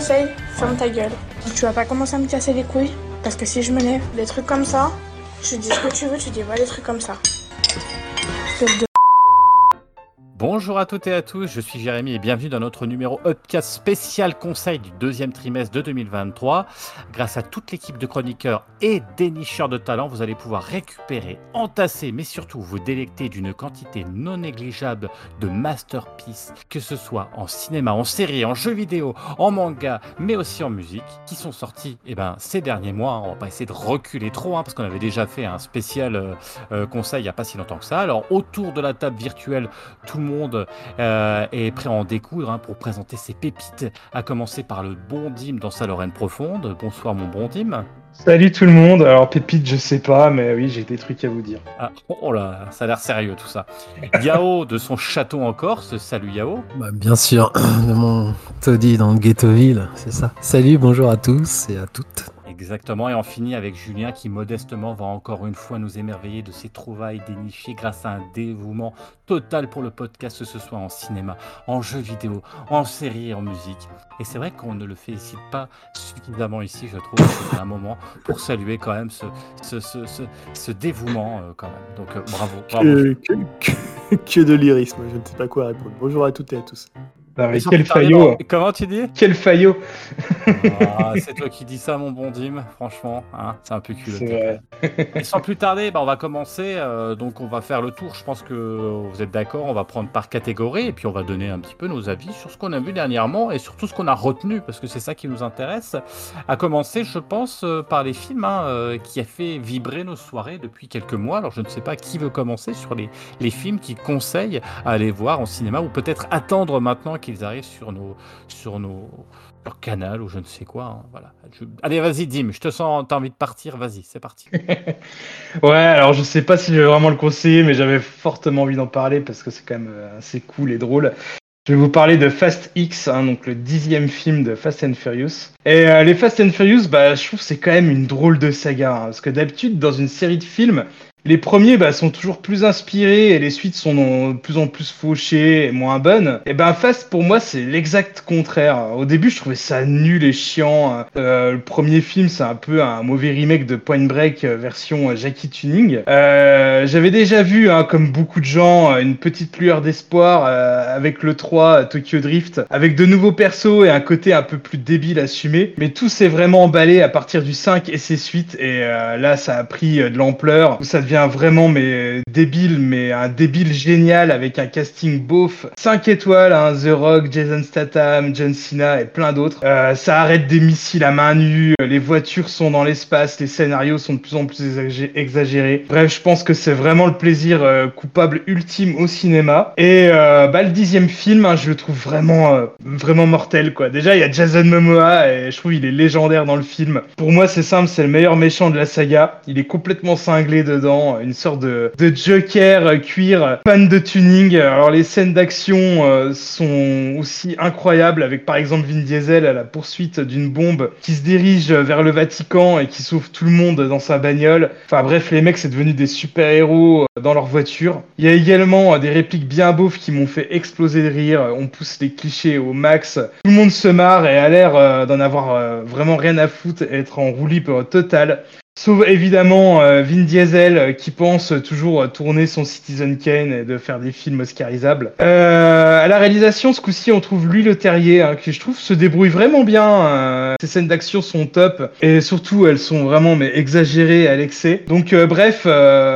ferme ta gueule. Tu vas pas commencer à me casser les couilles, parce que si je me lève, des trucs comme ça, tu dis ce que tu veux, tu dis ouais, des trucs comme ça. Bonjour à toutes et à tous, je suis Jérémy et bienvenue dans notre numéro Upcast spécial conseil du deuxième trimestre de 2023. Grâce à toute l'équipe de chroniqueurs et dénicheurs de talent, vous allez pouvoir récupérer, entasser, mais surtout vous délecter d'une quantité non négligeable de masterpieces, que ce soit en cinéma, en série, en jeux vidéo, en manga, mais aussi en musique, qui sont sortis eh ben, ces derniers mois. On va pas essayer de reculer trop, hein, parce qu'on avait déjà fait un spécial euh, euh, conseil il n'y a pas si longtemps que ça. Alors autour de la table virtuelle, tout le monde monde euh, est prêt à en découdre hein, pour présenter ses pépites, à commencer par le bon Dim dans sa Lorraine profonde. Bonsoir mon bon Dim. Salut tout le monde. Alors pépite, je sais pas, mais oui, j'ai des trucs à vous dire. Ah, oh là, ça a l'air sérieux tout ça. Yao de son château en Corse. Salut Yao. Bah, bien sûr, de mon taudis dans le ghettoville, c'est ça. Salut, bonjour à tous et à toutes. Exactement, et on finit avec Julien qui modestement va encore une fois nous émerveiller de ses trouvailles dénichées grâce à un dévouement total pour le podcast, que ce soit en cinéma, en jeux vidéo, en série et en musique. Et c'est vrai qu'on ne le félicite pas suffisamment ici, je trouve. C'est un moment pour saluer quand même ce, ce, ce, ce, dévouement euh, quand même. Donc euh, bravo. bravo. Que- que- que de lyrisme, je ne sais pas quoi répondre. Bonjour à toutes et à tous. Sont quel faillot dans- Comment tu dis? Quel faillot Ah, C'est toi qui dis ça, mon bon Dim. Franchement, hein, c'est un peu culotté. Et sans plus tarder, bah, on va commencer. euh, donc, on va faire le tour. Je pense que vous êtes d'accord. On va prendre par catégorie et puis on va donner un petit peu nos avis sur ce qu'on a vu dernièrement et surtout ce qu'on a retenu parce que c'est ça qui nous intéresse. À commencer, je pense, euh, par les films hein, euh, qui a fait vibrer nos soirées depuis quelques mois. Alors, je ne sais pas qui veut commencer sur les, les films qui conseillent à aller voir en cinéma ou peut-être attendre maintenant qu'ils arrivent sur nos sur nos ou je ne sais quoi. hein, voilà. Allez, vas-y, Dim. Je te sens. T'as envie de partir. Vas-y, c'est parti. Ouais, alors je sais pas si je vais vraiment le conseiller, mais j'avais fortement envie d'en parler parce que c'est quand même euh, assez cool et drôle. Je vais vous parler de Fast X, hein, donc le dixième film de Fast and Furious. Et euh, les Fast and Furious, bah, je trouve c'est quand même une drôle de saga, hein, parce que d'habitude, dans une série de films, les premiers bah, sont toujours plus inspirés et les suites sont de plus en plus fauchées et moins bonnes. Et ben Fast, pour moi, c'est l'exact contraire. Au début, je trouvais ça nul et chiant. hein. Euh, le premier film, c'est un peu un mauvais remake de Point Break euh, version euh, Jackie Tuning. Euh, J'avais déjà vu, hein, comme beaucoup de gens, euh, une petite lueur d'espoir euh, avec le 3 euh, Tokyo Drift, avec de nouveaux persos et un côté un peu plus débile assumé. Mais tout s'est vraiment emballé à partir du 5 et ses suites. Et euh, là, ça a pris euh, de l'ampleur. Vraiment mais débile, mais un débile génial avec un casting beauf. 5 étoiles, hein, The Rock, Jason Statham, John Cena et plein d'autres. Euh, ça arrête des missiles à main nue, les voitures sont dans l'espace, les scénarios sont de plus en plus exagé- exagérés. Bref, je pense que c'est vraiment le plaisir euh, coupable ultime au cinéma. Et euh, bah, le dixième film, hein, je le trouve vraiment, euh, vraiment mortel. quoi. Déjà, il y a Jason Momoa et je trouve il est légendaire dans le film. Pour moi, c'est simple, c'est le meilleur méchant de la saga. Il est complètement cinglé dedans, une sorte de, Joker euh, cuir, euh, fan de tuning. Alors les scènes d'action euh, sont aussi incroyables, avec par exemple Vin Diesel à la poursuite d'une bombe qui se dirige vers le Vatican et qui sauve tout le monde dans sa bagnole. Enfin bref, les mecs, c'est devenu des super-héros dans leur voiture. Il y a également des répliques bien beaufs qui m'ont fait exploser de rire. On pousse les clichés au max. Tout le monde se marre et a l'air d'en avoir vraiment rien à foutre et être en roue libre totale. Sauf évidemment euh, Vin Diesel euh, qui pense toujours tourner son Citizen Kane et de faire des films oscarisables. Euh, à la réalisation, ce coup-ci, on trouve Louis Leterrier hein, qui je trouve se débrouille vraiment bien. euh, ses scènes d'action sont top et surtout elles sont vraiment mais exagérées à l'excès. Donc bref,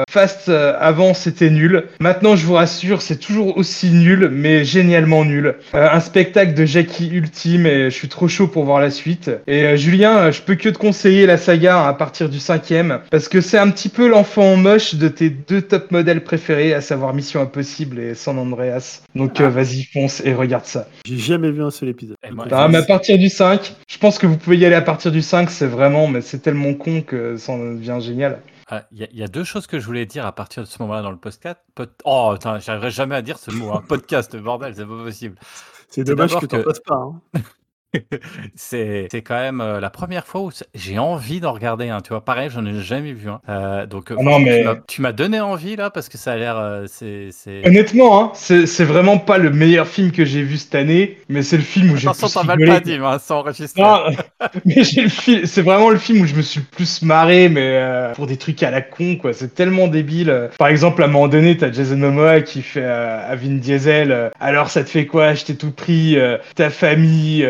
Fast avant c'était nul. Maintenant, je vous rassure, c'est toujours aussi nul mais génialement nul. Un spectacle de Jackie ultime et je suis trop chaud pour voir la suite. Et Julien, je peux que te conseiller la saga hein, à partir du cinquième parce que c'est un petit peu l'enfant moche de tes deux top modèles préférés, à savoir Mission Impossible et San Andreas. Donc euh, vas-y, fonce et regarde ça. J'ai jamais vu un seul épisode. Eh, moi, Ah, mais à partir du 5, je pense que vous pouvez y aller à partir du 5, c'est vraiment, mais c'est tellement con que ça en devient génial. Ah, Il y, a- il y a deux choses que je voulais dire à partir de ce moment-là dans le podcast. Pod- Oh, putain, j'arriverai jamais à dire ce mot. hein. Podcast, bordel, c'est pas possible. C'est dommage que t'en que- fasses pas. hein. c'est c'est quand même euh, la première fois où j'ai envie d'en regarder un. Tu vois, pareil, j'en ai jamais vu un. Euh, donc, euh, Ah non, mais- tu m'as- tu m'as donné envie là parce que ça a l'air. euh, c'est c'est- Honnêtement, hein, c'est c'est vraiment pas le meilleur film que j'ai vu cette année, mais c'est le film où j'ai plus t'en rigolé. pas dit, hein, sans enregistrer. Non, mais j'ai le film, c'est vraiment le film où je me suis le plus marré, mais pour des trucs à la con, quoi. C'est tellement débile. Par exemple, à un moment donné, t'as Jason Momoa qui fait à Vin Diesel, alors ça te fait quoi? Je t'ai tout pris, ta famille,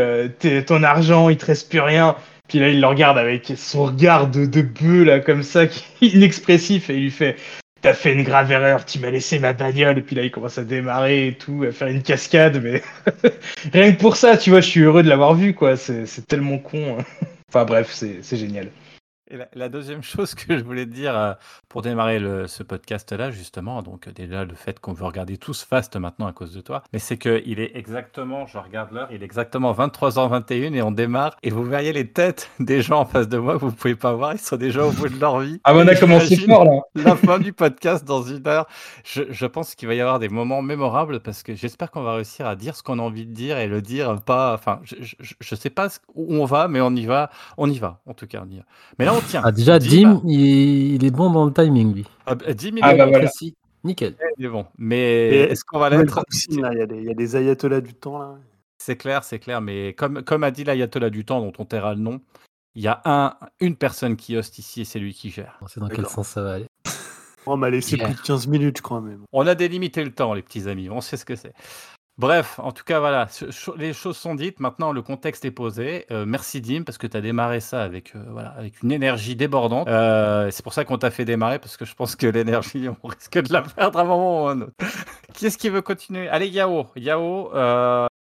ton argent, il te reste plus rien. Puis là, il le regarde avec son regard de, de bœuf, là, comme ça, inexpressif, et il lui fait T'as fait une grave erreur, tu m'as laissé ma bagnole, et puis là, il commence à démarrer et tout, à faire une cascade, mais rien que pour ça, tu vois, je suis heureux de l'avoir vu, quoi. C'est tellement con. hein. Enfin bref, c'est génial. Et la, la deuxième chose que je voulais te dire euh, pour démarrer le- ce podcast-là, justement, donc euh, déjà le fait qu'on veut regarder tous Fast maintenant à cause de toi, mais c'est qu'il est exactement, je regarde l'heure, il est exactement 23h21 et on démarre et vous verriez les têtes des gens en face de moi, vous pouvez pas voir, ils sont déjà au bout de leur vie. Ah, on a commencé fort, là. La fin du podcast dans une heure. Je, je pense qu'il va y avoir des moments mémorables parce que j'espère qu'on va réussir à dire ce qu'on a envie de dire et le dire pas. Enfin, je, je, je- je sais pas où on va, mais on y va. On y va, en tout cas, on y va. Mais là, on tient. Ah, déjà, Dim, Dim, il, il est bon dans le timing, lui. Ah, bah, 10 minutes, Ah, bah, voilà. Précis. Nickel. il est bon. Mais est-ce qu'on va l'être? Il y, a des- il y a des ayatollahs du temps là. C'est clair, c'est clair. Mais comme, comme a dit l'ayatollah du temps, dont on taira le nom, il y a un, une personne qui hoste ici et c'est lui qui gère. On sait dans quel sens ça va aller. On m'a laissé Yeah. plus de 15 minutes, je crois même. On a délimité le temps, les petits amis. On sait ce que c'est. Bref, en tout cas, voilà, les choses sont dites. Maintenant, le contexte est posé. Euh, merci Dim, parce que tu as démarré ça avec, euh, voilà, avec une énergie débordante. Euh, c'est pour ça qu'on t'a fait démarrer, parce que je pense que l'énergie, on risque de la perdre à un moment ou à un autre. qui est-ce qui veut continuer? Allez, Yao. Yao,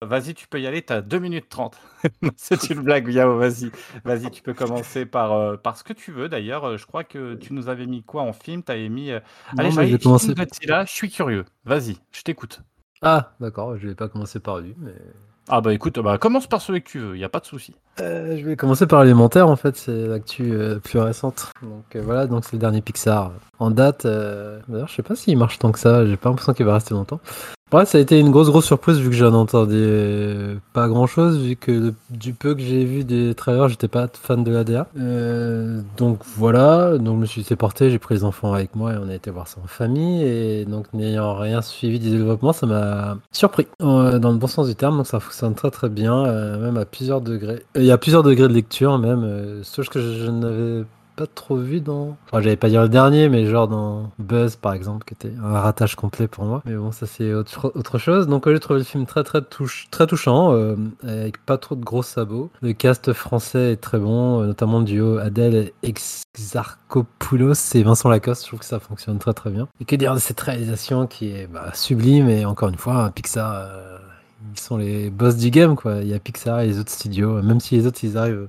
vas-y, tu peux y aller. Tu as 2 minutes 30. c'est une blague, Yao, vas-y. Vas-y, tu peux commencer par, par ce que tu veux. D'ailleurs, je crois que tu nous avais mis quoi en film? Tu avais mis. Non, Allez, je vais commencer. Je suis curieux. Vas-y, je t'écoute. Ah, d'accord, je vais pas commencer par lui, mais. Ah bah écoute, bah commence par celui que tu veux, il y a pas de souci. Euh, je vais commencer par l'élémentaire en fait, c'est l'actu euh, plus récente. Donc euh, voilà, donc c'est le dernier Pixar en date. D'ailleurs, je sais pas s'il marche tant que ça, j'ai pas l'impression qu'il va rester longtemps. Bref, ça a été une grosse grosse surprise vu que j'en entendais pas grand chose, vu que du peu que j'ai vu des trailers, j'étais pas fan de l'ADA. Donc voilà, donc je me suis laissé porter, j'ai pris les enfants avec moi et on a été voir ça en famille. Et donc n'ayant rien suivi du développement, ça m'a surpris dans le bon sens du terme. Donc ça fonctionne très très bien, même à plusieurs degrés. Y a plusieurs degrés de lecture même, euh, chose que je, n'avais pas trop vu dans. Enfin, j'allais pas dire le dernier, mais genre dans Buzz par exemple, qui était un ratage complet pour moi. Mais bon, ça c'est autre, autre chose. Donc j'ai trouvé le film très très, très touchant, euh, avec pas trop de gros sabots. Le cast français est très bon, euh, notamment le duo Adèle Exarchopoulos et Vincent Lacoste. Je trouve que ça fonctionne très très bien. Et que dire de cette réalisation qui est bah, sublime et encore une fois, un Pixar. Ils sont les boss du game, quoi. Il y a Pixar et les autres studios, même si les autres ils arrivent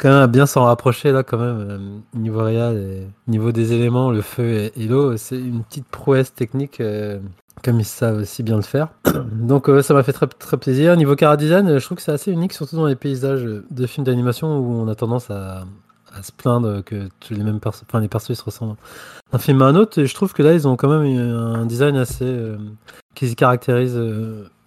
quand même à bien s'en rapprocher là, quand même, euh, niveau réel et niveau des éléments, le feu et, l'eau, c'est une petite prouesse technique. euh, comme ils savent aussi bien le faire. Donc euh, ça m'a fait très, très plaisir. Niveau cara design, je trouve que c'est assez unique, surtout dans les paysages de films d'animation où on a tendance à, se plaindre que tous les mêmes perso enfin, les persos se ressemblent d'un film à un autre. Et je trouve que là, ils ont quand même un design assez qui se caractérise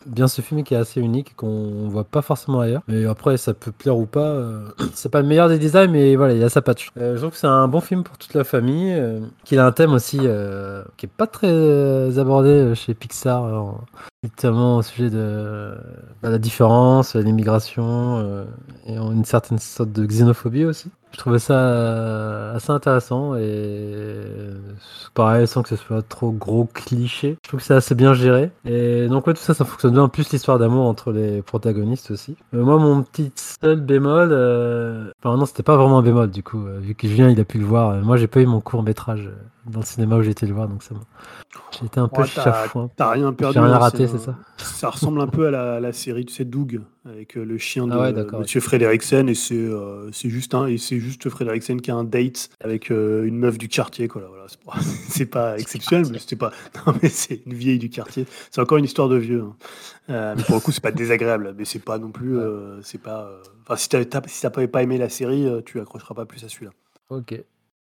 bien ce film qui est assez unique qu'on voit pas forcément ailleurs. Mais après, ça peut plaire ou pas. euh, c'est pas le meilleur des designs, mais voilà, il a sa patch. Euh, je trouve que c'est un bon film pour toute la famille. euh, qu'il a un thème aussi euh, qui est pas très abordé chez Pixar, alors, notamment au sujet de bah, la différence, l'immigration et une certaine sorte de xénophobie aussi. Je trouvais ça euh, assez intéressant et euh, pareil, sans que ce soit trop gros cliché. Je trouve que c'est assez bien géré. Et donc, ouais, tout ça, ça fonctionne bien. En plus, l'histoire d'amour entre les protagonistes aussi. Euh, moi, mon petit seul bémol, enfin, non, c'était pas vraiment un bémol du coup, vu que Julien, il a pu le voir. Moi, j'ai pas eu mon court métrage dans le cinéma où j'ai été le voir, donc ça m'a. J'ai été un peu Ouais, chafouin. T'as rien perdu. J'ai rien hein, raté, c'est c'est ça Ça ressemble un peu à la, la série, tu sais, Doug, avec euh, le chien de Ah ouais, Monsieur Frederiksen, et c'est euh, c'est juste un, et c'est juste Frederiksen qui a un date avec euh, une meuf du quartier, quoi. là, Voilà, c'est pas, c'est exceptionnel, mais c'était pas. Non, mais c'est une vieille du quartier. C'est encore une histoire de vieux. hein. Euh, mais pour le coup, c'est pas désagréable, mais c'est pas non plus, c'est pas. Enfin, si t'as si pas aimé la série, tu accrocheras pas plus à celui-là. Ok.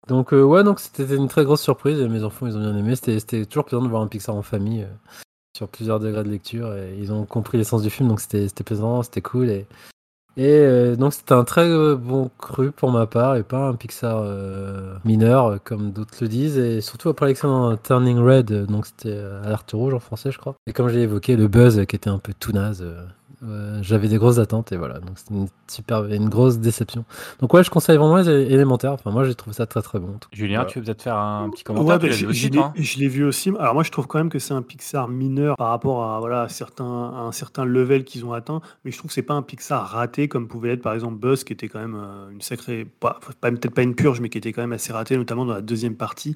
Donc euh, ouais, donc c'était une très grosse surprise. Mes enfants, ils ont bien aimé. C'était toujours plaisant de voir un Pixar en famille euh, sur plusieurs degrés de lecture. Et ils ont compris l'essence du film, donc c'était plaisant, c'était cool. Et Et euh, donc c'était un très bon cru pour ma part et pas un Pixar mineur comme d'autres le disent. Et surtout après l'excellent Turning Red, donc c'était Alerte Rouge en français je crois. Et comme j'ai évoqué, le buzz qui était un peu tout naze. Euh, J'avais des grosses attentes et voilà, donc c'était une super, une grosse déception. Donc ouais, je conseille vraiment les élémentaires. Enfin moi j'ai trouvé ça très très bon. Julien, Voilà. tu veux peut-être faire un petit Ouais, commentaire? bah, Tu l'as je, vu aussi, je l'ai- vu aussi. Alors moi, je trouve quand même que c'est un Pixar mineur par rapport à voilà à certains à un certain level qu'ils ont atteint, mais je trouve que c'est pas un Pixar raté comme pouvait être par exemple Buzz, qui était quand même euh, une sacrée, pas, pas- peut-être pas une purge, mais qui était quand même assez raté, notamment dans la deuxième partie.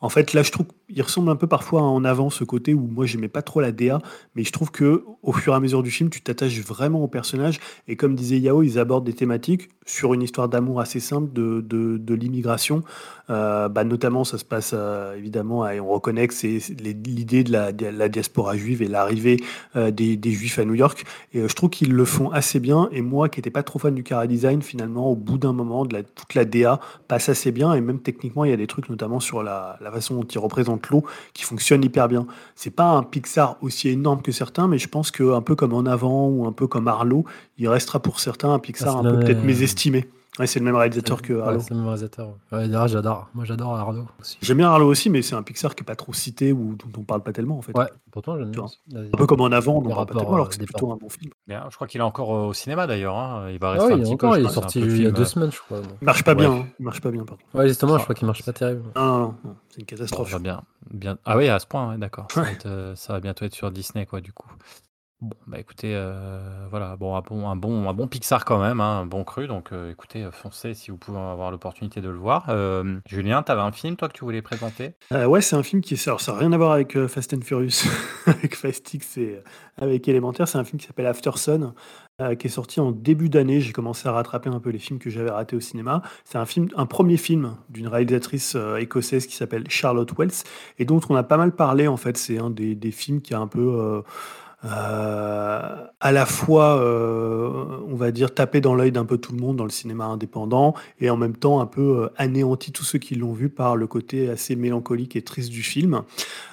En fait, là, je trouve qu'il ressemble un peu parfois en avant ce côté où moi, j'aimais pas trop la DA, mais je trouve que au fur et à mesure du film, tu t'attaches vraiment au personnage. Et comme disait Yao, ils abordent des thématiques sur une histoire d'amour assez simple de, l'immigration. Euh, bah, notamment, ça se passe euh, évidemment, et on reconnaît que c'est l'idée de la, diaspora juive et l'arrivée euh, des, juifs à New York. Et je trouve qu'ils le font assez bien. Et moi, qui n'étais pas trop fan du chara design, finalement, au bout d'un moment, toute la DA passe assez bien. Et même techniquement, il y a des trucs, notamment sur la façon dont ils représentent l'eau, qui fonctionnent hyper bien. C'est pas un Pixar aussi énorme que certains, mais je pense qu'un peu comme En Avant ou un peu comme Arlo, il restera pour certains un Pixar Ah, un peu peut-être mésestimé. Ouais, c'est le même réalisateur que Ouais, Arlo. c'est le même réalisateur. Ouais, j'adore. Moi j'adore Arlo aussi. J'aime bien Arlo aussi, mais c'est un Pixar qui est pas trop cité ou dont on parle pas tellement en fait. Ouais, pourtant j'aime bien. Un peu comme en avant, on n'en parle pas tellement alors euh, que c'est des plutôt un bon film. Bien, Je crois qu'il est encore au cinéma d'ailleurs. hein. Il va Ah rester oui, un il est petit encore, peu. il est c'est sorti il y a deux euh, semaines, je crois. Il marche pas Ouais. bien, hein. il marche pas bien pardon. Ouais, justement, je crois qu'il marche pas terrible. Non, non, c'est une catastrophe. bien, bien. Ah oui, à ce point, ouais, d'accord. Ça, va Ouais. être, euh, ça va bientôt être sur Disney, quoi, du coup. Bon, bah écoutez, euh, voilà, bon, un bon, un bon, Pixar quand même, hein, un bon cru. Donc, euh, écoutez, euh, foncez si vous pouvez avoir l'opportunité de le voir. Julien, tu avais un film, toi, que tu voulais présenter? Ouais, c'est un film qui. Alors, ça n'a rien à voir avec Fast and Furious, avec Fast X et avec Élémentaire. C'est un film qui s'appelle After Sun, qui est sorti en début d'année. J'ai commencé à rattraper un peu les films que j'avais ratés au cinéma. C'est un film, un premier film d'une réalisatrice écossaise qui s'appelle Charlotte Wells et dont on a pas mal parlé. En fait, c'est un des, films qui a un peu. Euh, à la fois, euh, on va dire, tapé dans l'œil d'un peu tout le monde dans le cinéma indépendant et en même temps un peu euh, anéanti tous ceux qui l'ont vu par le côté assez mélancolique et triste du film.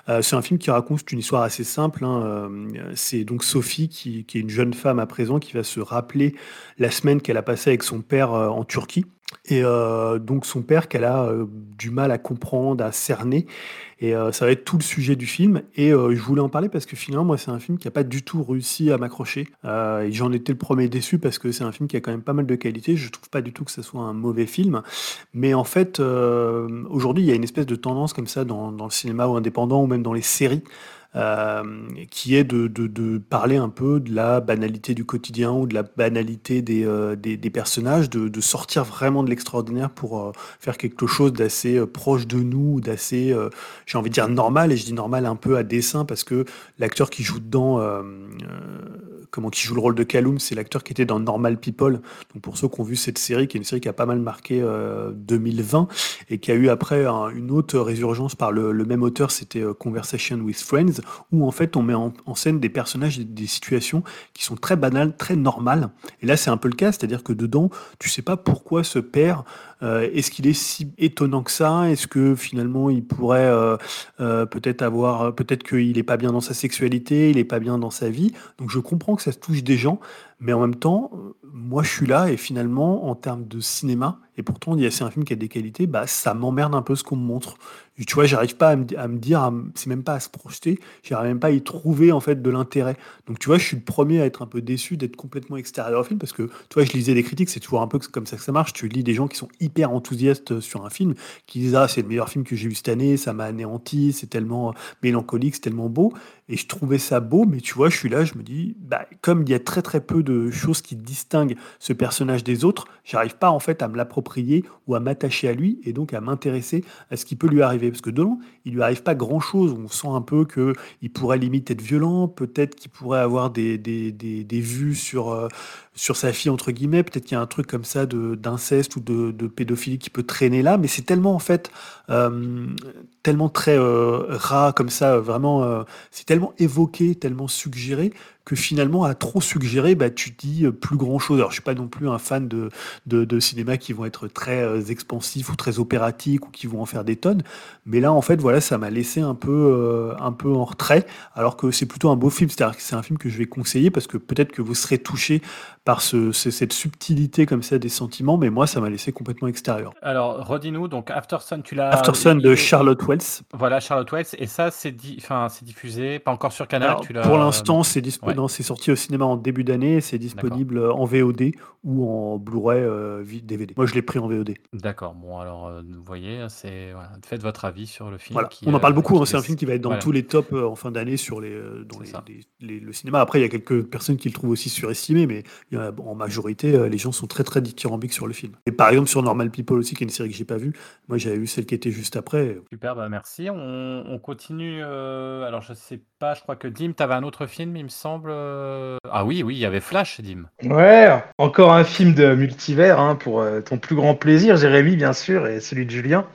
Euh, c'est un film qui raconte une histoire assez simple. hein, c'est donc Sophie, qui, est une jeune femme à présent, qui va se rappeler la semaine qu'elle a passée avec son père en Turquie. Et euh, donc son père qu'elle a euh, du mal à comprendre, à cerner. Et euh, ça va être tout le sujet du film. Et euh, je voulais en parler parce que finalement, moi, c'est un film qui n'a pas du tout réussi à m'accrocher. Euh, et j'en étais le premier déçu parce que c'est un film qui a quand même pas mal de qualité. Je trouve pas du tout que ce soit un mauvais film. Mais en fait, euh, aujourd'hui, il y a une espèce de tendance comme ça dans, dans le cinéma ou indépendant ou même dans les séries. Euh, qui est de, de- de parler un peu de la banalité du quotidien ou de la banalité des, euh, des, des personnages, de, de sortir vraiment de l'extraordinaire pour euh, faire quelque chose d'assez proche de nous, d'assez, j'ai envie de dire normal, et je dis normal un peu à dessein parce que l'acteur qui joue dedans, comment qui joue le rôle de Callum, c'est l'acteur qui était dans Normal People. Donc pour ceux qui ont vu cette série, qui est une série qui a pas mal marqué euh, 2020 et qui a eu après un- une autre résurgence par le, même auteur, c'était euh, Conversation with Friends, où en fait on met en, scène des personnages, des, des situations qui sont très banales, très normales. Et là c'est un peu le cas, c'est-à-dire que dedans, tu sais pas pourquoi ce père, euh, est-ce qu'il est si étonnant que ça? Est-ce que finalement il pourrait euh, euh, peut-être avoir, peut-être qu'il est pas bien dans sa sexualité, il est pas bien dans sa vie? Donc je comprends que ça touche des gens, mais en même temps, moi je suis là et finalement en termes de cinéma, et pourtant c'est un film qui a des qualités, bah ça m'emmerde un peu ce qu'on me montre. Tu vois, j'arrive pas à me, dire, c'est même pas à se projeter, j'arrive même pas à y trouver en fait de l'intérêt. Donc tu vois, je suis le premier à être un peu déçu d'être complètement extérieur au film parce que tu vois, je lisais des critiques, c'est toujours un peu comme ça que ça marche. Tu lis des gens qui sont hyper enthousiastes sur un film, qui disent ah c'est le meilleur film que j'ai vu cette année, ça m'a anéanti, c'est tellement euh, mélancolique, c'est tellement beau. Et je trouvais ça beau, mais tu vois, je suis là, je me dis, bah, comme il y a très très peu de choses qui distinguent ce personnage des autres, j'arrive pas en fait à me l'approprier ou à m'attacher à lui et donc à m'intéresser à ce qui peut lui arriver. Parce que dedans, il lui arrive pas grand chose. On sent un peu que il pourrait limite être violent, peut-être qu'il pourrait avoir des vues sur, euh, sur sa fille, entre guillemets, peut-être qu'il y a un truc comme ça d'inceste ou de, pédophilie qui peut traîner là, mais c'est tellement en fait, euh, tellement très euh, ras comme ça, vraiment, euh, c'est tellement évoqué, tellement suggéré que finalement, à trop suggérer, bah, tu dis euh, plus grand chose. Alors, je suis pas non plus un fan de, de, de cinéma qui vont être très euh, expansifs ou très opératiques ou qui vont en faire des tonnes. Mais là, en fait, voilà, ça m'a laissé un peu, euh, un peu en retrait, alors que c'est plutôt un beau film. C'est-à-dire que c'est un film que je vais conseiller parce que peut-être que vous serez touché par ce, ce- cette subtilité comme ça des sentiments, mais moi, ça m'a laissé complètement extérieur. Alors, redis-nous, donc After Sun, tu l'as. After Sun de Charlotte Wells. Voilà, Charlotte Wells. Et ça, c'est di- enfin, c'est diffusé, pas encore sur Canal. Alors, tu pour l'instant, c'est dispo- ouais. Non, c'est sorti au cinéma en début d'année, c'est disponible en VOD ou en Blu-ray euh, DVD. Moi, je l'ai pris en VOD. D'accord. Bon, alors, euh, vous voyez, c'est voilà, faites votre avis sur le film. Voilà. qui, On en parle euh, beaucoup, hein, c'est un film qui va être dans voilà. tous les tops euh, en fin d'année sur les, euh, dans C'est les- ça. les- les- le cinéma. Après, il y a quelques personnes qui le trouvent aussi surestimé, mais il y a- en majorité, euh, les gens sont très très dithyrambiques sur le film. Et par exemple, sur Normal People aussi, qui est une série que j'ai pas vue, moi j'avais vu celle qui était juste après. Super, bah merci. On, on continue. euh, alors, je sais pas, je crois que Dim, tu avais un autre film, il me semble. euh, Ah oui, oui, il y avait Flash, Dim. Ouais, encore un film de multivers hein, pour euh, ton plus grand plaisir, Jérémy, bien sûr, et celui de Julien.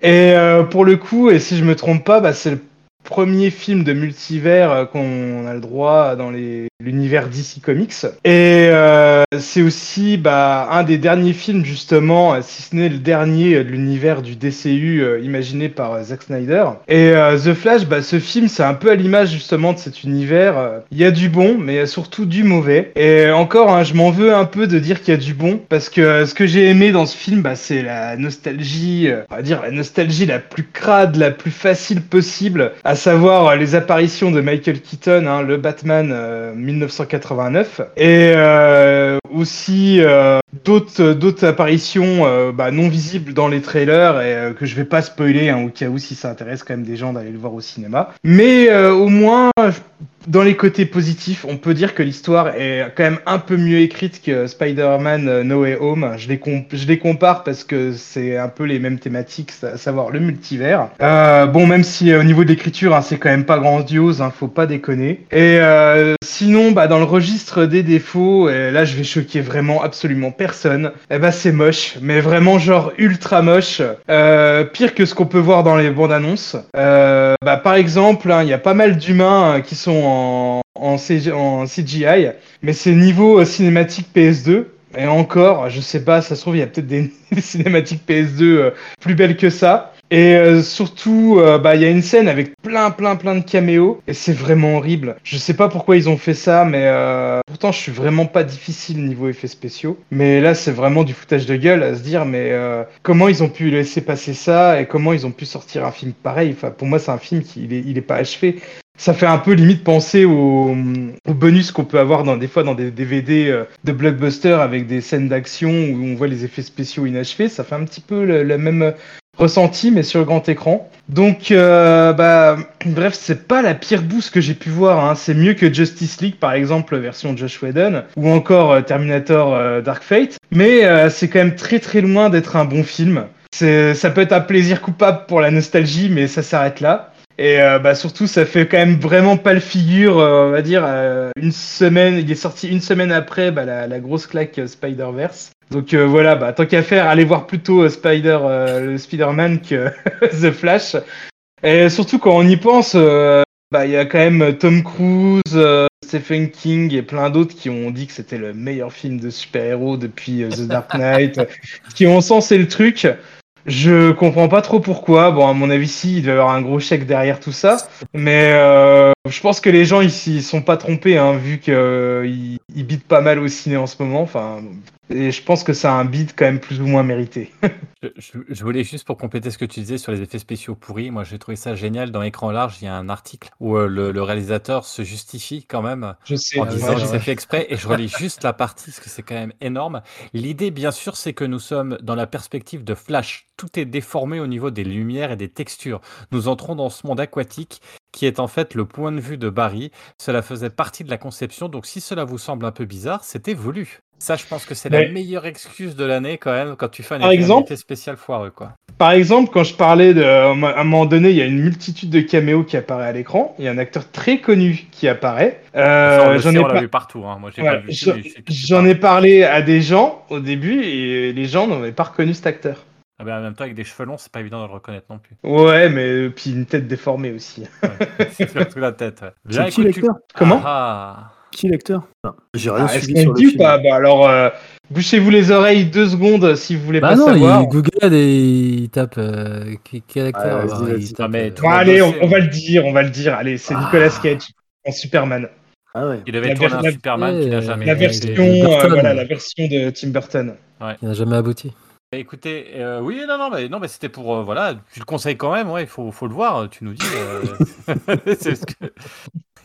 Et euh, pour le coup, et si je me trompe pas, bah, c'est le premier film de multivers euh, qu'on a le droit dans l'univers DC Comics. Et euh, c'est aussi bah, un des derniers films, justement, euh, si ce n'est le dernier de l'univers du DCU imaginé par Zack Snyder. Et The Flash, bah, ce film, c'est un peu à l'image justement de cet univers. Il y a du bon, mais il y a surtout du mauvais. Et encore, hein, je m'en veux un peu de dire qu'il y a du bon, parce que ce que j'ai aimé dans ce film, bah, c'est la nostalgie, on va dire la nostalgie la plus crade, la plus facile possible, savoir euh, les apparitions de Michael Keaton, hein, le Batman euh, 1989, et euh, aussi euh, d'autres d'autres apparitions euh, bah, non visibles dans les trailers et euh, que je vais pas spoiler hein, au cas où si ça intéresse quand même des gens d'aller le voir au cinéma. Mais euh, au moins dans les côtés positifs, on peut dire que l'histoire est quand même un peu mieux écrite que Spider-Man euh, No Way Home. Je les, je les compare parce que c'est un peu les mêmes thématiques, à savoir le multivers. Euh, bon, même si euh, au niveau de l'écriture, hein, c'est quand même pas grandiose, hein, faut pas déconner. Et euh, sinon, bah, dans le registre des défauts, et là je vais choquer vraiment absolument personne, eh ben, c'est moche, mais vraiment genre ultra moche. Euh, pire que ce qu'on peut voir dans les bandes annonces. Bah, par exemple, hein, il y a pas mal d'humains qui sont en, en, CG en CGI, mais c'est niveau euh, cinématique PS2. Et encore, je sais pas, ça se trouve, il y a peut-être des cinématiques PS2 euh, plus belles que ça. Et euh, surtout, euh, bah, il y a une scène avec plein, plein, plein de caméos, et c'est vraiment horrible. Je sais pas pourquoi ils ont fait ça, mais pourtant, je suis vraiment pas difficile niveau effets spéciaux. Mais là, c'est vraiment du foutage de gueule à se dire, mais comment ils ont pu laisser passer ça, et comment ils ont pu sortir un film pareil? Enfin, pour moi, c'est un film qui il est, il est pas achevé. Ça fait un peu limite penser au, bonus qu'on peut avoir dans, des fois dans des DVD euh, de blockbuster avec des scènes d'action où on voit les effets spéciaux inachevés. Ça fait un petit peu le, même ressenti, mais sur grand écran. Donc, euh, bah, bref, c'est pas la pire bouse que j'ai pu voir. Hein. C'est mieux que Justice League, par exemple, version Josh Whedon, ou encore euh, Terminator euh, Dark Fate. Mais c'est quand même très très loin d'être un bon film. Ça peut être un plaisir coupable pour la nostalgie, mais ça s'arrête là. Et euh, bah surtout, ça fait quand même vraiment pas le figure, euh, on va dire, euh, une semaine. Il est sorti une semaine après bah, la, la grosse claque Spider-Verse. Donc voilà, bah, tant qu'à faire, allez voir plutôt Spider, le Spider-Man que The Flash. Et surtout quand on y pense, bah il y a quand même Tom Cruise, Stephen King et plein d'autres qui ont dit que c'était le meilleur film de super-héros depuis The Dark Knight, qui ont sensé le truc. Je comprends pas trop pourquoi. Bon, à mon avis, si, il doit y avoir un gros chèque derrière tout ça. Mais euh, je pense que les gens ici ils sont pas trompés, hein, vu qu'ils euh, ils ils bident pas mal au ciné en ce moment. Enfin, et je pense que c'est un bid quand même plus ou moins mérité. Je, voulais juste pour compléter ce que tu disais sur les effets spéciaux pourris, moi j'ai trouvé ça génial. Dans Écran Large, il y a un article où euh, le, le réalisateur se justifie quand même Je sais. en Ah, disant ouais, que ouais. fait exprès et je relis juste la partie parce que c'est quand même énorme. L'idée, bien sûr, c'est que nous sommes dans la perspective de Flash. Tout est déformé au niveau des lumières et des textures. Nous entrons dans ce monde aquatique qui est en fait le point de vue de Barry. Cela faisait partie de la conception, donc si cela vous semble un peu bizarre, c'était voulu. Ça, je pense que c'est la meilleure excuse de l'année quand même quand tu fais un Par exemple- spécial foireux, quoi. Par exemple, quand je parlais de, à un moment donné, il y a une multitude de caméos qui apparaît à l'écran. Il y a un acteur très connu qui apparaît. Euh, j'en ai vu partout. Hein. Moi, j'ai Ouais, pas vu j'en- ai parlé à des gens au début et les gens n'avaient pas reconnu cet acteur. Ah ben, en même temps, avec des cheveux longs, c'est pas évident de le reconnaître non plus. Ouais, mais puis une tête déformée aussi. Ouais, c'est surtout la tête. ouais. Bien, écoute, tu- Comment? Ah, Qui l'acteur Ah, J'ai rien Ah, Est-ce suivi sur le film. pas Bah alors, euh, bouchez-vous les oreilles deux secondes si vous voulez Bah pas non, savoir. il Google et il tape euh, qui- quel acteur. Il tape, mais euh, Bon, allez, on, va le dire, on va le dire. Allez, c'est Ah. Nicolas Cage en Superman. Ah ouais. il devait La tourner un Superman qui n'a jamais La version, de euh, Burton. voilà, la version de Tim Burton. qui n'a jamais abouti. Bah, Écoutez, euh, oui, non, non, mais, non, mais c'était pour, euh, voilà, tu le conseilles quand même, ouais, il faut, faut le voir, tu nous dis. euh, c'est ce que...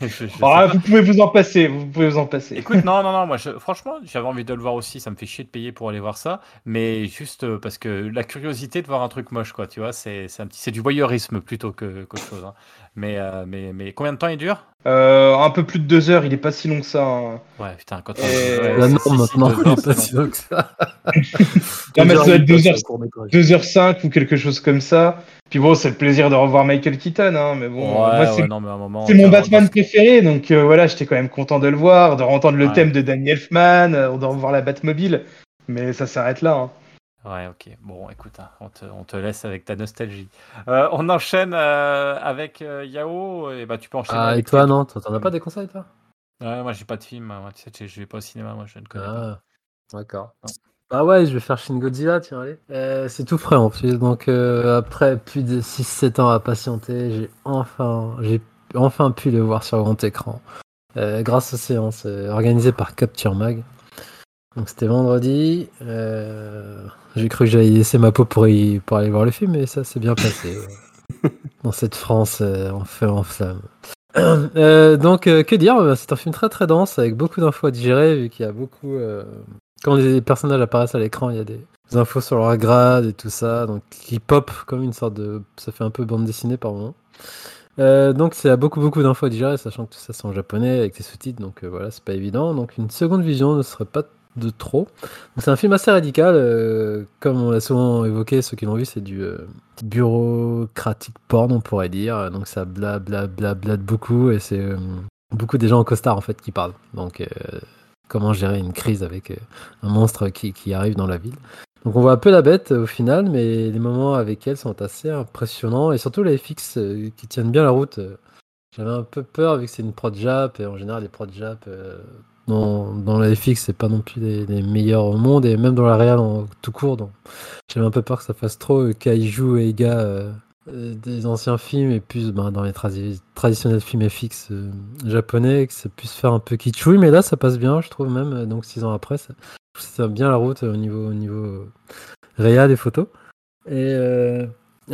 je- je Ah, vous pouvez vous en passer, vous pouvez vous en passer. Écoute, non, non, non, moi, je- franchement, j'avais envie de le voir aussi, ça me fait chier de payer pour aller voir ça, mais juste euh, parce que la curiosité de voir un truc moche, quoi, tu vois, c'est c'est un petit, c'est du voyeurisme plutôt que qu'autre chose. hein. Mais, euh, mais, mais combien de temps il dure? Euh, un peu plus de deux heures, il est pas si long que ça. hein. Ouais, putain, quand Et- ouais, La norme maintenant, il est pas c'est si long. que ça. Non, mais ça doit être deux heures, un court-métrage. 2h05 ou quelque chose comme ça. Puis bon, c'est le plaisir de revoir Michael Keaton, hein, mais bon, moi, c'est ouais, non, mais à un moment. c'est mon Batman préféré, donc euh, voilà, j'étais quand même content de le voir, de entendre le Ouais. thème de Danny Elfman, euh, de revoir la Batmobile, mais ça s'arrête là. hein. Ouais, ok. Bon, écoute, hein, on, te, on te laisse avec ta nostalgie. Euh, on enchaîne euh, avec euh, Yao. Et bah, tu peux enchaîner. Ah, et avec toi, tes- non T'en as pas des conseils, toi? Ouais, moi, j'ai pas de film. Moi, tu sais, je- je vais pas au cinéma. Moi, je ne connais pas. Ah, d'accord. Ah ouais, je vais faire Shin Godzilla, tiens, allez. Euh, c'est tout frais en plus, donc euh, après plus de 6-7 ans à patienter, j'ai enfin, j'ai enfin pu le voir sur grand écran. Euh, grâce aux séances euh, organisées par Capture Mag. Donc c'était vendredi. euh, j'ai cru que j'allais laisser ma peau pour, y, pour aller voir le film, mais ça s'est bien passé. Dans cette France euh, en feu en flamme. Euh, donc, euh, que dire? C'est un film très très dense avec beaucoup d'infos à digérer, vu qu'il y a beaucoup. Quand les personnages apparaissent à l'écran, il y a des infos sur leur grade et tout ça, donc qui pop comme une sorte de. Ça fait un peu bande dessinée par moment. Donc, c'est beaucoup beaucoup d'infos à digérer, sachant que tout ça c'est en japonais avec des sous-titres, donc voilà, c'est pas évident. Donc, une seconde vision ne serait pas de trop. C'est un film assez radical, euh, comme on l'a souvent évoqué, ceux qui l'ont vu, c'est du euh, bureaucratique porn, on pourrait dire. Donc ça bla bla bla beaucoup et c'est euh, beaucoup des gens en costard en fait qui parlent. Donc euh, comment gérer une crise avec un monstre qui, qui arrive dans la ville. Donc on voit un peu la bête au final, mais les moments avec elle sont assez impressionnants et surtout les FX qui tiennent bien la route. J'avais un peu peur vu que c'est une prod Jap et en général les prod Jap dans, la FX c'est pas non plus les, meilleurs au monde et même dans la réal en tout court. J'avais un peu peur que ça fasse trop euh, kaiju et gars euh, euh, des anciens films et plus ben, dans les tradi- traditionnels films FX euh, japonais que ça puisse faire un peu kitschouille mais là ça passe bien je trouve même donc six ans après ça, ça bien la route au niveau au niveau euh, réal et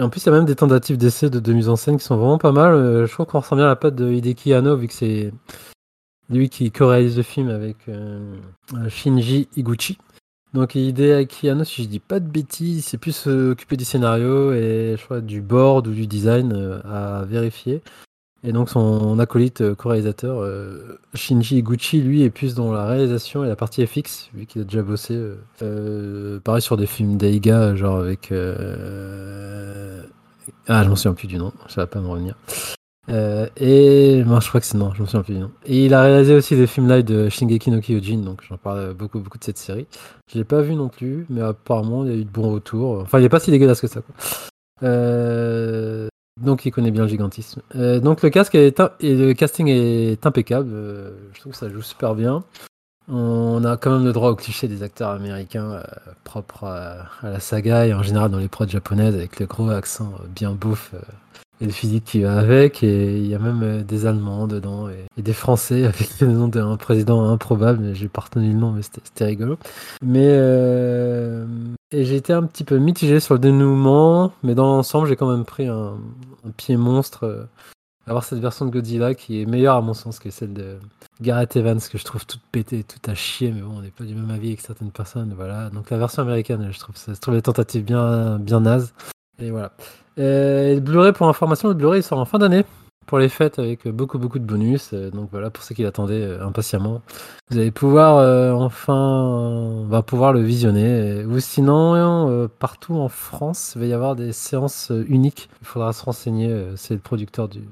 en plus il y a même des tentatives d'essai de, de mise en scène qui sont vraiment pas mal je trouve qu'on ressent bien la patte de Hideki Anno vu que c'est lui qui co-réalise le film avec euh, euh, Shinji Iguchi donc Hideaki Anno, si je dis pas de bêtises, c'est plus euh, occupé du scénario et je crois du board ou du design euh, à vérifier. Et donc son acolyte co-réalisateur Shinji Iguchi, lui, est plus dans la réalisation et la partie FX, vu qu'il a déjà bossé, pareil sur des films d'Eiga, genre avec... Ah, je m'en souviens plus du nom, ça va pas me revenir. Euh, et non, je crois que c'est non, je me souviens plus du nom. Et il a réalisé aussi des films live de Shingeki no Kyojin, donc j'en parle beaucoup beaucoup de cette série. Je l'ai pas vu non plus, mais apparemment il y a eu de bons retours. Enfin, il est pas si dégueulasse que ça. Quoi. Euh, donc il connaît bien le gigantisme. Euh, donc le casque est et le casting est impeccable. Je trouve que ça joue super bien. On a quand même le droit au cliché des acteurs américains propres à, la saga et en général dans les prods japonaises avec le gros accent bien bouffe et le physique qui va avec. Et il y a même euh, des Allemands dedans et, des Français avec le nom d'un président improbable. J'ai pas retenu le nom, mais c'était rigolo. Mais euh, et j'ai été un petit peu mitigé sur le dénouement, mais dans l'ensemble, j'ai quand même pris un, pied monstre. euh, à voir cette version de Godzilla qui est meilleure à mon sens que celle de Gareth Evans, que je trouve toute pétée, toute à chier, mais bon, on n'est pas du même avis avec certaines personnes. Voilà. Donc la version américaine, je trouve, ça, je trouve les tentatives bien, bien nazes. Et voilà. Euh, et Blu-ray, pour information, le Blu-ray sort en fin d'année pour les fêtes avec beaucoup beaucoup de bonus. Euh, donc voilà, pour ceux qui l'attendaient euh, impatiemment, vous allez pouvoir enfin va pouvoir le visionner. Ou sinon, partout en France, il va y avoir des séances uniques. Il faudra se renseigner. C'est le producteur du,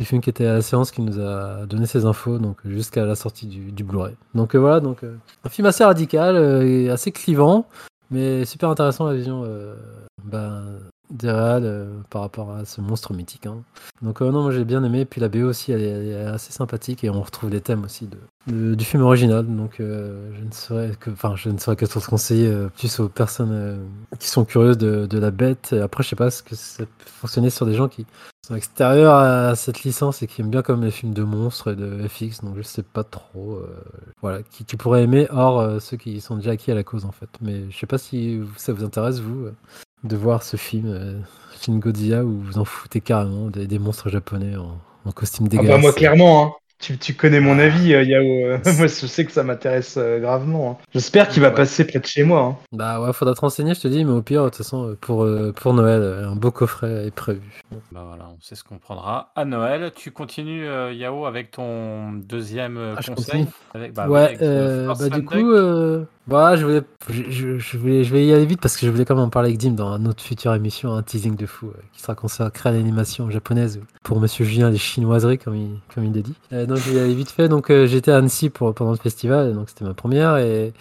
film qui était à la séance qui nous a donné ces infos, donc jusqu'à la sortie du, Blu-ray. Donc voilà, donc un film assez radical et assez clivant. Mais super intéressant la vision ben, des réals euh, par rapport à ce monstre mythique. hein. Donc euh, non, moi j'ai bien aimé. Puis la BO aussi, elle est, assez sympathique et on retrouve les thèmes aussi de, du film original. Donc euh, je ne saurais que, enfin, je ne saurais que trop conseiller plus aux personnes qui sont curieuses de, la bête. Après, je sais pas ce que ça peut fonctionner sur des gens qui sont extérieurs à cette licence et qui aiment bien comme les films de monstres et de FX. Donc je sais pas trop. voilà, qui tu pourrais aimer, hors ceux qui sont déjà acquis à la cause en fait. Mais je sais pas si ça vous intéresse vous de voir ce film, euh, Shin Godzilla, où vous en foutez carrément des, des monstres japonais en, en costume Ah bah, dégueulasse. moi, clairement, hein. Tu, tu connais mon avis, euh, Yao. euh, moi, je sais que ça m'intéresse euh, gravement. hein. J'espère qu'il va Ouais. passer près de chez moi. hein. Bah ouais, faudra te renseigner, je te dis, mais au pire, de toute façon, euh, pour, euh, pour Noël, un beau coffret est prévu. Bah voilà, on sait ce qu'on prendra à Noël. Tu continues, euh, Yao, avec ton deuxième Ah, je conseil avec, bah ouais, avec euh, bah du coup, euh, voilà, je voulais, je, je- je voulais, je vais y aller vite parce que je voulais quand même en parler avec Dim dans notre future émission, un teasing de fou, euh, qui sera consacré à l'animation japonaise pour Monsieur Julien les chinoiseries comme il, comme il le dit. Euh, donc je vais y aller vite fait. Donc euh, j'étais à Annecy pour pendant le festival, donc c'était ma première et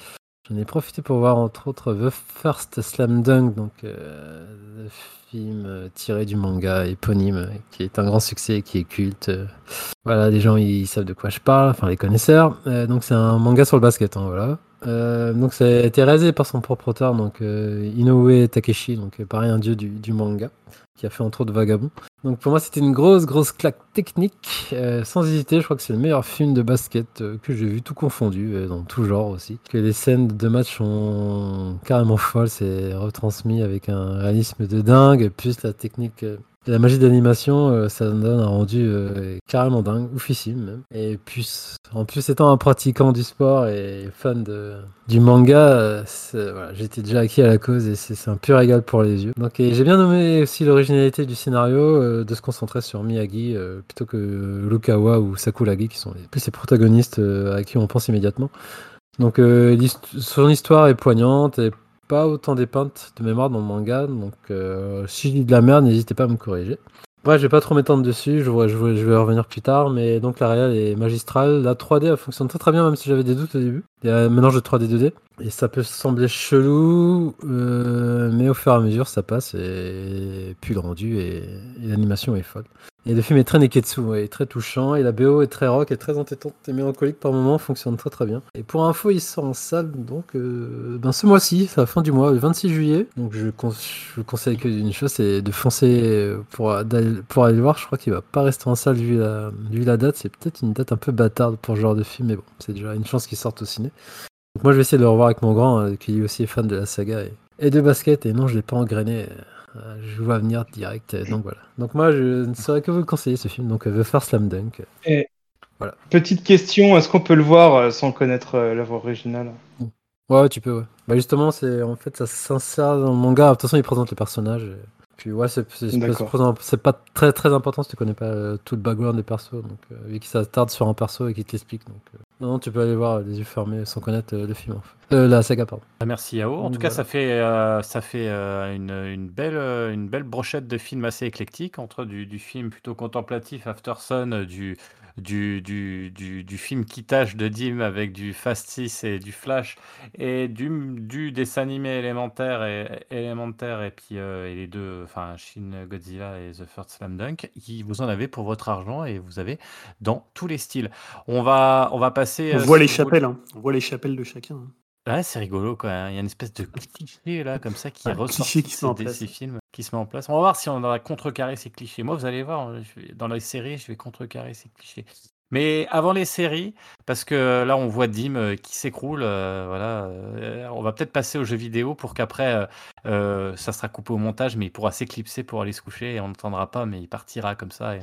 j'en ai profité pour voir entre autres The First Slam Dunk, donc euh, le film tiré du manga éponyme, qui est un grand succès, qui est culte. voilà, les gens ils savent de quoi je parle, enfin les connaisseurs. Euh, donc c'est un manga sur le basket, hein, voilà. Euh, donc ça a été réalisé par son propre auteur, donc euh, Inoue Takeshi, donc euh, pareil un dieu du, du manga, qui a fait entre autres Vagabond. Donc pour moi c'était une grosse grosse claque technique, euh, sans hésiter, je crois que c'est le meilleur film de basket euh, que j'ai vu, tout confondu, dans tout genre aussi. Que les scènes de match sont carrément folles, c'est retransmis avec un réalisme de dingue, plus la technique la magie d'animation, euh, ça donne un rendu euh, carrément dingue, oufissime même. Et puis, en plus, étant un pratiquant du sport et fan du manga, euh, j'étais déjà acquis à la cause et c'est un pur régal pour les yeux. Donc, j'ai bien nommé aussi l'originalité du scénario, de se concentrer sur Miyagi plutôt que Lukawa ou Sakuragi, qui sont les, plus les protagonistes à qui on pense immédiatement. Donc, son histoire est poignante et pas autant dépeinte de mémoire dans le manga, donc euh, si je dis de la merde, n'hésitez pas à me corriger. Ouais, je vais pas trop m'étendre dessus, je, vois- je, vais revenir plus tard, mais donc la réal est magistrale. La 3D elle fonctionne très très bien, même si j'avais des doutes au début. Il y a un mélange de 3D 2D, et ça peut sembler chelou, euh, mais au fur et à mesure ça passe, et puis le rendu et l'animation est folle. Et le film est très neketsu, ouais, très touchant, et la BO est très rock et très entêtante et mélancolique par moments, fonctionne très très bien. Et pour info, il sort en salle donc euh, ben, ce mois-ci, c'est la fin du mois, le 26 juillet. Donc je, con- je vous conseille que d'une chose, c'est de foncer euh, pour, pour aller le voir. Je crois qu'il va pas rester en salle vu la, date. C'est peut-être une date un peu bâtarde pour ce genre de film, mais bon, c'est déjà une chance qu'il sorte au ciné. Donc moi je vais essayer de le revoir avec mon grand, euh, qui lui aussi est fan de la saga et, et de basket, et non, je l'ai pas engrainé. euh, je le vois venir direct, euh, donc voilà. Donc moi, je ne saurais que vous le conseiller ce film, donc euh, The First Slam Dunk. Petite question, est-ce qu'on peut le voir euh, sans connaître euh, l'œuvre originale? Ouais, tu peux, ouais. Bah justement, c'est en fait ça s'insère dans le manga. De toute façon, il présente les personnages. et- Puis ouais, c'est pas, très très important si tu connais pas euh, tout le background des persos. Donc euh, vu que ça tarde sur un perso et qu'il te l'explique. Donc euh, non, non, tu peux aller voir euh, les yeux fermés sans connaître euh, le film. En fait. Euh, la saga, pardon. Ah, Merci Yao. En tout cas, ça fait, euh, ça fait euh, une, une belle, une belle brochette de films assez éclectiques entre du, du film plutôt contemplatif After Sun, du, du, du, du, du film Kittage de Dim avec du Fast 6 et du Flash et du, du dessin animé élémentaire et, élémentaire et puis euh, et les deux, enfin Shin Godzilla et The First Slam Dunk, qui vous en avez pour votre argent et vous avez dans tous les styles. On va, on va passer. On euh, voit les chapelles, hein. on voit les chapelles de chacun. hein. Ouais, c'est rigolo quoi. Il y a une espèce de cliché là, comme ça, qui Un est cliché ressorti qui se met en place. ces films, qui se met en place. On va voir si on va contrecarrer ces clichés. Moi, vous allez voir, hein, je vais- dans les séries, je vais contrecarrer ces clichés. Mais avant les séries, parce que là, on voit Dim euh, qui s'écroule, euh, voilà, euh, on va peut-être passer aux jeux vidéo pour qu'après, euh, euh, ça sera coupé au montage, mais il pourra s'éclipser pour aller se coucher et on n'entendra pas, mais il partira comme ça. Et,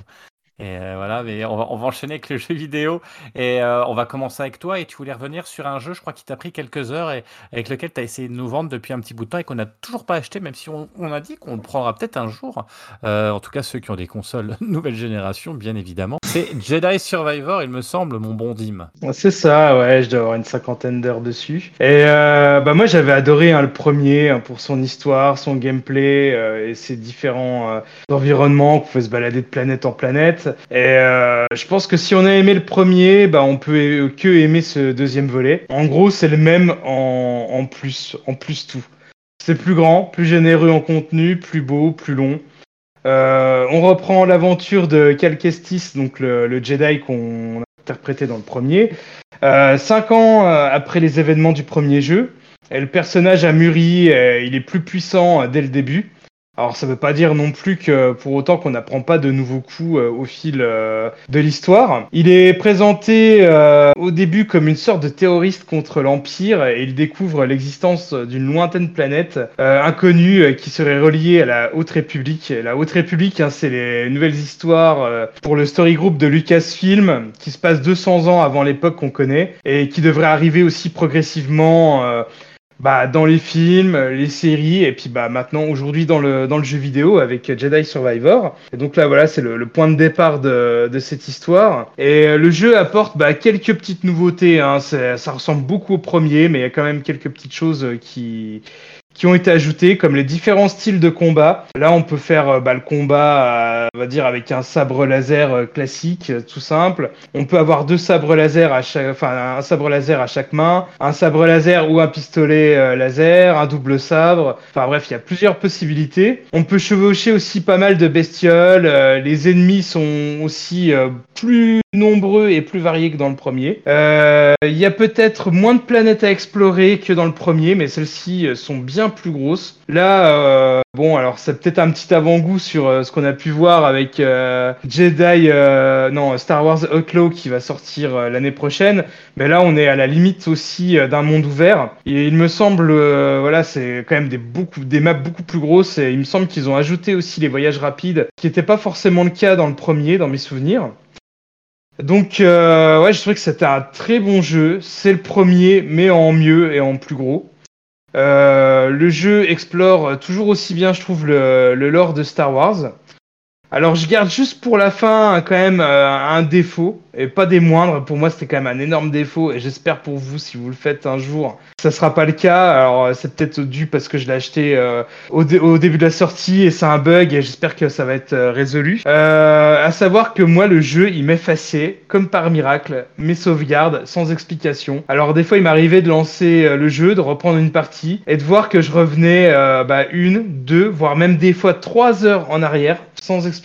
et, euh, voilà, mais on va, enchaîner avec le jeu vidéo et euh, on va commencer avec toi. Et tu voulais revenir sur un jeu, je crois, qui t'a pris quelques heures et avec lequel tu as essayé de nous vendre depuis un petit bout de temps et qu'on n'a toujours pas acheté, même si on, a dit qu'on le prendra peut-être un jour. Euh, en tout cas, ceux qui ont des consoles nouvelle génération, bien évidemment. C'est Jedi Survivor, il me semble, mon bon Dim. C'est ça, ouais, je dois avoir une cinquantaine d'heures dessus. Et bah moi j'avais adoré hein, le premier hein, pour son histoire, son gameplay et ses différents environnements, qu'on pouvait se balader de planète en planète. Et euh, je pense que si on a aimé le premier, bah on peut que aimer ce deuxième volet. En gros, c'est le même en, plus, en plus tout. C'est plus grand, plus généreux en contenu, plus beau, plus long. Euh, on reprend l'aventure de Cal Kestis, donc le, Jedi qu'on a interprété dans le premier. Euh, cinq ans après les événements du premier jeu, le personnage a mûri, il est plus puissant dès le début. Alors ça veut pas dire non plus que pour autant qu'on n'apprend pas de nouveaux coups euh, au fil euh, de l'histoire. Il est présenté euh, au début comme une sorte de terroriste contre l'Empire et il découvre l'existence d'une lointaine planète inconnue qui serait reliée à la Haute République. La Haute République, hein, c'est les nouvelles histoires pour le story group de Lucasfilm qui se passe 200 ans avant l'époque qu'on connaît et qui devrait arriver aussi progressivement bah, dans les films, les séries, et puis bah, maintenant aujourd'hui dans le, dans le jeu vidéo avec Jedi Survivor. Et donc là voilà, c'est le, le point de départ de, de cette histoire. Et le jeu apporte bah, quelques petites nouveautés, hein. C'est- ça ressemble beaucoup au premier, mais il y a quand même quelques petites choses euh, qui, qui ont été ajoutées, comme les différents styles de combat. Là, on peut faire euh, bah, le combat, euh, on va dire, avec un sabre laser euh, classique, tout simple. On peut avoir deux sabres laser à chaque, enfin, un sabre laser à chaque main, un sabre laser ou un pistolet laser, un double sabre. Enfin bref, il y a plusieurs possibilités. On peut chevaucher aussi pas mal de bestioles. les ennemis sont aussi plus nombreux et plus variés que dans le premier. Il y a peut-être moins de planètes à explorer que dans le premier, mais celles-ci sont bien plus grosses. Là, euh, bon, alors c'est peut-être un petit avant-goût sur euh, ce qu'on a pu voir avec euh, Jedi, non, Star Wars Outlaw qui va sortir l'année prochaine. Mais là, on est à la limite aussi d'un monde ouvert. Et il me semble, voilà, c'est quand même des, beaucoup, des maps beaucoup plus grosses. Et il me semble qu'ils ont ajouté aussi les voyages rapides, qui n'était pas forcément le cas dans le premier, dans mes souvenirs. Donc, ouais, je trouvais que c'était un très bon jeu. C'est le premier, mais en mieux et en plus gros. Euh, le jeu explore toujours aussi bien, je trouve, le, le lore de Star Wars. Alors, je garde juste pour la fin quand même euh, un défaut, et pas des moindres. Pour moi, c'était quand même un énorme défaut, et j'espère pour vous, si vous le faites un jour, ça sera pas le cas. Alors, euh, c'est peut-être dû parce que je l'ai acheté euh, au, dé- au début de la sortie, et c'est un bug, et j'espère que ça va être résolu. À savoir que moi, le jeu, il m'effaçait, comme par miracle, mes sauvegardes, sans explication. Alors, des fois, il m'arrivait de lancer le jeu, de reprendre une partie, et de voir que je revenais bah, une, deux, voire même des fois trois heures en arrière, sans explication.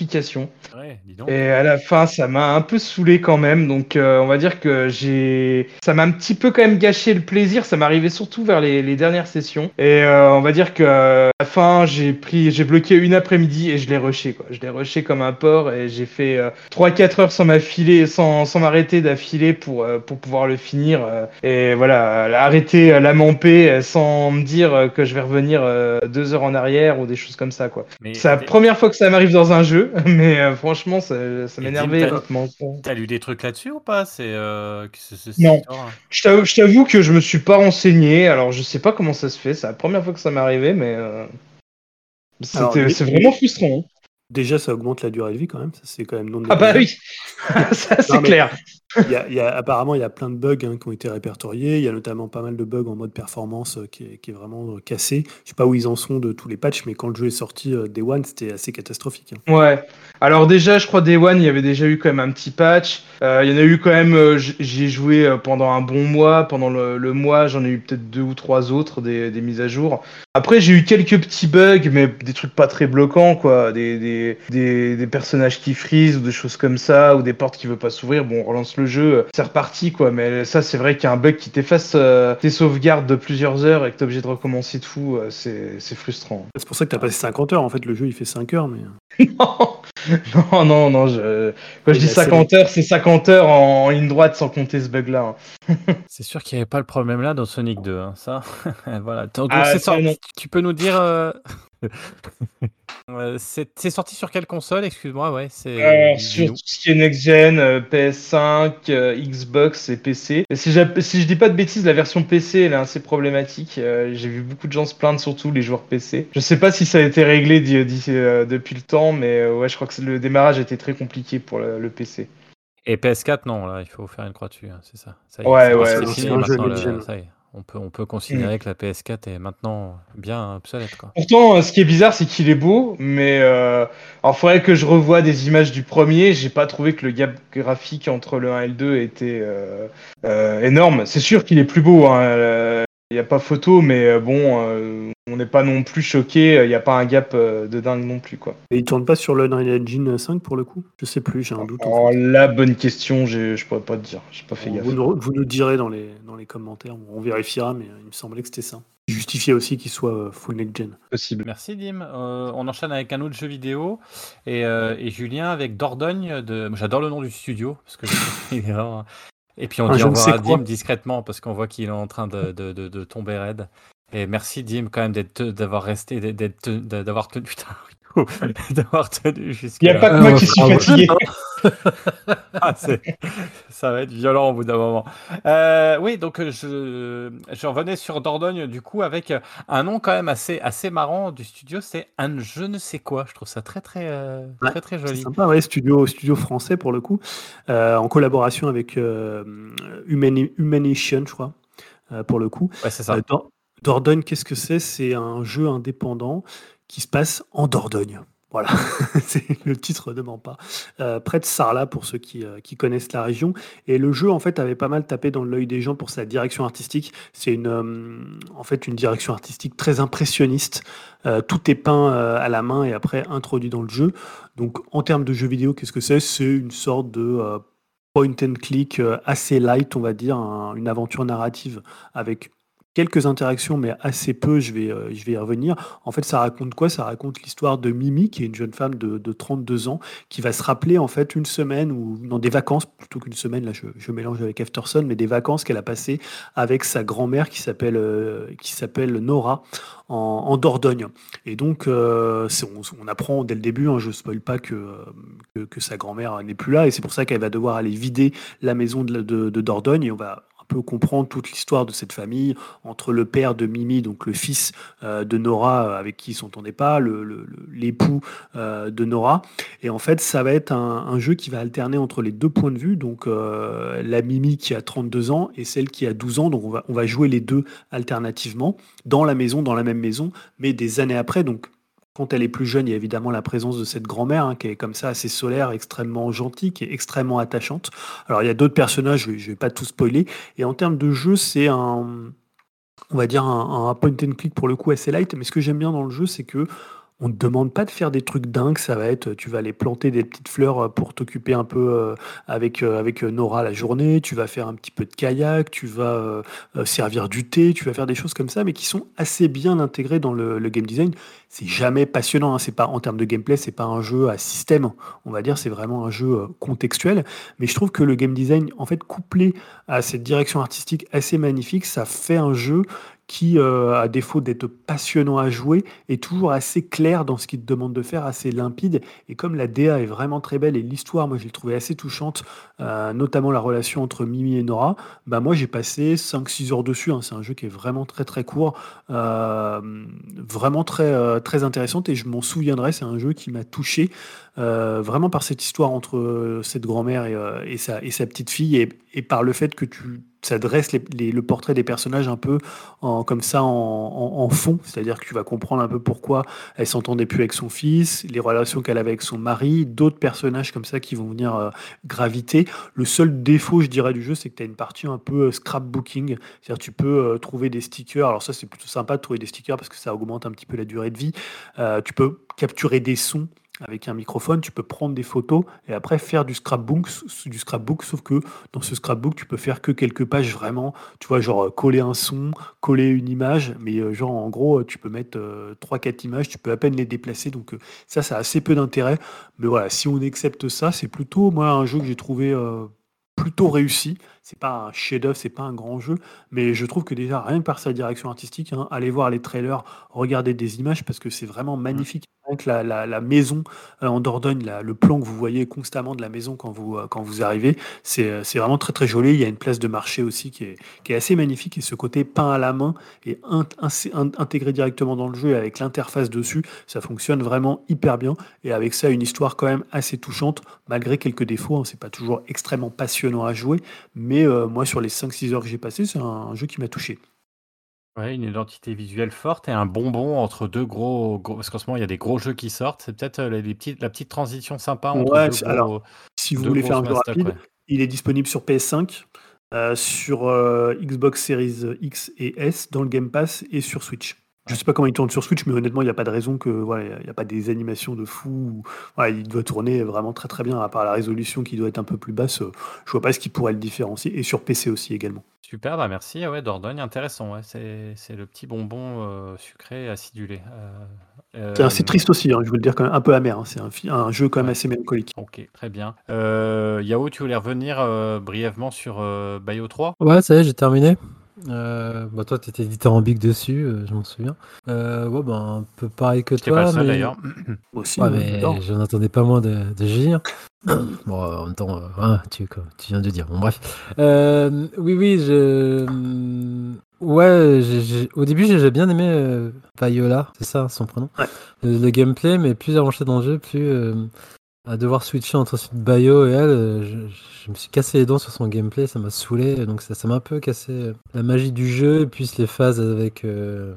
Ouais, dis donc. Et à la fin, ça m'a un peu saoulé quand même. Donc, euh, on va dire que j'ai, ça m'a un petit peu quand même gâché le plaisir. Ça m'arrivait surtout vers les, les dernières sessions. Et euh, on va dire que euh, à la fin, j'ai pris, j'ai bloqué une après-midi et je l'ai rushé quoi. Je l'ai rushé comme un porc et j'ai fait euh, 3-4 heures sans m'affiler, sans, sans m'arrêter d'affiler pour pour pouvoir le finir. et voilà, arrêter la mampée sans me dire que je vais revenir deux heures en arrière ou des choses comme ça quoi. C'est la première fois que ça m'arrive dans un jeu, mais euh, ça, m'énervait t'as- lu des trucs là-dessus ou pas? C'est euh, c'est- Non. c'est- Je t'avoue- que je me suis pas renseigné, alors je sais pas comment ça se fait, c'est la première fois que ça m'est arrivé, mais euh, c'est vraiment frustrant. hein. Déjà, ça augmente la durée de vie quand même. Ça, c'est quand même non Ah bah oui, ça c'est clair. Y a, apparemment, il y a plein de bugs hein, qui ont été répertoriés. Il y a notamment pas mal de bugs en mode performance euh, qui, est, vraiment euh, cassé. Je sais pas où ils en sont de tous les patchs, mais quand le jeu est sorti euh, Day One, c'était assez catastrophique. hein. Ouais. Alors déjà, je crois Day One, il y avait déjà eu quand même un petit patch. Il y en a eu quand même. J'y ai joué pendant un bon mois. Pendant le, mois, j'en ai eu peut-être deux ou trois autres des, mises à jour. Après, j'ai eu quelques petits bugs, mais des trucs pas très bloquants, quoi. Des, des, des, des personnages qui freeze ou des choses comme ça, ou des portes qui veulent pas s'ouvrir. Bon, on relance le jeu, euh, c'est reparti, quoi. Mais ça, c'est vrai qu'il y a un bug qui t'efface euh, tes sauvegardes de plusieurs heures et que t'es obligé de recommencer tout. euh, c'est frustrant. C'est pour ça que tu as passé 50 heures. En fait, le jeu, il fait 5 heures. Mais... Non, non, non, je... quand je dis est assez 50 heures, c'est 50 heures en ligne droite sans compter ce bug-là. hein. C'est sûr qu'il n'y avait pas le problème là dans Sonic 2, hein, ça. voilà. Donc, Ah, ça. Tu peux nous dire. euh, euh, c'est sorti sur quelle console? Excuse-moi, ouais. C'est. Sur tout ce qui est next-gen, euh, PS5, euh, Xbox et PC. Et si, si je dis pas de bêtises, la version PC, elle est assez problématique. Euh, J'ai vu beaucoup de gens se plaindre, surtout les joueurs PC. Je sais pas si ça a été réglé euh, depuis le temps, mais euh, ouais, je crois que le démarrage été très compliqué pour le, le PC. Et PS4, non, là, il faut faire une croix dessus, hein, c'est ça. Ouais, ouais, c'est c'est fini un jeu maintenant, next-gen. le- ça y est. On peut, on peut considérer que la PS4 est maintenant bien obsolète, quoi. Pourtant, euh, ce qui est bizarre, c'est qu'il est beau, mais euh, alors faudrait que je revoie des images du premier. J'ai pas trouvé que le gap graphique entre le 1 et le 2 était euh, euh, énorme. C'est sûr qu'il est plus beau. Hein, il n'y a pas photo, mais euh, bon, euh, on n'est pas non plus choqué. Il n'y a pas un gap euh, de dingue non plus, quoi. Et il tourne pas sur le Unreal Engine 5 pour le coup? Je sais plus, j'ai un doute. en Oh, fait. la bonne question, je pourrais pas te dire. J'ai pas fait gaffe. vous, nous, vous nous direz dans les, dans les commentaires, on vérifiera, mais euh, il me semblait que c'était ça. Justifié aussi qu'il soit euh, full next gen. Possible. Merci Dim. Euh, on enchaîne avec un autre jeu vidéo et, euh, et Julien avec Dordogne. De... J'adore le nom du studio parce que il est vraiment- Et puis on Un dit au revoir à quoi. Dim discrètement parce qu'on voit qu'il est en train de, de- de- de tomber raide. Et merci Dim quand même d'être d'avoir resté d'avoir tenu d'avoir tenu jusqu'à Il n'y a pas que Ah, moi on qui suis fatigué. Ah, ça va être violent au bout d'un moment. Euh, oui, donc je, je revenais sur Dordogne du coup avec un nom quand même assez, assez marrant du studio, c'est un je ne sais quoi. Je trouve ça très très euh, Ouais, très très C'est joli. sympa, ouais, studio, studio français pour le coup, euh, en collaboration avec Humani- Humanation, je crois, pour le coup. Ouais, c'est ça. Dor- Dordogne, qu'est-ce que c'est? C'est un jeu indépendant qui se passe en Dordogne. Voilà, le titre ne ment pas. Euh, près de Sarlat pour ceux qui, euh, qui connaissent la région. Et le jeu en fait avait pas mal tapé dans l'œil des gens pour sa direction artistique. C'est une euh, direction artistique très impressionniste. Tout est peint à la main et après introduit dans le jeu. Donc en termes de jeu vidéo, qu'est-ce que c'est? C'est une sorte de point and click assez light, on va dire, un- une aventure narrative avec quelques interactions, mais assez peu, je vais, euh, je vais y revenir. En fait, ça raconte quoi? Ça raconte l'histoire de Mimi, qui est une jeune femme de, de 32 ans, qui va se rappeler en fait une semaine, ou dans des vacances, plutôt qu'une semaine, là je, mélange avec Afterson, mais des vacances qu'elle a passées avec sa grand-mère qui s'appelle euh, qui s'appelle Nora en, Dordogne. Et donc, euh, on, apprend dès le début, hein, je ne spoil pas que, que, sa grand-mère n'est plus là, et c'est pour ça qu'elle va devoir aller vider la maison de- de Dordogne, et on va comprendre toute l'histoire de cette famille, entre le père de Mimi, donc le fils euh, de Nora, euh, avec qui ils s'entendaient pas, l'époux euh, de Nora. Et en fait, ça va être un, jeu qui va alterner entre les deux points de vue, donc la Mimi qui a 32 ans et celle qui a 12 ans. Donc on va, on va jouer les deux alternativement, dans la maison, dans la même maison, mais des années après. Donc quand elle est plus jeune, il y a évidemment la présence de cette grand-mère hein, qui est comme ça assez solaire, extrêmement gentille, qui est extrêmement attachante. Alors il y a d'autres personnages, je ne vais pas tout spoiler. Et en termes de jeu, c'est un, on va dire un, un point and click pour le coup assez light. Mais ce que j'aime bien dans le jeu, c'est que on ne te demande pas de faire des trucs dingues. Ça va être, tu vas aller planter des petites fleurs euh, pour t'occuper un peu euh, avec, euh, avec Nora la journée. Tu vas faire un petit peu de kayak. Tu vas servir du thé. Tu vas faire des choses comme ça, mais qui sont assez bien intégrées dans le, game design. C'est jamais passionnant. Hein. C'est pas en termes de gameplay, c'est pas un jeu à système. On va dire, c'est vraiment un jeu contextuel. Mais je trouve que le game design, en fait, couplé à cette direction artistique assez magnifique, ça fait un jeu qui, euh, à défaut d'être passionnant à jouer, est toujours assez clair dans ce qu'il te demande de faire, assez limpide. Et comme la DA est vraiment très belle et l'histoire, moi, je l'ai trouvée assez touchante, euh, notamment la relation entre Mimi et Nora, bah moi, j'ai passé 5-6 heures dessus. hein. C'est un jeu qui est vraiment très très court, euh, vraiment très, très intéressante et je m'en souviendrai. C'est un jeu qui m'a touché euh, vraiment par cette histoire entre euh, cette grand-mère et, euh, et sa, et sa petite fille et, par le fait que tu ça dresse le portrait des personnages un peu en, comme ça en, fond, c'est-à-dire que tu vas comprendre un peu pourquoi elle s'entendait plus avec son fils, les relations qu'elle avait avec son mari, d'autres personnages comme ça qui vont venir graviter. Le seul défaut, je dirais, du jeu, c'est que tu as une partie un peu scrapbooking, c'est-à-dire tu peux trouver des stickers. Alors ça, c'est plutôt sympa de trouver des stickers parce que ça augmente un petit peu la durée de vie. Tu peux capturer des sons avec un microphone, tu peux prendre des photos et après faire du scrapbook, du scrapbook, sauf que dans ce scrapbook, tu peux faire que quelques pages vraiment, tu vois, genre euh, coller un son, coller une image, mais euh, genre en gros, euh, tu peux mettre euh, 3-4 images, tu peux à peine les déplacer, donc ça, ça a assez peu d'intérêt. Mais voilà, si on accepte ça, c'est plutôt, moi, un jeu que j'ai trouvé plutôt réussi. C'est pas un chef-d'œuvre, c'est pas un grand jeu, mais je trouve que déjà, rien que par sa direction artistique, hein, allez voir les trailers, regardez des images parce que c'est vraiment magnifique. Rien que la, la- la maison euh, en Dordogne, la- le plan que vous voyez constamment de la maison quand vous, euh, quand vous arrivez, c'est euh, c'est vraiment très très joli. Il y a une place de marché aussi qui est, qui est assez magnifique et ce côté peint à la main et int- intégré directement dans le jeu avec l'interface dessus, ça fonctionne vraiment hyper bien. Et avec ça, une histoire quand même assez touchante, malgré quelques défauts. hein. c'est pas toujours extrêmement passionnant à jouer, mais euh, moi, sur les 5-6 heures que j'ai passées, c'est un jeu qui m'a touché. Ouais, une identité visuelle forte et un bonbon entre deux gros, gros- parce qu'en ce moment il y a des gros jeux qui sortent. C'est peut-être euh, les, les petites, la petite transition sympa entre Ouais, deux gros. alors, Si vous voulez faire un jeu rapide, ouais. il est disponible sur PS5. euh, sur euh, Xbox Series X et S dans le Game Pass et sur Switch. Je sais pas comment il tourne sur Switch, mais honnêtement, il n'y a pas de raison que voilà, il n'y a pas des animations de fou. ou- voilà, il doit tourner vraiment très très bien, à part la résolution qui doit être un peu plus basse. euh, je vois pas ce qui pourrait le différencier. Et sur PC aussi également. Super, bah merci. Ah Ouais, Dordogne, intéressant. Ouais. C'est c'est le petit bonbon euh, sucré acidulé. Euh, C'est assez euh, triste aussi, hein, je veux le dire quand même un peu amer. hein. C'est un, jeu quand même Ouais. assez mélancolique. Ok, très bien. Euh, Yao, tu voulais revenir euh, brièvement sur euh, Bayo 3 Ouais, ça y est, j'ai terminé. Euh, bah toi, t'étais dithyrambique dessus, euh, je m'en souviens. Euh, ouais, bah, un peu pareil que J'étais toi. pas le seul mais... d'ailleurs. Aussi, Ouais, mais je n'attendais pas moins de, de Julien. bon, en même temps, euh, hein, tu, quoi, tu viens de dire. Bon, bref. Euh, oui, oui, je. hum, Ouais, j'ai- j'ai- au début, j'ai bien aimé euh, Viola, c'est ça son prénom. Ouais. Le, le gameplay, mais plus avancé dans le jeu, plus euh, à devoir switcher entre Bayo et elle, euh, je, je me suis cassé les dents sur son gameplay, ça m'a saoulé, donc ça ça m'a un peu cassé euh, la magie du jeu, et puis les phases avec. euh,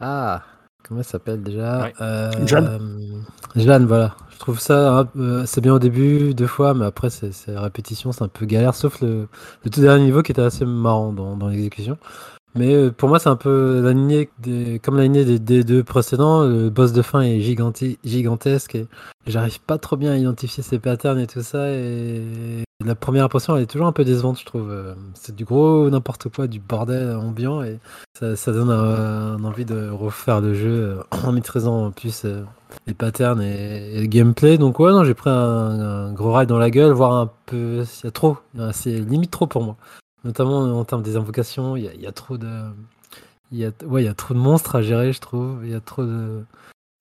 Ah, comment elle s'appelle déjà Ouais. Euh, Jeanne. Jeanne, voilà. Je trouve ça, c'est bien au début, deux fois, mais après, c'est c'est répétition, c'est un peu galère, sauf le, le tout dernier niveau qui était assez marrant dans, dans l'exécution. Mais euh, pour moi, c'est un peu la lignée des, comme la des, deux précédents. Le boss de fin est giganti- gigantesque et j'arrive pas trop bien à identifier ses patterns et tout ça. Et la première impression, elle est toujours un peu décevante, je trouve. Euh, C'est du gros n'importe quoi, du bordel ambiant et ça, ça donne un, envie de refaire le jeu euh, en maîtrisant en plus les patterns et, et le gameplay. Donc ouais, non, j'ai pris un, un gros ride dans la gueule, voire un peu, il y a trop, c'est limite trop pour moi. Notamment en termes des invocations, il y a, trop de, il ouais, il y a trop de monstres à gérer, je trouve. Il y a trop de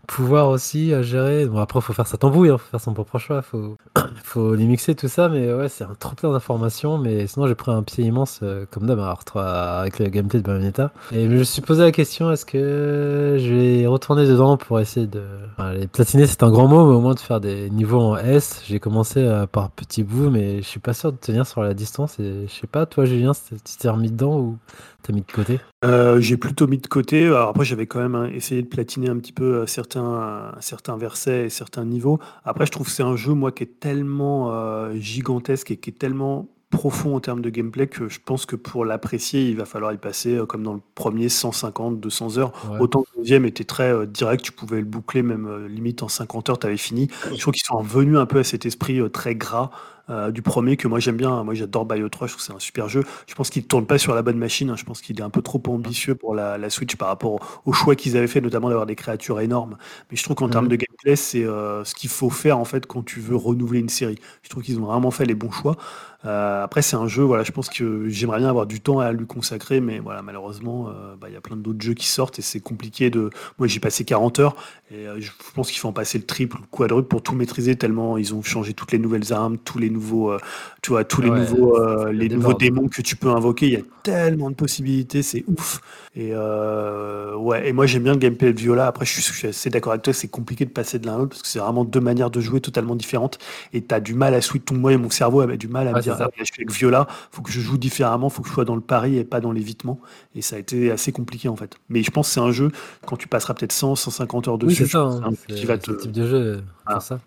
pouvoir aussi à gérer. Bon après, faut faire sa tambouille, hein, faut faire son propre choix, faut, faut les mixer tout ça. Mais ouais, c'est un trop plein d'informations. Mais sinon, j'ai pris un pied immense euh, comme d'hab toi, avec le gameplay de Bayonetta. Et je me suis posé la question est-ce que je vais retourner dedans pour essayer de enfin, les platiner C'est un grand mot, mais au moins de faire des niveaux en S. J'ai commencé euh, par petits bouts, mais je suis pas sûr de tenir sur la distance. Et je sais pas, toi, Julien, tu t'es remis dedans ou t'as mis de côté? Euh, j'ai plutôt mis de côté. Alors après, j'avais quand même hein, essayé de platiner un petit peu euh, certains, euh, certains versets et certains niveaux. Après, je trouve que c'est un jeu, moi, qui est tellement gigantesque et qui est tellement profond en termes de gameplay que je pense que pour l'apprécier, il va falloir y passer, comme dans le premier, 150, 200 heures. Ouais. Autant que le deuxième était très direct, tu pouvais le boucler même limite en 50 heures, tu avais fini. Je trouve qu'ils sont revenus un peu à cet esprit très gras euh, du premier que moi j'aime bien. Moi j'adore Bio 3, je trouve que c'est un super jeu. Je pense qu'il ne tourne pas sur la bonne machine. hein. Je pense qu'il est un peu trop ambitieux pour la, la Switch par rapport au, au choix qu'ils avaient fait, notamment d'avoir des créatures énormes. Mais je trouve qu'en termes Mhm. de gameplay, c'est euh, ce qu'il faut faire en fait quand tu veux renouveler une série. Je trouve qu'ils ont vraiment fait les bons choix. Euh, après, c'est un jeu, voilà, je pense que j'aimerais bien avoir du temps à lui consacrer, mais voilà, malheureusement, euh, bah, il y a plein d'autres jeux qui sortent et c'est compliqué de. Moi, j'ai passé 40 heures et euh, je pense qu'il faut en passer le triple ou le quadruple pour tout maîtriser, tellement ils ont changé toutes les nouvelles armes, tous les nouveaux, tu vois, tous les Ouais, nouveaux, les nouveaux démons que tu peux invoquer. Il y a tellement de possibilités, c'est ouf. Et ouais, et moi j'aime bien le gameplay de Viola. Après, je suis, je suis assez d'accord avec toi, c'est compliqué de passer de l'un à l'autre parce que c'est vraiment deux manières de jouer totalement différentes. Et tu as du mal à switch. Tout moi et mon cerveau avait du mal à me Ouais, dire c'est ça. je suis avec Viola, faut que je joue différemment, faut que je sois dans le pari et pas dans l'évitement. Et ça a été assez compliqué en fait. Mais je pense que c'est un jeu, quand tu passeras peut-être 100, 150 heures Oui, dessus, c'est ça. hein. qui va te. le type de jeu euh, ça.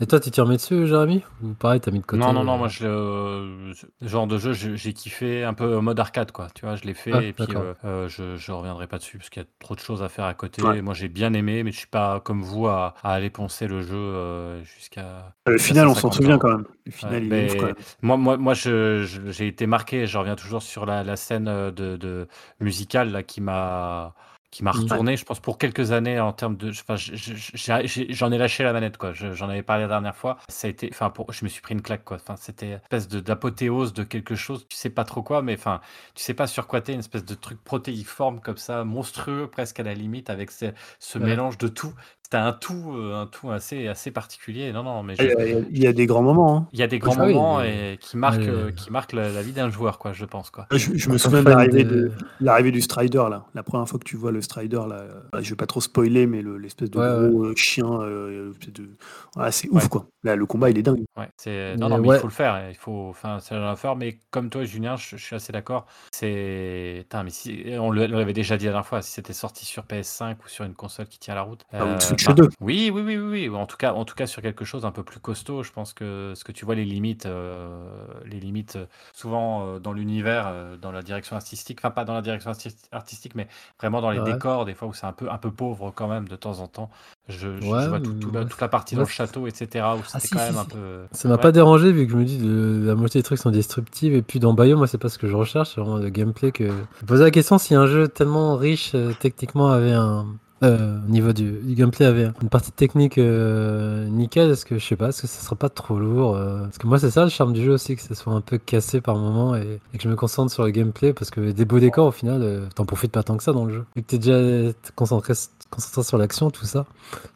Et toi, tu t'y remets dessus, Jérémy Ou pareil, t'as mis de côté Non, non, non, euh, moi, je, ce genre de jeu, je- j'ai kiffé un peu en mode arcade, quoi. Tu vois, je l'ai fait Ah, et puis euh, euh, je, je reviendrai pas dessus parce qu'il y a trop de choses à faire à côté. Ouais. Moi, j'ai bien aimé, mais je suis pas comme vous à, à aller poncer le jeu jusqu'à. Le final, on s'en 150 souvient quand même. Le final, Ouais, il est ouf mais quand même. Moi, moi, moi je- je- j'ai été marqué, je reviens toujours sur la, la scène de, de musicale là, qui m'a qui m'a Mm. retourné, je pense, pour quelques années en termes de. Enfin, j'en ai lâché la manette, quoi. Je- J'en avais parlé la dernière fois. Ça a été. Enfin, pour, je me suis pris une claque, quoi. Enfin, c'était une espèce de- d'apothéose de quelque chose. Tu sais pas trop quoi, mais enfin, tu sais pas sur quoi t'es, une espèce de truc protéiforme comme ça, monstrueux presque à la limite, avec ce, ce Ouais. mélange de tout. C'était un tout, euh, un tout assez, assez particulier. Non, non, mais je- Il y a- des grands moments. hein. il y a des grands Ah oui, moments mais- et qui marquent, euh, qui marquent la, la vie d'un joueur, quoi, je pense, quoi. Je, je me souviens de l'arrivée de- de- l'arrivée du Strider là. La première fois que tu vois le Strider là, bah, je vais pas trop spoiler, mais le- l'espèce de Ouais, gros euh, chien, euh, de... voilà, c'est ouf Ouais. quoi. Là, le combat il est dingue. Ouais, c'est Mais non, non, mais ouais. il faut le faire. Il faut, enfin, c'est à faire. Mais comme toi, Julien, je, je suis assez d'accord. C'est, Putain, mais si on l'avait déjà dit la dernière fois, si c'était sorti sur PS5 ou sur une console qui tient la route. Ah, euh, 2. Oui, oui, oui, oui, oui. En tout cas, en tout cas sur quelque chose un peu plus costaud. Je pense que ce que tu vois les limites, euh, les limites euh, souvent euh, dans l'univers, dans la direction artistique. Enfin, pas dans la direction artis- artistique, mais vraiment dans les décors. Des fois où c'est un peu, un peu pauvre quand même de temps en temps. Je, vois toute la partie dans le château, etc. Où c'était si, quand si, même un si. peu. Ça m'a pas dérangé vu que je me dis la moitié des trucs sont destructibles et puis dans Bayo moi c'est pas ce que je recherche c'est vraiment le gameplay que je posais la question si un jeu tellement riche techniquement avait un euh, au niveau du, du gameplay avait une partie technique euh, nickel est-ce que je sais pas est-ce que ça sera pas trop lourd euh, parce que moi c'est ça le charme du jeu aussi que ça soit un peu cassé par moment et, et que je me concentre sur le gameplay parce que des beaux décors au final t'en profites pas tant que ça dans le jeu. Vu que t'es déjà concentré concentré sur l'action tout ça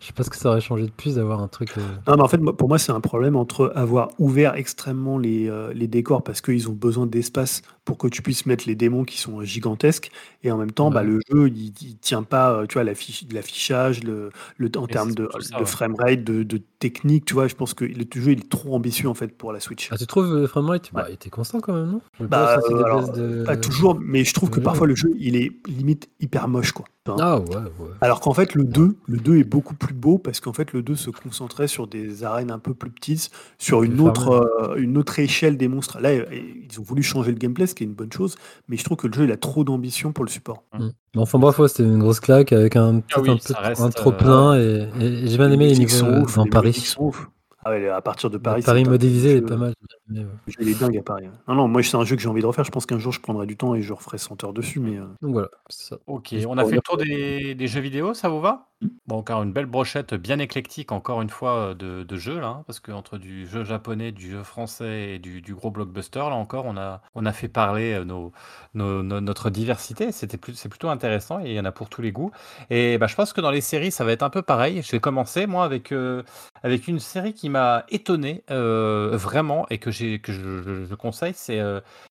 je sais pas ce que ça aurait changé de plus d'avoir un truc Non, mais en fait, pour moi, c'est un problème entre avoir ouvert extrêmement les, les décors parce qu'ils ont besoin d'espace pour que tu puisses mettre les démons qui sont gigantesques et en même temps, bah, le jeu, il, il tient pas, tu vois, l'affiche- l'affichage, le, le, en termes de, de framerate, de, de technique, tu vois. Je pense que le jeu, il est trop ambitieux en fait pour la Switch. Ah, tu trouves le framerate bah, Ouais. Il était constant quand même, non? Bah, pas euh, alors, de... Toujours, mais je trouve que parfois le jeu, il est limite hyper moche, quoi. Ah ouais, ouais. Alors qu'en fait, le 2, le 2 est beaucoup plus beau parce qu'en fait, le 2 se concentrait sur des arènes un peu plus petites, sur une autre, euh, une autre échelle des monstres. Là, euh, ils ont voulu changer le gameplay, ce qui est une bonne chose, mais je trouve que le jeu, il a trop d'ambition pour le support. Mm. Mais enfin bref, ouais, c'était une grosse claque avec un, Ah oui, un, un trop euh, plein et, et j'ai bien aimé les niveaux sont euh, ouf, dans les Paris. sont ouf. Ah ouais, à partir de Le Paris, Paris modélisé est pas mal. le jeu, il est dingue à Paris. Non, non, moi, c'est un jeu que j'ai envie de refaire. Je pense qu'un jour, je prendrai du temps et je referai 100 heures dessus, mais... euh, Donc voilà, c'est ça. Ok, on a fait le tour des, des jeux vidéo, ça vous va? Bon, encore une belle brochette bien éclectique, encore une fois, euh, de, de jeux, là, hein, parce qu'entre du jeu japonais, du jeu français et du, gros blockbuster, là encore, on a, on a fait parler euh, notre diversité. C'est plutôt intéressant et il y en a pour tous les goûts. Et bah, je pense que dans les séries, ça va être un peu pareil. Je vais commencer, moi, avec, euh, avec une série qui m'a étonné, vraiment, et que, que je, conseille, c'est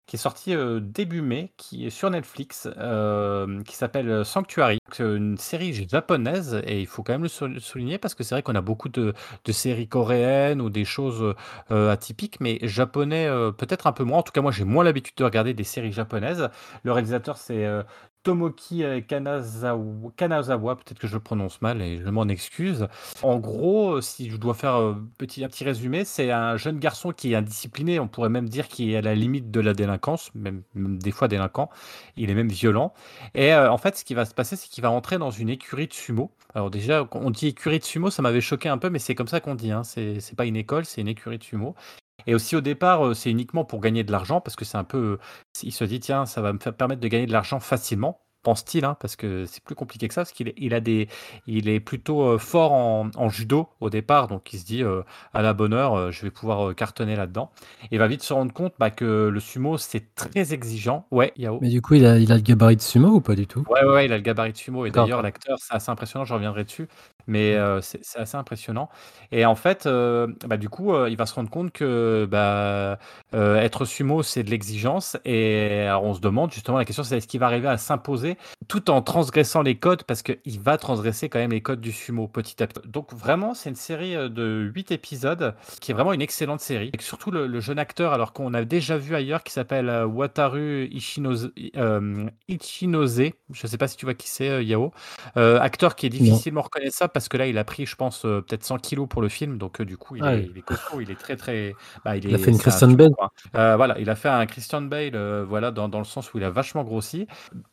qui est sortie euh, début mai, qui est sur Netflix, euh, qui s'appelle Sanctuary. C'est une série japonaise, et il faut quand même le sou- souligner parce que c'est vrai qu'on a beaucoup de, séries coréennes ou des choses euh, atypiques, mais japonais peut-être un peu moins. En tout cas, moi j'ai moins l'habitude de regarder des séries japonaises. Le réalisateur c'est Tomoki euh, Kanazawa, peut-être que je le prononce mal et je m'en excuse. En gros, euh, si je dois faire euh, petit, un petit résumé, c'est un jeune garçon qui est indiscipliné, on pourrait même dire qu'il est à la limite de la délinquance, même, des fois délinquant, il est même violent. Et en fait, ce qui va se passer, c'est qu'il va entrer dans une écurie de sumo. Alors déjà, on dit écurie de sumo, ça m'avait choqué un peu, mais c'est comme ça qu'on dit, hein. c'est pas une école, c'est une écurie de sumo. Et aussi au départ, c'est uniquement pour gagner de l'argent, parce que c'est un peu... Il se dit, tiens, ça va me permettre de gagner de l'argent facilement, pense-t-il, hein, parce que c'est plus compliqué que ça, parce qu'il il a des, il est plutôt euh, fort en, en judo au départ, donc il se dit, euh, à la bonne heure, euh, je vais pouvoir cartonner là-dedans. Et il va vite se rendre compte bah, que le sumo, c'est très exigeant. Ouais, Yao. Mais du coup, il a, il a le gabarit de sumo ou pas du tout? Ouais, ouais, ouais, il a le gabarit de sumo. Et d'ailleurs, l'acteur, c'est assez impressionnant, je reviendrai dessus. Mais euh, c'est assez impressionnant. Et en fait, bah, du coup, il va se rendre compte que bah, être sumo, c'est de l'exigence. Et alors, on se demande justement, la question, c'est est-ce qu'il va arriver à s'imposer tout en transgressant les codes Parce qu'il va transgresser quand même les codes du sumo petit à petit. Donc, vraiment, c'est une série euh, de 8 épisodes qui est vraiment une excellente série. Et surtout le, le jeune acteur, alors qu'on a déjà vu ailleurs, qui s'appelle euh, Wataru Ichinose, euh, Ichinose. Je ne sais pas si tu vois qui c'est, euh, Yao. Euh, acteur qui est difficilement reconnaissable parce que là, il a pris, je pense, peut-être 100 kilos pour le film. Donc, du coup, il, Ah est, oui. il est costaud, il est très, très. bah, Il a est- fait une Christian Bale. voilà, il a fait un Christian Bale, voilà, dans, dans le sens où il a vachement grossi.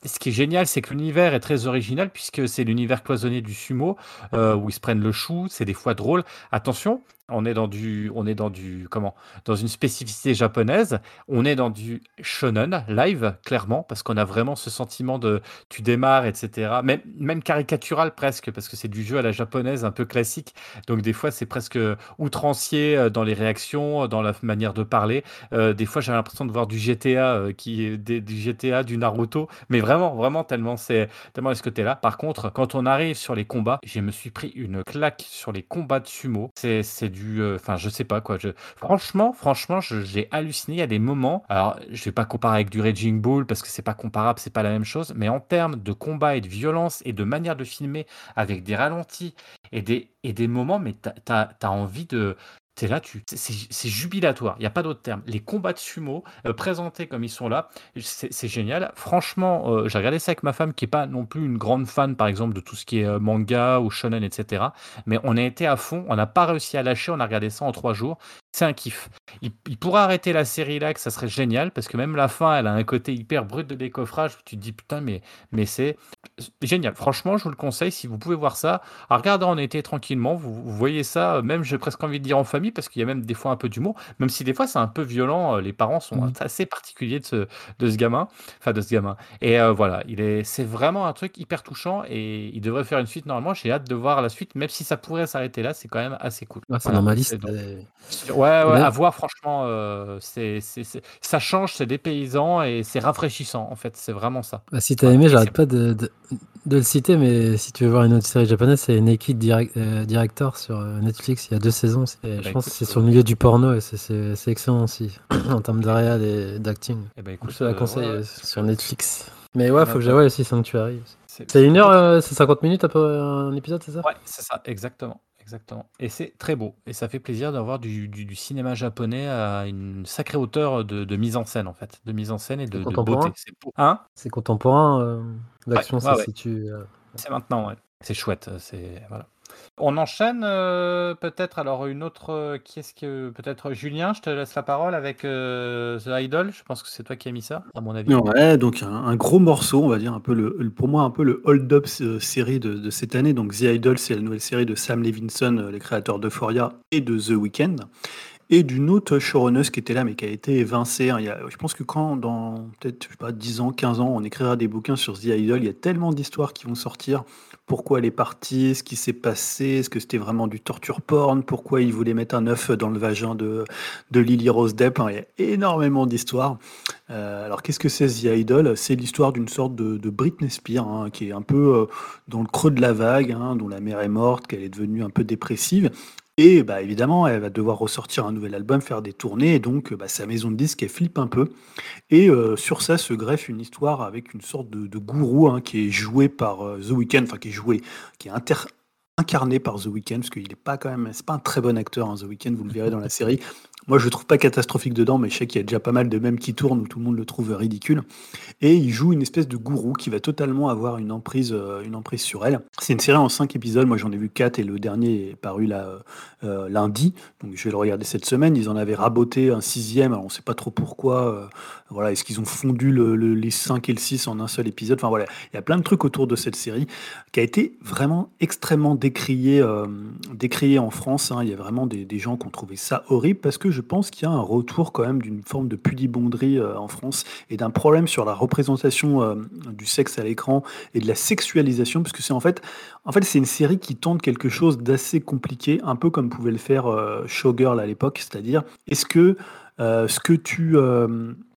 Ce qui est génial, c'est que l'univers est très original puisque c'est l'univers cloisonné du sumo euh, où ils se prennent le chou. C'est des fois drôle. Attention, on est dans du, on est dans du, comment, dans une spécificité japonaise. On est dans du shonen live, clairement, parce qu'on a vraiment ce sentiment de, tu démarres, etc. Même, même caricatural presque, parce que c'est du jeu à la japonaise, un peu classique. Donc des fois, c'est presque outrancier euh, dans les réactions, euh, dans la manière de parler. Euh, des fois, j'ai l'impression de voir du GTA, qui du GTA, du Naruto, mais vraiment, vraiment tellement c'est tellement est ce côté-là. Par contre, quand on arrive sur les combats, je me suis pris une claque sur les combats de sumo. C'est du, euh, enfin, je sais pas quoi. Franchement, franchement, j'ai halluciné. A des moments. Alors, je vais pas comparer avec du Raging Bull parce que c'est pas comparable, c'est pas la même chose. Mais en termes de combat et de violence et de manière de filmer avec des ralentis et des, et des moments, mais t'as as, envie de T'es là, tu, c'est- jubilatoire. Il n'y a pas d'autre terme. Les combats de sumo euh, présentés comme ils sont là, c'est génial. Franchement, euh, j'ai regardé ça avec ma femme, qui est pas non plus une grande fan, par exemple, de tout ce qui est euh, manga ou shonen, etc. Mais on a été à fond. On n'a pas réussi à lâcher. On a regardé ça en trois jours. C'est un kiff. Il, il pourrait arrêter la série là, que ça serait génial, parce que même la fin, elle a un côté hyper brut de décoffrage. où Tu te dis putain, mais mais c'est génial. Franchement, je vous le conseille si vous pouvez voir ça. À regarder en été tranquillement, vous, vous voyez ça, euh, même j'ai presque envie de dire en famille, parce qu'il y a même des fois un peu d'humour, même si des fois c'est un peu violent. euh, Les parents sont Mhm. assez particuliers de ce, de ce gamin, enfin de ce gamin. Et euh, voilà, il est, c'est vraiment un truc hyper touchant et il devrait faire une suite normalement. J'ai hâte de voir la suite, même si ça pourrait s'arrêter là, c'est quand même assez cool. Ah, c'est Voilà, dans ma c'est liste. donc- et- Ouais, ouais, Même- à voir, franchement, euh, c'est, ça change, c'est dépaysant et c'est rafraîchissant, en fait, c'est vraiment ça. Bah, si t'as aimé, j'arrête pas de, de, de le citer, mais si tu veux voir une autre série japonaise, c'est Naked Direct, euh, Director sur euh, Netflix. Il y a deux saisons. c'est- je bah, pense que c'est sur le milieu du porno et c'est- excellent aussi en termes de réal et d'acting. Eh ben, Je te la euh, conseille ouais, ouais, euh, sur Netflix. Mais ouais, faut que j'avoue aussi Sanctuary. c'est- C'est une heure, euh, c'est 50 minutes après un épisode, c'est ça? Ouais, c'est ça, exactement. Exactement. Et c'est très beau. Et ça fait plaisir d'avoir du, du- du cinéma japonais à une sacrée hauteur de, de mise en scène, en fait. De mise en scène et de, beauté. C'est beau. Hein? C'est contemporain. euh, L'action, Ouais, ça ouais, se ouais. situe. euh, C'est maintenant, ouais. C'est chouette. C'est voilà. On enchaîne euh, peut-être alors une autre. euh, qui est-ce que peut-être Julien, je te laisse la parole avec euh, The Idol. Je pense que c'est toi qui as mis ça, à mon avis. Ouais, donc un, gros morceau, on va dire un peu le, pour moi un peu le hold-up série de, de cette année. Donc The Idol, c'est la nouvelle série de Sam Levinson, les créateurs d'Euphoria et de The Weeknd, et d'une autre showrunneuse qui était là mais qui a été évincée. hein. Il y a- je pense que quand dans peut-être pas 10 ans, 15 ans, on écrira des bouquins sur The Idol, il y a tellement d'histoires qui vont sortir. Pourquoi elle est partie, ce qui s'est passé, est-ce que c'était vraiment du torture porn, pourquoi ils voulaient mettre un œuf dans le vagin de, de Lily Rose Depp. Il y a énormément d'histoires. Euh, alors qu'est-ce que c'est The Idol? C'est l'histoire d'une sorte de, de Britney Spears hein, qui est un peu euh, dans le creux de la vague, hein, dont la mère est morte, qu'elle est devenue un peu dépressive. Et bah, évidemment, elle va devoir ressortir un nouvel album, faire des tournées, et donc bah, sa maison de disques, elle flippe un peu. Et euh, sur ça se greffe une histoire avec une sorte de, de gourou hein, qui est joué par euh, The Weeknd, enfin qui est joué, qui est inter- incarné par The Weeknd, parce qu'il n'est pas quand même, c'est pas un très bon acteur, hein, The Weeknd, vous le verrez dans la série. Moi, je le trouve pas catastrophique dedans, mais je sais qu'il y a déjà pas mal de mèmes qui tournent où tout le monde le trouve ridicule. Et il joue une espèce de gourou qui va totalement avoir une emprise, euh, une emprise sur elle. C'est une série en cinq épisodes. Moi, j'en ai vu quatre et le dernier est paru là, euh, euh, lundi. Donc, je vais le regarder cette semaine. Ils en avaient raboté un sixième. Alors, on sait pas trop pourquoi. voilà, est-ce qu'ils ont fondu le- le- les cinq et le six en un seul épisode? Enfin, voilà. Il y a plein de trucs autour de cette série qui a été vraiment extrêmement décriée, décriée en France. hein. Il y a vraiment des, des gens qui ont trouvé ça horrible parce que je pense qu'il y a un retour quand même d'une forme de pudibonderie euh, en France et d'un problème sur la représentation euh, du sexe à l'écran et de la sexualisation, parce que c'est en fait, en fait, c'est une série qui tente quelque chose d'assez compliqué, un peu comme pouvait le faire euh, Showgirl à l'époque, c'est-à-dire est-ce que ce que tu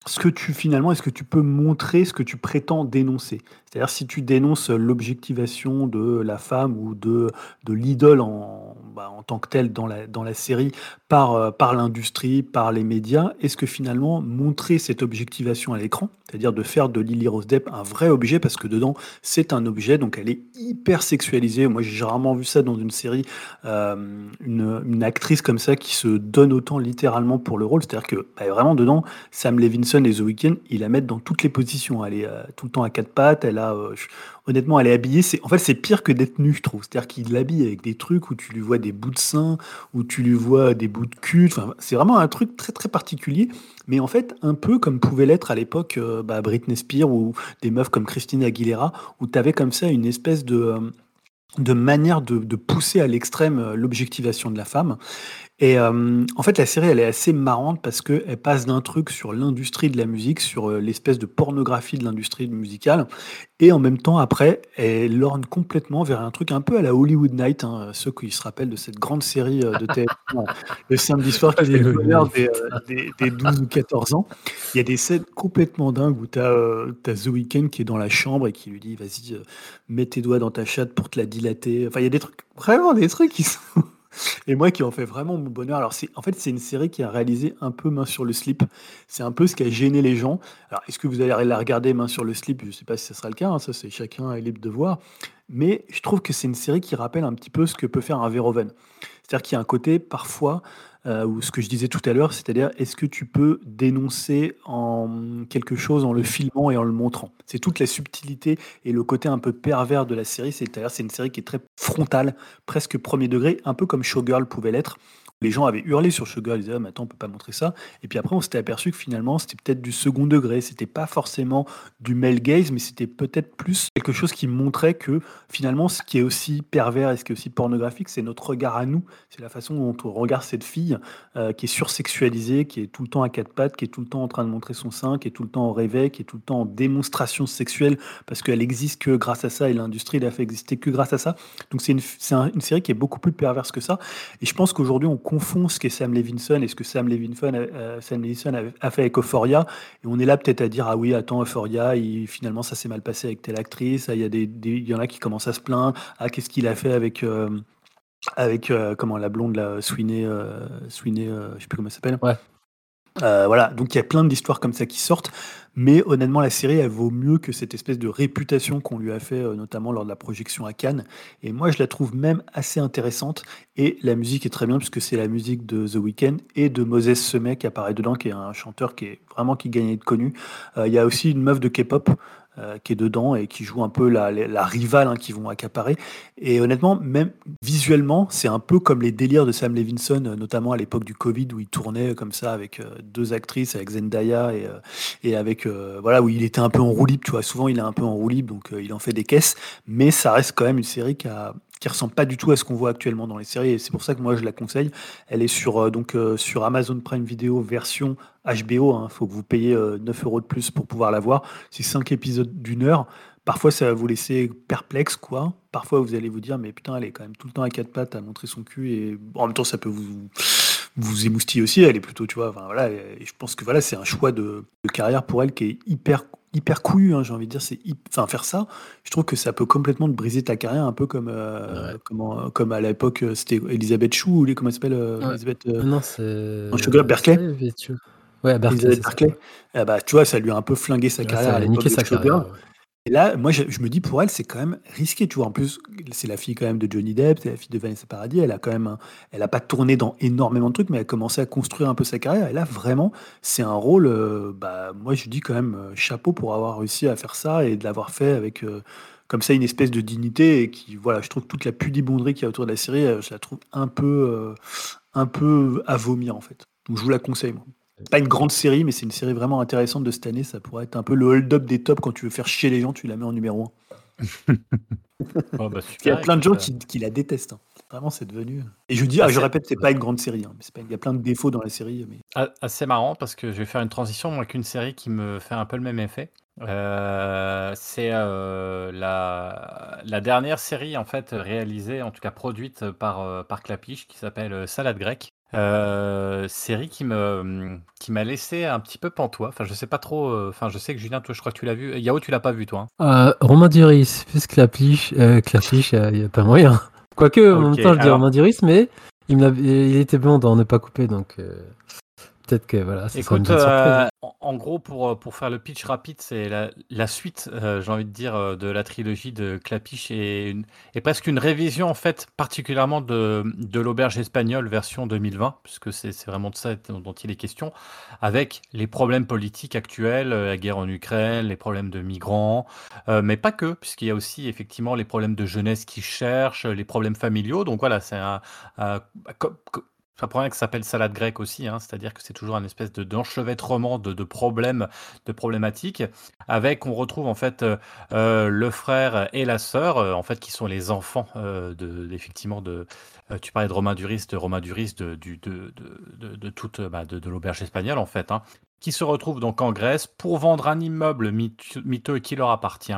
ce que tu finalement, est-ce que tu peux montrer ce que tu prétends dénoncer? C'est-à-dire si tu dénonces l'objectivation de la femme ou de, de l'idole en, bah, en tant que telle dans la, dans la série par, euh, par l'industrie, par les médias, est-ce que finalement montrer cette objectivation à l'écran, c'est-à-dire de faire de Lily Rose Depp un vrai objet, parce que dedans c'est un objet, donc elle est hyper sexualisée. Moi j'ai rarement vu ça dans une série, euh, une, actrice comme ça qui se donne autant littéralement pour le rôle, c'est-à-dire que bah, vraiment dedans, Sam Levinson et The Weeknd, ils la mettent dans toutes les positions. Elle est euh, tout le temps à quatre pattes, elle a, honnêtement, elle est habillée. C'est, en fait, c'est pire que d'être nue, je trouve. C'est-à-dire qu'il l'habille avec des trucs où tu lui vois des bouts de seins, où tu lui vois des de c'est vraiment un truc très très particulier. Mais en fait, un peu comme pouvait l'être à l'époque euh, bah, Britney Spears ou des meufs comme Christina Aguilera, où tu avais comme ça une espèce de euh, manière de, de pousser à l'extrême euh, l'objectivation de la femme. Et euh, en fait, la série, elle est assez marrante parce qu'elle passe d'un truc sur l'industrie de la musique, sur euh, l'espèce de pornographie de l'industrie musicale, et en même temps, après, elle lorne complètement vers un truc un peu à la Hollywood Night, hein, ceux qui se rappellent de cette grande série euh, de TF1 euh, le samedi soir qui fait le bonheur des, euh, des, des 12 ou 14 ans. Il y a des scènes complètement dingues où tu as, The Weeknd qui est dans la chambre et qui lui dit Vas-y, euh, mets tes doigts dans ta chatte pour te la dilater. Enfin, il y a des trucs, vraiment des trucs qui sont. Et moi qui en fais vraiment mon bonheur. Alors, c'est, en fait, c'est une série qui a réalisé un peu main sur le slip. C'est un peu ce qui a gêné les gens. Alors, est-ce que vous allez la regarder main sur le slip? Je ne sais pas si ce sera le cas. hein, ça, c'est chacun est libre de voir. Mais je trouve que c'est une série qui rappelle un petit peu ce que peut faire un Verhoeven. C'est-à-dire qu'il y a un côté, parfois, euh, ou ce que je disais tout à l'heure, c'est-à-dire est-ce que tu peux dénoncer en quelque chose en le filmant et en le montrant? C'est toute la subtilité et le côté un peu pervers de la série. C'est-à-dire c'est une série qui est très frontale, presque premier degré, un peu comme Showgirl pouvait l'être les gens avaient hurlé sur ce gars, ils disaient ah, mais attends, on peut pas montrer ça. Et puis après, on s'était aperçu que finalement, c'était peut-être du second degré, c'était pas forcément du male gaze, mais c'était peut-être plus quelque chose qui montrait que finalement, ce qui est aussi pervers et ce qui est aussi pornographique, c'est notre regard à nous, c'est la façon dont on regarde cette fille euh, qui est sursexualisée, qui est tout le temps à quatre pattes, qui est tout le temps en train de montrer son sein, qui est tout le temps en réveil, qui est tout le temps en démonstration sexuelle parce qu'elle existe que grâce à ça et l'industrie l'a fait exister que grâce à ça. Donc c'est une, une série qui est beaucoup plus perverse que ça. Et je pense qu'aujourd'hui, on confond ce qu'est Sam Levinson et ce que Sam Levinson, euh, Sam Levinson a, fait avec Euphoria. Et on est là peut-être à dire ah oui, attends, Euphoria, finalement ça s'est mal passé avec telle actrice. Ah, il y, a des, y en a qui commencent à se plaindre. Ah, qu'est-ce qu'il a fait avec. Euh, avec euh, comment la blonde la Sweeney, Sweeney je sais plus comment elle s'appelle. Ouais. Voilà, donc il y a plein d'histoires comme ça qui sortent. Mais honnêtement, la série, elle vaut mieux que cette espèce de réputation qu'on lui a fait, euh, notamment lors de la projection à Cannes. Et moi, je la trouve même assez intéressante. Et la musique est très bien, puisque c'est la musique de The Weeknd et de Moses Semet qui apparaît dedans, qui est un chanteur qui est vraiment qui gagne à être connu. Euh, il y a aussi une meuf de K-pop euh, qui est dedans et qui joue un peu la, rivale hein, qui vont accaparer. Et honnêtement, même visuellement, c'est un peu comme les délires de Sam Levinson, euh, notamment à l'époque du Covid où il tournait comme ça avec euh, deux actrices, avec Zendaya et, et avec voilà où il était un peu en roue libre. Tu vois, souvent il est un peu en roue donc il en fait des caisses, mais ça reste quand même une série qui a qui ressemble pas du tout à ce qu'on voit actuellement dans les séries et c'est pour ça que moi je la conseille. Elle est sur donc sur Amazon Prime Video version HBO, il hein, faut que vous payiez 9 euh, euros de plus pour pouvoir la voir. C'est 5 épisodes d'une heure. Parfois, ça va vous laisser perplexe, quoi. Parfois, vous allez vous dire, mais putain, elle est quand même tout le temps à quatre pattes à montrer son cul. Et en même temps, ça peut vous, vous émoustiller aussi. Elle est plutôt, tu vois, voilà. Et je pense que voilà, c'est un choix de, carrière pour elle qui est hyper hyper couillu, hein, j'ai envie de dire, c'est enfin faire ça, je trouve que ça peut complètement te briser ta carrière, un peu comme euh, comme à l'époque euh, c'était Elisabeth Chou ou les comment elle s'appelle Elisabeth Non, c'est Berkeley. Ouais, Berkeley. Eh bah, tu vois, ça lui a un peu flingué sa carrière. a niqué sa carrière. Et là, moi, je, me dis pour elle, c'est quand même risqué, tu vois. En plus, c'est la fille quand même de Johnny Depp, c'est la fille de Vanessa Paradis. Elle a quand même, elle pas tourné dans énormément de trucs, mais elle a commencé à construire un peu sa carrière. Et là, vraiment, c'est un rôle. Euh, bah, moi, je dis quand même euh, chapeau pour avoir réussi à faire ça et de l'avoir fait avec euh, comme ça une espèce de dignité et qui, voilà, je trouve toute la pudibonderie qu'il y a autour de la série, je la trouve un peu, un peu à vomir en fait. Donc, je vous la conseille. Moi pas une grande série, mais c'est une série vraiment intéressante de cette année. Ça pourrait être un peu le hold-up des tops quand tu veux faire chier les gens, tu la mets en numéro 1. Oh, bah, il y a plein de gens qui, la détestent. Hein. Vraiment, c'est devenu. Et je dis, ah, je répète, c'est pas une grande série. Hein. Pas... Il y a plein de défauts dans la série. Mais... Ah, assez marrant parce que je vais faire une transition avec une série qui me fait un peu le même effet. Euh, c'est euh, la, la, dernière série en fait réalisée, en tout cas produite par, euh, par Clapiche, qui s'appelle Salade grecque. Euh, série qui me qui m'a laissé un petit peu pantois. Enfin, je sais pas trop. Euh, enfin, je sais que Julien, toi, je crois que tu l'as vu. Yao, tu l'as pas vu, toi. Hein? Euh, Romain Duris, plus Clapiche, euh, Clapiche, il y, a pas moyen. Quoique, en même temps, je dis Romain Duris, mais il, il était bon dans Ne pas couper, donc. Peut-être que voilà. Écoute, euh, en, gros, pour, euh, pour faire le pitch rapide, c'est la, la, suite, euh, j'ai envie de dire, de la trilogie de Clapiche et, une, et presque une révision, en fait, particulièrement de, de l'auberge espagnole version 2020, puisque c'est vraiment de ça dont il est question, avec les problèmes politiques actuels, la guerre en Ukraine, les problèmes de migrants, mais pas que, puisqu'il y a aussi effectivement les problèmes de jeunesse qui cherchent, les problèmes familiaux. Donc voilà, c'est un, un ça prend qui s'appelle salade grecque aussi, hein, c'est-à-dire que c'est toujours un espèce de d'enchevêtrement de, problèmes, de problématiques, avec on retrouve en fait euh, euh, le frère et la sœur, euh, en fait qui sont les enfants de effectivement de. tu parlais de Romain Duris, de Romain Duris, de toute bah, l'auberge espagnole en fait, hein, qui se retrouvent donc en Grèce pour vendre un immeuble miteux qui leur appartient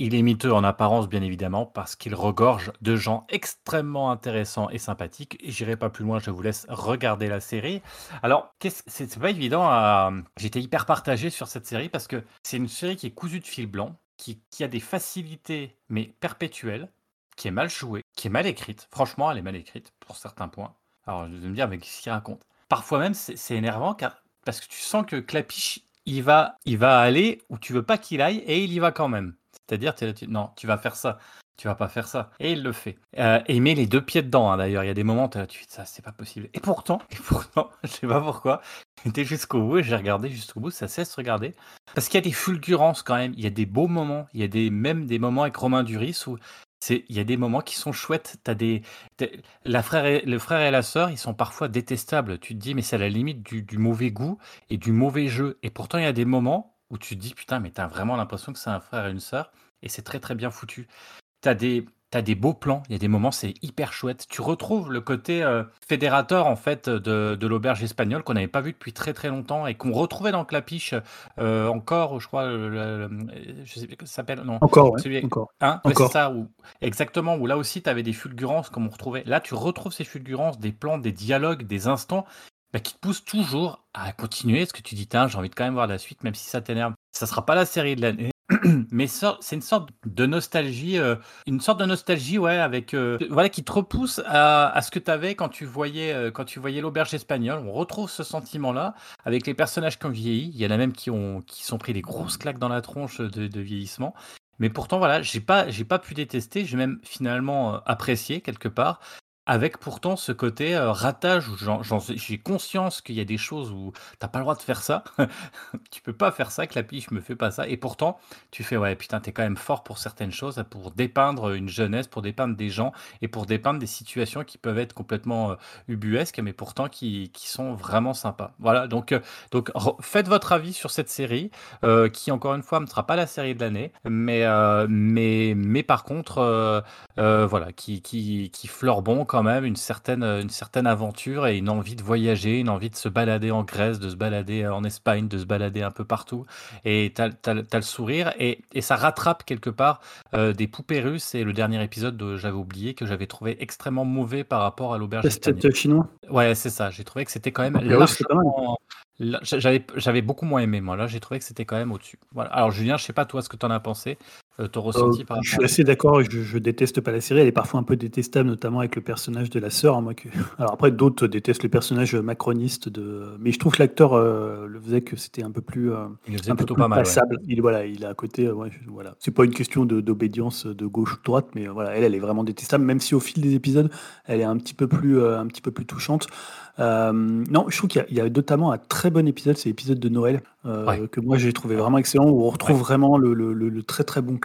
il est miteux en apparence, bien évidemment, parce qu'il regorge de gens extrêmement intéressants et sympathiques. J'irai pas plus loin, je vous laisse regarder la série. Alors, c'est pas évident. J'étais hyper partagé sur cette série parce que c'est une série qui est cousue de fil blanc, qui, a des facilités, mais perpétuelles, qui est mal jouée, qui est mal écrite. Franchement, elle est mal écrite pour certains points. Alors, je vais me dire, mais qu'est-ce qu'il raconte? Parfois même, c'est énervant car, parce que tu sens que Clapiche, il va, il va aller où tu veux pas qu'il aille et il y va quand même. C'est-à-dire, non, tu vas faire ça. Tu vas pas faire ça. Et il le fait. Euh, et il met les deux pieds dedans, hein, d'ailleurs. Il y a des moments, tu fais ça, c'est pas possible. Et pourtant, et pourtant, je sais pas pourquoi, j'étais jusqu'au bout et j'ai regardé jusqu'au bout, ça cesse de regarder. Parce qu'il y a des fulgurances quand même, il y a des beaux moments, il y a des, même des moments avec Romain Duris où il y a des moments qui sont chouettes. T'as des, la frère et, le frère et la sœur, ils sont parfois détestables. Tu te dis, mais c'est à la limite du mauvais goût et du mauvais jeu. Et pourtant, il y a des moments où tu te dis, putain, mais t'as vraiment l'impression que c'est un frère et une sœur. Et c'est très très bien foutu. T'as des, t'as des beaux plans. Il y a des moments, c'est hyper chouette. Tu retrouves le côté euh, fédérateur en fait de, de l'auberge espagnole qu'on n'avait pas vu depuis très très longtemps et qu'on retrouvait dans Clapiche euh, encore, je crois, le, le- je sais ça s'appelle, non. Encore, Celui encore. Hein Encore. c'est ça, où, exactement, où là aussi tu avais des fulgurances comme on retrouvait. Là, tu retrouves ces fulgurances, des plans, des dialogues, des instants bah, qui te poussent toujours à continuer. Parce que tu dis, Tiens, j'ai envie de quand même voir la suite, même si ça t'énerve. Ça sera pas la série de l'année. Mais c'est une sorte de nostalgie, euh, une sorte de nostalgie, ouais, avec euh, voilà, qui te repousse à, à ce que tu avais quand tu voyais, euh, quand tu voyais l'auberge espagnole. On retrouve ce sentiment-là avec les personnages qui ont vieilli. Il y en a même qui ont, qui sont pris des grosses claques dans la tronche de, de vieillissement. Mais pourtant, voilà, j'ai pas, j'ai pas pu détester. J'ai même finalement apprécié quelque part. Avec pourtant ce côté euh, ratage où j'ai conscience qu'il y a des choses où t'as pas le droit de faire ça. tu peux pas faire ça, que la piche me fait pas ça. Et pourtant, tu fais ouais, putain, t'es quand même fort pour certaines choses, pour dépeindre une jeunesse, pour dépeindre des gens et pour dépeindre des situations qui peuvent être complètement euh, ubuesques, mais pourtant qui, sont vraiment sympas. Voilà, donc, euh, donc faites votre avis sur cette série, qui encore une fois ne sera pas la série de l'année, mais, mais, mais par contre, voilà, qui, qui, qui fleure bon quand même une certaine, une certaine aventure et une envie de voyager, une envie de se balader en Grèce, de se balader en Espagne, de se balader un peu partout. Et t'as as, le sourire et, et ça rattrape quelque part euh, des poupées russes. Et le dernier épisode, de- j'avais oublié, que j'avais trouvé extrêmement mauvais par rapport à l'auberge. Test chinois. Ouais, c'est ça. J'ai trouvé que c'était quand même largement- la- J'avais beaucoup moins aimé, moi. Là, j'ai trouvé que c'était quand même au-dessus. Voilà. Alors, Julien, je sais pas, toi, ce que tu en as pensé, euh, ton ressenti Euh, par je suis assez d'accord, je, je déteste pas la série, elle est parfois un peu détestable, notamment avec le personnage de la sœur. hein, moi, que... Alors après, d'autres détestent le personnage macroniste, de... mais je trouve que l'acteur euh, le faisait que c'était un peu plus, euh, Il un peu plus pas mal. ouais. passable. Il, voilà, il est à côté, euh, ouais, je- voilà. c'est pas une question d'obédience de, gauche ou de droite, mais euh, voilà, elle, elle est vraiment détestable, même si au fil des épisodes, elle est un petit peu plus, euh, un petit peu plus touchante. Euh, non, je trouve qu'il y a- y, a notamment un très bon épisode, c'est l'épisode de Noël, euh, Ouais. que moi j'ai trouvé vraiment excellent, où on retrouve vraiment le, le- le- le très très bon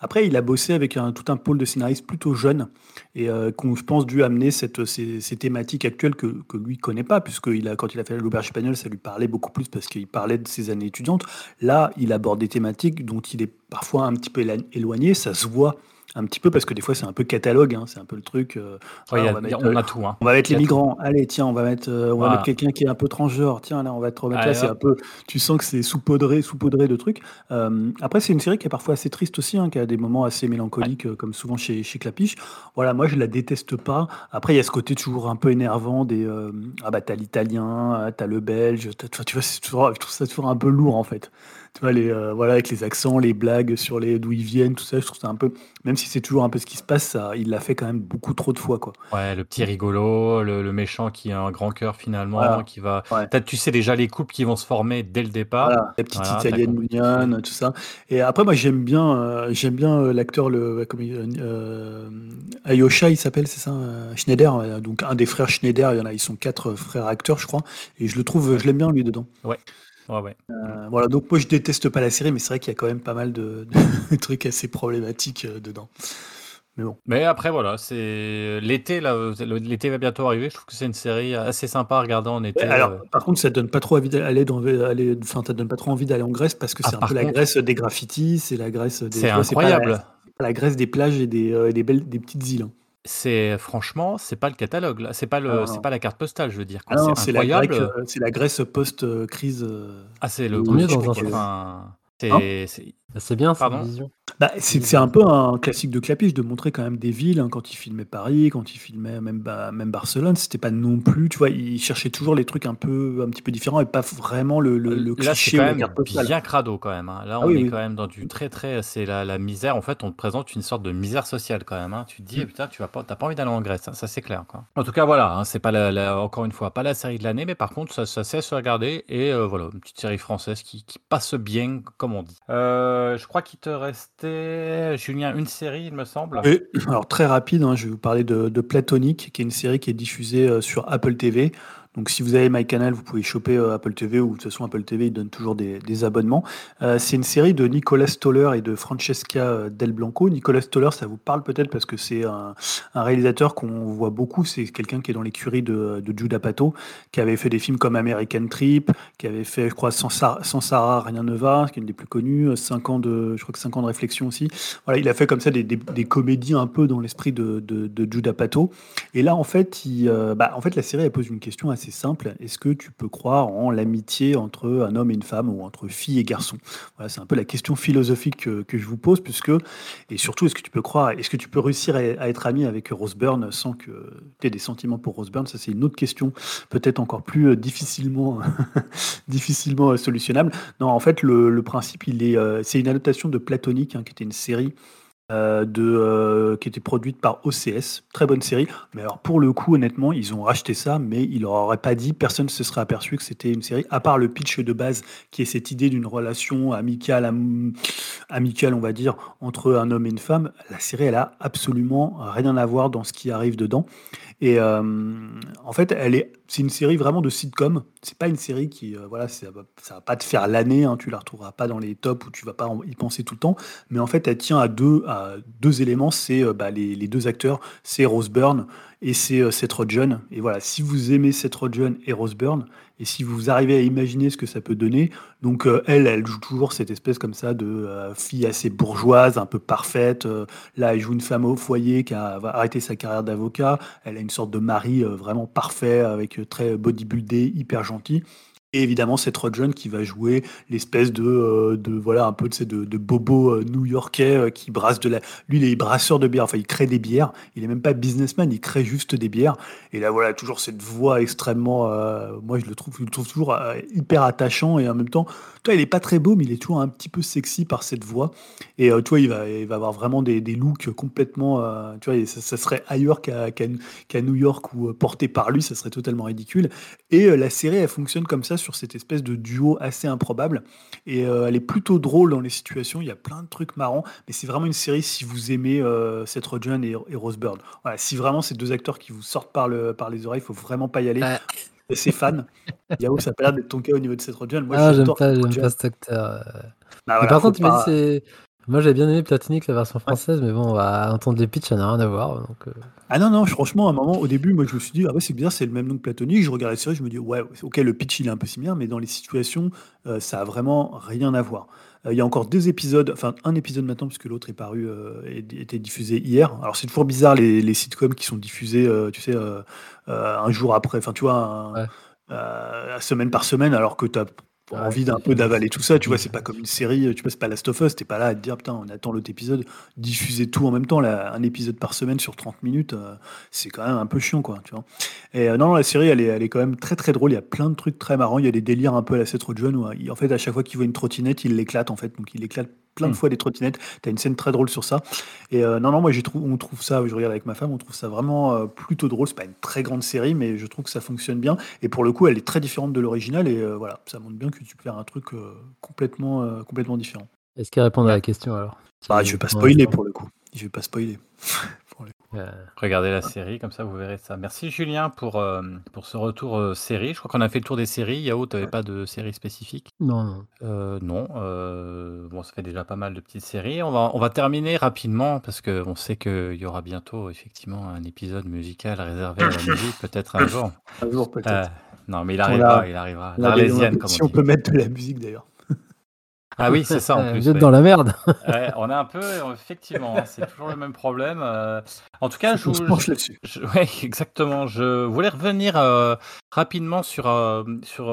Après, il a bossé avec un, tout un pôle de scénaristes plutôt jeunes, et euh, qu'on, je pense, dû amener cette, ces, thématiques actuelles que, que lui connaît pas, puisque il a, quand il a fait l'auberge espagnole, ça lui parlait beaucoup plus parce qu'il parlait de ses années étudiantes. Là, il aborde des thématiques dont il est parfois un petit peu éloigné, ça se voit un petit peu parce que des fois c'est un peu catalogue, hein, c'est un peu le truc. euh, Ouais, ah, a- on va mettre, on euh, a tout. Hein. on va mettre les tout. migrants. Allez, tiens, on va mettre, euh, on va mettre quelqu'un qui est un peu transgenre. Tiens, là, on va te remettre là. C'est un peu, tu sens que c'est saupoudré, saupoudré de trucs. Euh, après, c'est une série qui est parfois assez triste aussi, hein, qui a des moments assez mélancoliques, comme souvent chez, chez Clapiche. Voilà, moi, je la déteste pas. Après, il y a ce côté toujours un peu énervant des, euh, ah bah, t'as l'italien, t'as le belge, tu vois, c'est toujours, je trouve ça toujours un peu lourd, en fait. Tu vois, les, euh, voilà, avec les accents, les blagues sur les, d'où ils viennent, tout ça, je trouve ça un peu, même si c'est toujours un peu ce qui se passe, ça, il l'a fait quand même beaucoup trop de fois, quoi. Ouais, le petit rigolo, le, le méchant qui a un grand cœur finalement, Voilà. qui va. Ouais. Tu sais déjà les couples qui vont se former dès le départ. Voilà, la petite Voilà, italienne mignonne, tout ça. Et après, moi, j'aime bien, euh, j'aime bien euh, l'acteur, le, comme Ayosha, il s'appelle, c'est ça, Schneider. Donc, un des frères Schneider. Il y en a, ils sont quatre frères acteurs, je crois. Et je le trouve, je l'aime bien lui dedans. Ouais, ouais. Euh, voilà. Donc, moi, je déteste pas la série, mais c'est vrai qu'il y a quand même pas mal de, de trucs assez problématiques euh, dedans. Mais bon. Mais après, voilà, c'est l'été, là, l'été va bientôt arriver. Je trouve que c'est une série assez sympa à regarder en été. Alors, euh. par contre, ça donne pas trop envie d'aller dans, aller, enfin, ça donne pas trop envie d'aller en Grèce parce que Ah, c'est un peu la Grèce des graffitis, c'est la Grèce des. c'est vois, la- incroyable. la Grèce des plages et des, euh, des belles, des petites îles. hein. C'est franchement, c'est pas le catalogue là, c'est pas le, Ah, c'est pas la carte postale, je veux dire. Ah c'est c'est la, incroyable. Grèce, euh, c'est la Grèce post-crise. euh. Ah, c'est le mieux dans un quoi. sens. Enfin, c'est, Hein c'est- C'est bien cette vision. Bah, c'est c'est un peu un classique de Clapiche de montrer quand même des villes. hein, quand il filmait Paris, quand il filmait même, bah, même Barcelone, c'était pas non plus. Tu vois, il cherchait toujours les trucs un peu, un petit peu différents et pas vraiment le, le, le Là, c'est cliché quand la même bien crado quand même. hein. Là, Ah on oui, est oui. quand même dans du très très. C'est la, la misère. En fait, on te présente une sorte de misère sociale quand même. hein. Tu te dis, Mm. eh, putain, tu vas pas, t'as pas envie d'aller en Grèce. hein. Ça, c'est clair. Quoi. En tout cas, voilà. hein, c'est pas la, la- encore une fois pas la série de l'année, mais par contre, ça, ça cesse de regarder et euh, voilà, une petite série française qui, qui passe bien, comme on dit. Euh, je crois qu'il te restait Julien, une série, il me semble. Alors très rapide, hein, je vais vous parler de, de Platonic, qui est une série qui est diffusée euh, sur Apple TV. Donc si vous avez MyCanal, vous pouvez choper euh, Apple TV ou de toute façon Apple TV il donne toujours des, abonnements. Euh, c'est une série de Nicolas Stoller et de Francesca euh, Del Blanco. Nicolas Stoller, ça vous parle peut-être parce que c'est un, réalisateur qu'on voit beaucoup. C'est quelqu'un qui est dans l'écurie de, de Judah Pato, qui avait fait des films comme American Trip, qui avait fait, je crois, Sans Sarah, rien ne va, qui est une des plus connues. 5 ans de, je crois que 5 ans de réflexion aussi. Voilà, il a fait comme ça des, comédies un peu dans l'esprit de, de, de Judah Pato. Et là, en fait, il, bah, en fait, la série elle pose une question assez simple. Est-ce que tu peux croire en l'amitié entre un homme et une femme ou entre fille et garçon? Voilà, c'est un peu la question philosophique que, je vous pose, puisque et surtout, est-ce que tu peux croire, est-ce que tu peux réussir à, être ami avec Rose Byrne sans que tu aies des sentiments pour Rose Byrne? Ça, c'est une autre question, peut-être encore plus euh, difficilement, difficilement euh, solutionnable. Non, en fait, le, le principe, il est, euh, c'est une adaptation de Platonique, hein, qui était une série euh, de, euh, qui était produite par OCS. Très bonne série. Mais alors, pour le coup, honnêtement, ils ont racheté ça, mais ils leur auraient pas dit, personne ne se serait aperçu que c'était une série, à part le pitch de base, qui est cette idée d'une relation amicale, am- amicale, on va dire, entre un homme et une femme. La série, elle a absolument rien à voir dans ce qui arrive dedans. Et euh, en fait, elle est, c'est une série vraiment de sitcom. C'est pas une série qui, euh, voilà, ça va, va pas te faire l'année. Hein, tu la retrouveras pas dans les tops où tu vas pas y penser tout le temps. Mais en fait, elle tient à deux, à deux éléments. C'est euh, bah, les, les deux acteurs, c'est Rose Byrne et c'est euh, Seth Rogen. Et voilà, si vous aimez Seth Rogen et Rose Byrne, et si vous arrivez à imaginer ce que ça peut donner, donc euh, elle, elle joue toujours cette espèce comme ça de euh, fille assez bourgeoise, un peu parfaite. Euh, là, elle joue une femme au foyer qui a, va arrêter sa carrière d'avocat. Elle a une sorte de mari euh, vraiment parfait, avec euh, très bodybuildé, hyper gentil. Et évidemment, Seth Rogen qui va jouer l'espèce de, euh, voilà un peu de, de, de bobo euh, new-yorkais euh, qui brasse de la. Lui, il est brasseur de bière. Enfin, il crée des bières. Il est même pas businessman. Il crée juste des bières. Et là, voilà, toujours cette voix extrêmement. moi, je le trouve, je le trouve toujours hyper attachant et en même temps, il est pas très beau, mais il est toujours un petit peu sexy par cette voix. Et euh, il va, il va avoir vraiment des, looks complètement. euh, tu vois, ça, serait ailleurs qu'à New York ou euh, porté par lui, ça serait totalement ridicule. Et euh, la série, elle fonctionne comme ça sur cette espèce de duo assez improbable. Et elle est plutôt drôle dans les situations. Il y a plein de trucs marrants. Mais c'est vraiment une série si vous aimez Seth Rogen et, et Rose Byrne. Voilà, si vraiment ces deux acteurs qui vous sortent par, par les oreilles, il faut vraiment pas y aller. Ah. Et C'est fan. Yao, ça a pas l'air d'être ton cas au niveau de Seth Rogen. Moi, ah, j'aime pas, pas cet acteur. euh. Bah, voilà, par contre, pas- c'est. Moi, j'avais bien aimé Platonic, la version française, mais bon, on va entendre les pitchs, ça n'a rien à voir. Donc, euh, Ah non, non, franchement, à un moment, au début, moi, je me suis dit, ah ouais, c'est bizarre, c'est le même nom que Platonique. Je regarde la série, je me dis, ouais, ok, le pitch, il est un peu similaire, mais dans les situations, euh, ça a vraiment rien à voir. Euh, Il y a encore deux épisodes, enfin, un épisode maintenant, puisque l'autre est paru, euh, et- était diffusé hier. Alors, c'est toujours bizarre, les, les sitcoms qui sont diffusés, euh, tu sais, un jour après, enfin, tu vois, un- Ouais. semaine par semaine, alors que tu as Ouais, envie d'un peu d'avaler tout ça, tu vois, c'est pas comme une série, tu vois, c'est pas Last of Us, t'es pas là à te dire, putain, on attend l'autre épisode, diffuser tout en même temps, là, un épisode par semaine sur 30 minutes, euh, c'est quand même un peu chiant, quoi, tu vois. Et euh, non, la série, elle est, elle est quand même très très drôle, il y a plein de trucs très marrants, il y a des délires un peu à la Seth Rogen, où euh, en fait, à chaque fois qu'il voit une trottinette, il l'éclate, en fait, donc il éclate plein de Hmm. fois des trottinettes, t'as une scène très drôle sur ça. Et euh, non, non, moi, on trouve ça, je regarde avec ma femme, on trouve ça vraiment euh, plutôt drôle, c'est pas une très grande série, mais je trouve que ça fonctionne bien, et pour le coup, elle est très différente de l'original, et euh, voilà, ça montre bien que tu peux faire un truc euh, complètement, euh, complètement différent. Est-ce qu'ils répondent à la question alors? Bah, je vais pas spoiler pour le coup. Je vais pas spoiler. Euh, Regardez la série, comme ça vous verrez ça. Merci Julien pour, euh, pour ce retour euh, série. Je crois qu'on a fait le tour des séries. Yao, tu n'avais pas de série spécifique? Non, non. Euh, Non. euh, bon, ça fait déjà pas mal de petites séries. On va, on va terminer rapidement parce qu'on sait qu'il y aura bientôt effectivement un épisode musical réservé à la musique, peut-être un jour. Un jour peut-être. Euh, non, mais il On arrivera, a- il arrivera. On a des- on a- L'Arlésienne, comme si on on dit. peut mettre de la musique d'ailleurs. Ah oui, c'est ça en Euh, plus. Vous êtes ouais. dans la merde. Ouais, on est un peu, effectivement, hein, c'est toujours le même problème. euh. En tout cas, je, se penche là-dessus. ouais, exactement. Je voulais revenir euh, rapidement sur, euh, sur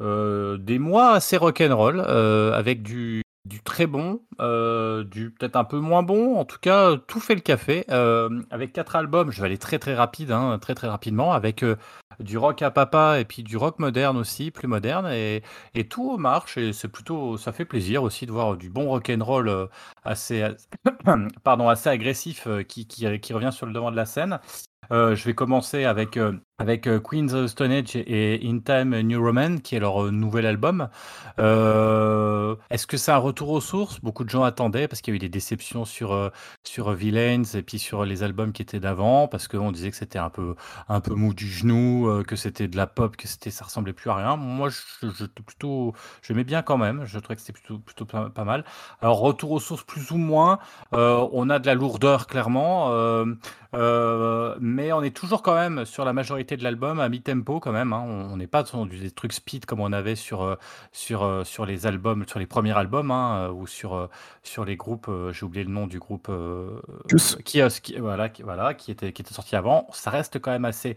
des mois assez rock'n'roll, avec du, du très bon, euh, du peut-être un peu moins bon. En tout cas, tout fait le café. euh, avec quatre albums, je vais aller très très rapide, hein, très très rapidement, avec euh, du rock à papa et puis du rock moderne aussi, plus moderne, et, et tout marche. Et c'est plutôt, ça fait plaisir aussi de voir du bon rock'n'roll euh, assez, pardon, assez agressif qui, qui revient sur le devant de la scène. Euh, je vais commencer avec, euh, avec euh, Queens Stone Age et In Time New Roman, qui est leur nouvel album. Est-ce que c'est un retour aux sources? Beaucoup de gens attendaient parce qu'il y a eu des déceptions sur, sur Villains et puis sur les albums qui étaient d'avant, parce qu'on disait que c'était un peu, un peu mou du genou, que c'était de la pop, que c'était, ça ressemblait plus à rien. Moi, je, je, plutôt, bien quand même. Je trouvais que c'était plutôt, plutôt pas, mal. Alors, retour aux sources plus ou moins. On a de la lourdeur, clairement. Euh, mais on est toujours quand même sur la majorité de l'album à mi-tempo quand même. hein. On n'est pas sur du- des trucs speed comme on avait sur, euh, sur, euh, sur les albums, sur les premiers albums hein, euh, ou sur, euh, sur les groupes. euh, J'ai oublié le nom du groupe. euh, voilà, qui, voilà, qui était, qui était sorti avant. Ça reste quand même assez,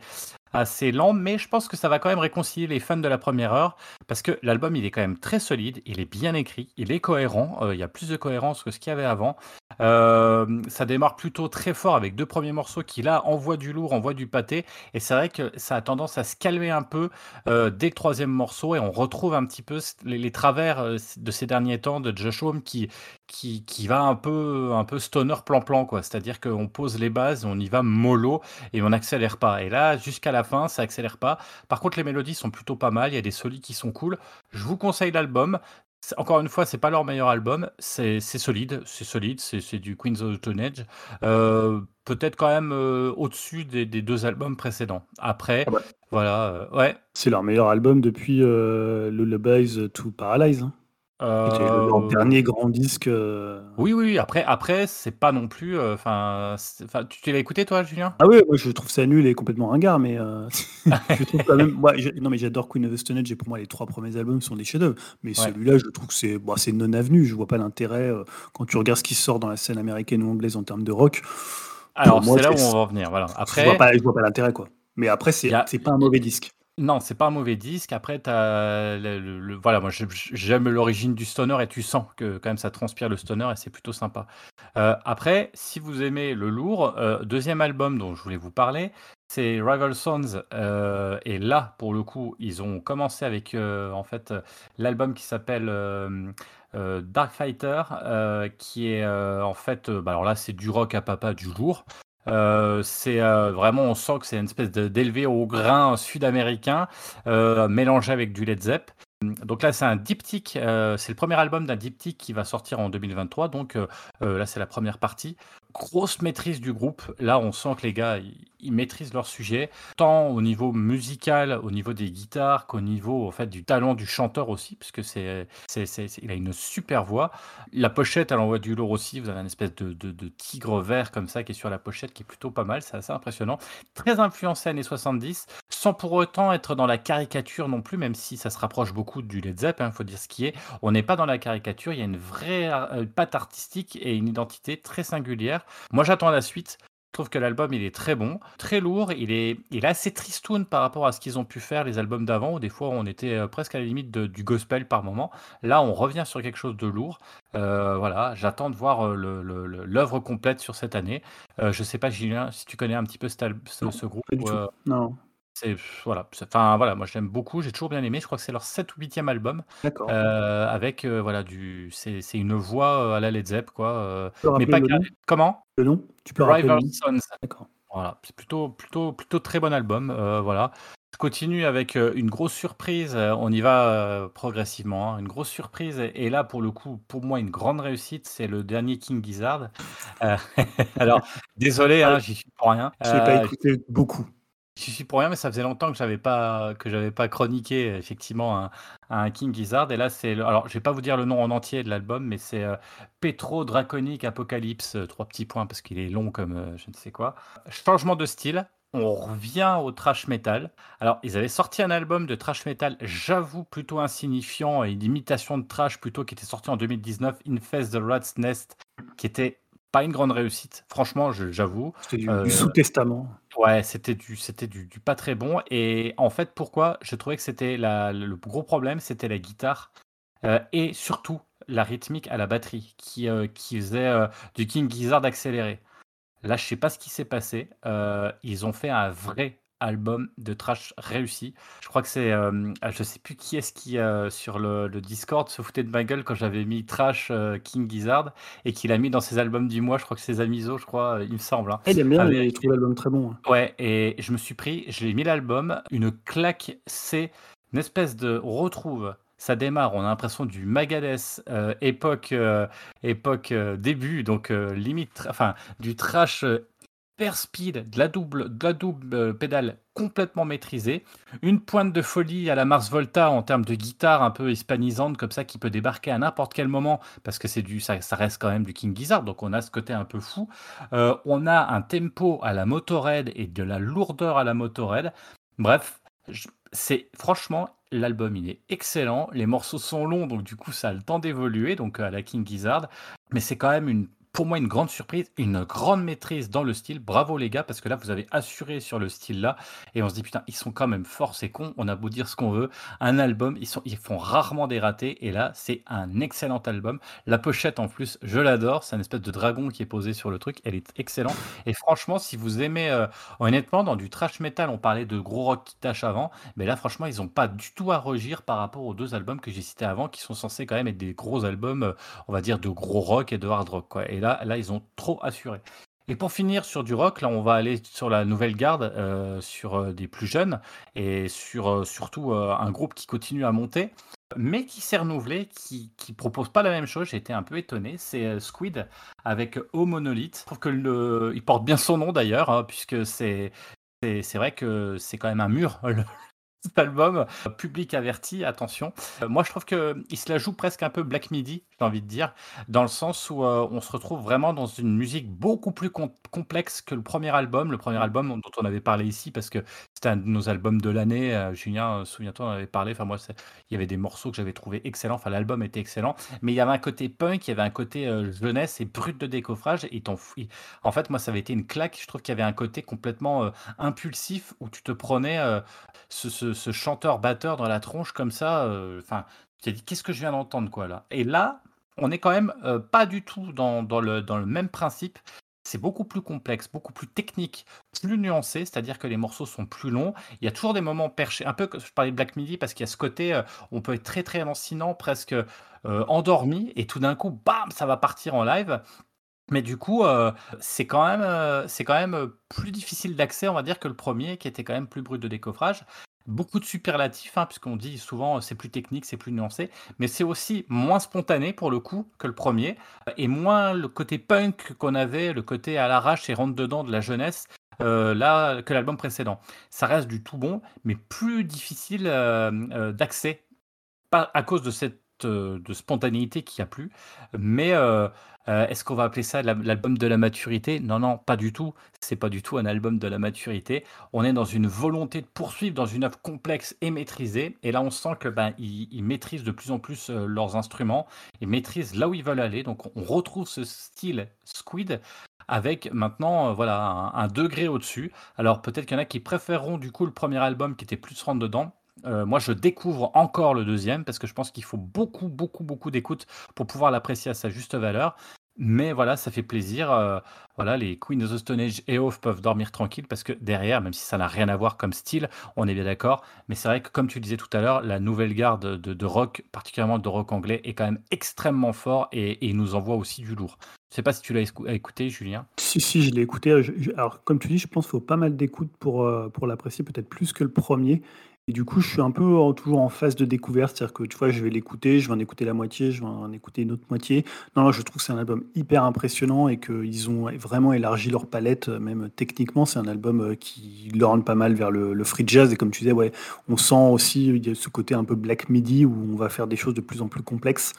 assez lent, mais je pense que ça va quand même réconcilier les fans de la première heure parce que l'album il est quand même très solide, il est bien écrit, il est cohérent. euh, il y a plus de cohérence que ce qu'il y avait avant. Euh, ça démarre plutôt très fort avec deux premiers morceaux qui là envoient du lourd, envoient du pâté. Et c'est vrai que ça a tendance à se calmer un peu euh, dès le troisième morceau et on retrouve un petit peu les, travers de ces derniers temps de Josh Homme qui, qui, qui va un peu, un peu stoner plan-plan. quoi. C'est-à-dire qu'on pose les bases, on y va mollo et on n'accélère pas. Et là, jusqu'à la fin, ça accélère pas. Par contre, les mélodies sont plutôt pas mal. Il y a des solis qui sont cool. Je vous conseille l'album. Encore une fois, c'est pas leur meilleur album. C'est solide, c'est solide, c'est du Queens of the Age. Euh, Peut-être quand même euh, au-dessus des, des deux albums précédents. Après, Ah bah. voilà, euh, ouais. C'est leur meilleur album depuis euh, Lullabies to Paralyze. Hein. C'était leur Euh, dernier grand disque. euh. Oui, oui. Après, après c'est pas non plus. euh, Enfin, tu, tu l'as écouté toi, Julien? Ah oui, moi je trouve ça nul et complètement ringard, mais euh, je trouve quand même. moi, je- non, mais j'adore Queen of the Stone Age et pour moi les trois premiers albums sont des chefs-d'œuvre. Mais Ouais. celui-là, je trouve que c'est c'est non avenu. Je vois pas l'intérêt euh, quand tu regardes ce qui sort dans la scène américaine ou anglaise en termes de rock. Alors, c'est là où on va en venir. Voilà. je vois Après, pas, je vois pas l'intérêt quoi. Mais après, a- c'est pas un mauvais disque. Non, c'est pas un mauvais disque. Après, le, voilà, moi j'ai- j'aime l'origine du stoner et tu sens que quand même ça transpire le stoner et c'est plutôt sympa. Euh, après, si vous aimez le lourd, euh, deuxième album dont je voulais vous parler, c'est Rival Sons. euh, et là, pour le coup, ils ont commencé avec en fait l'album qui s'appelle Dark Fighter, qui est en fait, bah, alors là, c'est du rock à papa, du lourd. Euh, c'est euh, vraiment, on sent que c'est une espèce d'élevé au grain sud-américain euh, mélangé avec du Led Zepp. Donc là, c'est un diptyque. c'est le premier album d'un diptyque qui va sortir en 2023. Donc là, c'est la première partie. Grosse maîtrise du groupe. Là, on sent que les gars, ils, maîtrisent leur sujet, tant au niveau musical, au niveau des guitares, qu'au niveau en fait du talent du chanteur aussi, puisque c'est, c'est, c'est- c'est- il a une super voix. La pochette, elle envoie du lourd aussi. Vous avez une espèce de, de- tigre vert comme ça qui est sur la pochette, qui est plutôt pas mal. C'est assez impressionnant. Très influencé années 70, sans pour autant être dans la caricature non plus, même si ça se rapproche beaucoup du Led Zepp, il faut dire ce qui est. On n'est pas dans la caricature, il y a une vraie euh, patte artistique et une identité très singulière. Moi, j'attends la suite. Je trouve que l'album il est très bon, très lourd, il est, il est assez tristoun par rapport à ce qu'ils ont pu faire les albums d'avant où des fois on était euh, presque à la limite de- du gospel par moment. Là on revient sur quelque chose de lourd. Euh, voilà, j'attends de voir euh, l'œuvre complète sur cette année. Euh, je sais pas Julien si tu connais un petit peu ce, groupe. Pas du tout. euh, Non, c'est voilà, c'est- enfin voilà, moi j'aime beaucoup, j'ai toujours bien aimé. Je crois que c'est leur 7 ou 8e album d'accord. euh, avec euh, voilà du, c'est c'est une voix euh, à la Led Zepp quoi. Tu peux mais rappeler pas le nom? carré- comment? Le nom? Tu peux rappeler le Rival nom? Sons. D'accord. Voilà, c'est plutôt, plutôt, plutôt très bon album. voilà. Je continue avec une grosse surprise. on y va progressivement. hein, une grosse surprise. Et, et là, pour le coup, pour moi, une grande réussite, c'est le dernier King Gizzard. Alors, désolé, hein, j'y suis pour rien. Je l'ai pas écouté beaucoup. J'y suis pour rien, mais ça faisait longtemps que j'avais pas que j'avais pas chroniqué effectivement un, King Gizzard. Et là, c'est alors je vais pas vous dire le nom en entier de l'album, mais c'est euh, Petro Draconic Apocalypse, euh, trois petits points parce qu'il est long comme euh, je ne sais quoi. Changement de style. On revient au trash metal. Alors, ils avaient sorti un album de trash metal, j'avoue, plutôt insignifiant et une imitation de trash plutôt qui était sorti en 2019, Infest the Rat's Nest, qui était pas une grande réussite. Franchement, j'avoue. C'était du, Euh, du sous-testament. Ouais, c'était du, c'était du, du pas très bon. Et en fait, pourquoi? Je trouvais que c'était la, le gros problème, c'était la guitare euh, et surtout la rythmique à la batterie qui, euh, qui faisait du King Gizzard accéléré. Là, je sais pas ce qui s'est passé. Ils ont fait un vrai album de trash réussi. Je crois que c'est, euh, je sais plus qui est-ce qui euh, sur le, le Discord se foutait de ma gueule quand j'avais mis trash euh, King Gizzard et qu'il a mis dans ses albums du mois. Je crois que c'est Amizo, je crois, il me semble. hein. Il aime bien, Avec- il trouve l'album très bon. hein. Ouais, et je me suis pris, je l'ai mis l'album, une claque, c'est une espèce de, on retrouve, ça démarre, on a l'impression du Megadeth euh, époque, euh, époque euh, début, donc euh, limite, enfin du trash euh, hyper speed, de la double, de la double euh, pédale complètement maîtrisée, une pointe de folie à la Mars Volta en termes de guitare un peu hispanisante comme ça qui peut débarquer à n'importe quel moment parce que c'est du, ça, ça reste quand même du King Gizzard, donc on a ce côté un peu fou. Euh, on a un tempo à la Motorhead et de la lourdeur à la Motorhead. Bref, c'est franchement l'album il est excellent. Les morceaux sont longs donc du coup ça a le temps d'évoluer donc à la King Gizzard, mais c'est quand même une pour moi une grande surprise, une grande maîtrise dans le style. Bravo les gars parce que là vous avez assuré sur le style là et on se dit putain ils sont quand même forts c'est con. On a beau dire ce qu'on veut, un album ils sont ils font rarement des ratés et là c'est un excellent album. La pochette en plus, je l'adore. C'est une espèce de dragon qui est posé sur le truc. Elle est excellente. Et franchement, si vous aimez, euh, honnêtement, dans du trash metal, on parlait de gros rock qui tâche avant. Mais là, franchement, ils n'ont pas du tout à regir par rapport aux deux albums que j'ai cités avant, qui sont censés quand même être des gros albums, euh, on va dire, de gros rock et de hard rock. Quoi. Et là, là, ils ont trop assuré. Et pour finir sur du rock, là on va aller sur la nouvelle garde, euh, sur euh, des plus jeunes et sur euh, surtout un groupe qui continue à monter mais qui s'est renouvelé, qui, propose pas la même chose. J'ai été un peu étonné. C'est Squid avec O Monolith. Je trouve que il porte bien son nom d'ailleurs, hein, puisque c'est, c'est, vrai que c'est quand même un mur. Cet album, Euh, public averti, attention. Euh, moi, je trouve que il se la joue presque un peu Black Midi, j'ai envie de dire, dans le sens où euh, on se retrouve vraiment dans une musique beaucoup plus com- complexe que le premier album. Le premier album dont on avait parlé ici, parce que c'était un de nos albums de l'année. Euh, Julien, souviens-toi, on en avait parlé. Enfin, moi, c'est- il y avait des morceaux que j'avais trouvé excellents. Enfin, l'album était excellent. Mais il y avait un côté punk, il y avait un côté jeunesse et brut de décoffrage. Et t'en En fait, moi, ça avait été une claque. Je trouve qu'il y avait un côté complètement impulsif où tu te prenais ce, ce- chanteur-batteur dans la tronche comme ça. euh, Enfin, tu t'es dit, qu'est-ce que je viens d'entendre, quoi, là? Et là, on est quand même euh, pas du tout dans, le, dans le même principe. C'est beaucoup plus complexe, beaucoup plus technique, plus nuancé, c'est-à-dire que les morceaux sont plus longs. Il y a toujours des moments perchés, un peu comme je parlais de Black Midi, parce qu'il y a ce côté, euh, on peut être très très lancinant, presque endormi, et tout d'un coup, bam, ça va partir en live. Mais du coup, c'est quand même, c'est quand même plus difficile d'accès, on va dire, que le premier, qui était quand même plus brut de décoffrage. Beaucoup de superlatifs, hein, puisqu'on dit souvent euh, c'est plus technique, c'est plus nuancé, mais c'est aussi moins spontané pour le coup que le premier, et moins le côté punk qu'on avait, le côté à l'arrache et rentre dedans de la jeunesse, euh, là que l'album précédent. Ça reste du tout bon, mais plus difficile euh, euh, d'accès, pas à cause de cette euh, de spontanéité qu'il n'y a plus, mais euh, euh, est-ce qu'on va appeler ça la- l'album de la maturité? Non, non, pas du tout. C'est pas du tout un album de la maturité. On est dans une volonté de poursuivre dans une œuvre complexe et maîtrisée. Et là, on sent que ben ils, maîtrisent de plus en plus euh, leurs instruments. Ils maîtrisent là où ils veulent aller. Donc, on retrouve ce style Squid avec maintenant euh, voilà un, un degré au-dessus. Alors peut-être qu'il y en a qui préféreront du coup le premier album qui était plus rentre dedans. Euh, moi, je découvre encore le deuxième parce que je pense qu'il faut beaucoup, beaucoup, beaucoup d'écoute pour pouvoir l'apprécier à sa juste valeur. Mais voilà, ça fait plaisir. euh, voilà, les Queen of the Stone Age et Oath peuvent dormir tranquille parce que derrière, même si ça n'a rien à voir comme style, on est bien d'accord. Mais c'est vrai que, comme tu disais tout à l'heure, la nouvelle garde de, rock, particulièrement de rock anglais, est quand même extrêmement fort et, nous envoie aussi du lourd. Je sais pas si tu l'as écou- écouté, Julien. Si, si, je l'ai écouté. Alors, comme tu dis, je pense qu'il faut pas mal d'écoute pour, euh, pour l'apprécier, peut-être plus que le premier. Et du coup, je suis un peu toujours en phase de découverte. C'est-à-dire que, tu vois, je vais l'écouter, je vais en écouter la moitié, je vais en écouter une autre moitié. Non, je trouve que c'est un album hyper impressionnant et qu'ils ont vraiment élargi leur palette, euh, même techniquement. C'est un album euh, qui l'orne pas mal vers le, free jazz. Et comme tu disais, ouais, on sent aussi il y a ce côté un peu Black Midi où on va faire des choses de plus en plus complexes.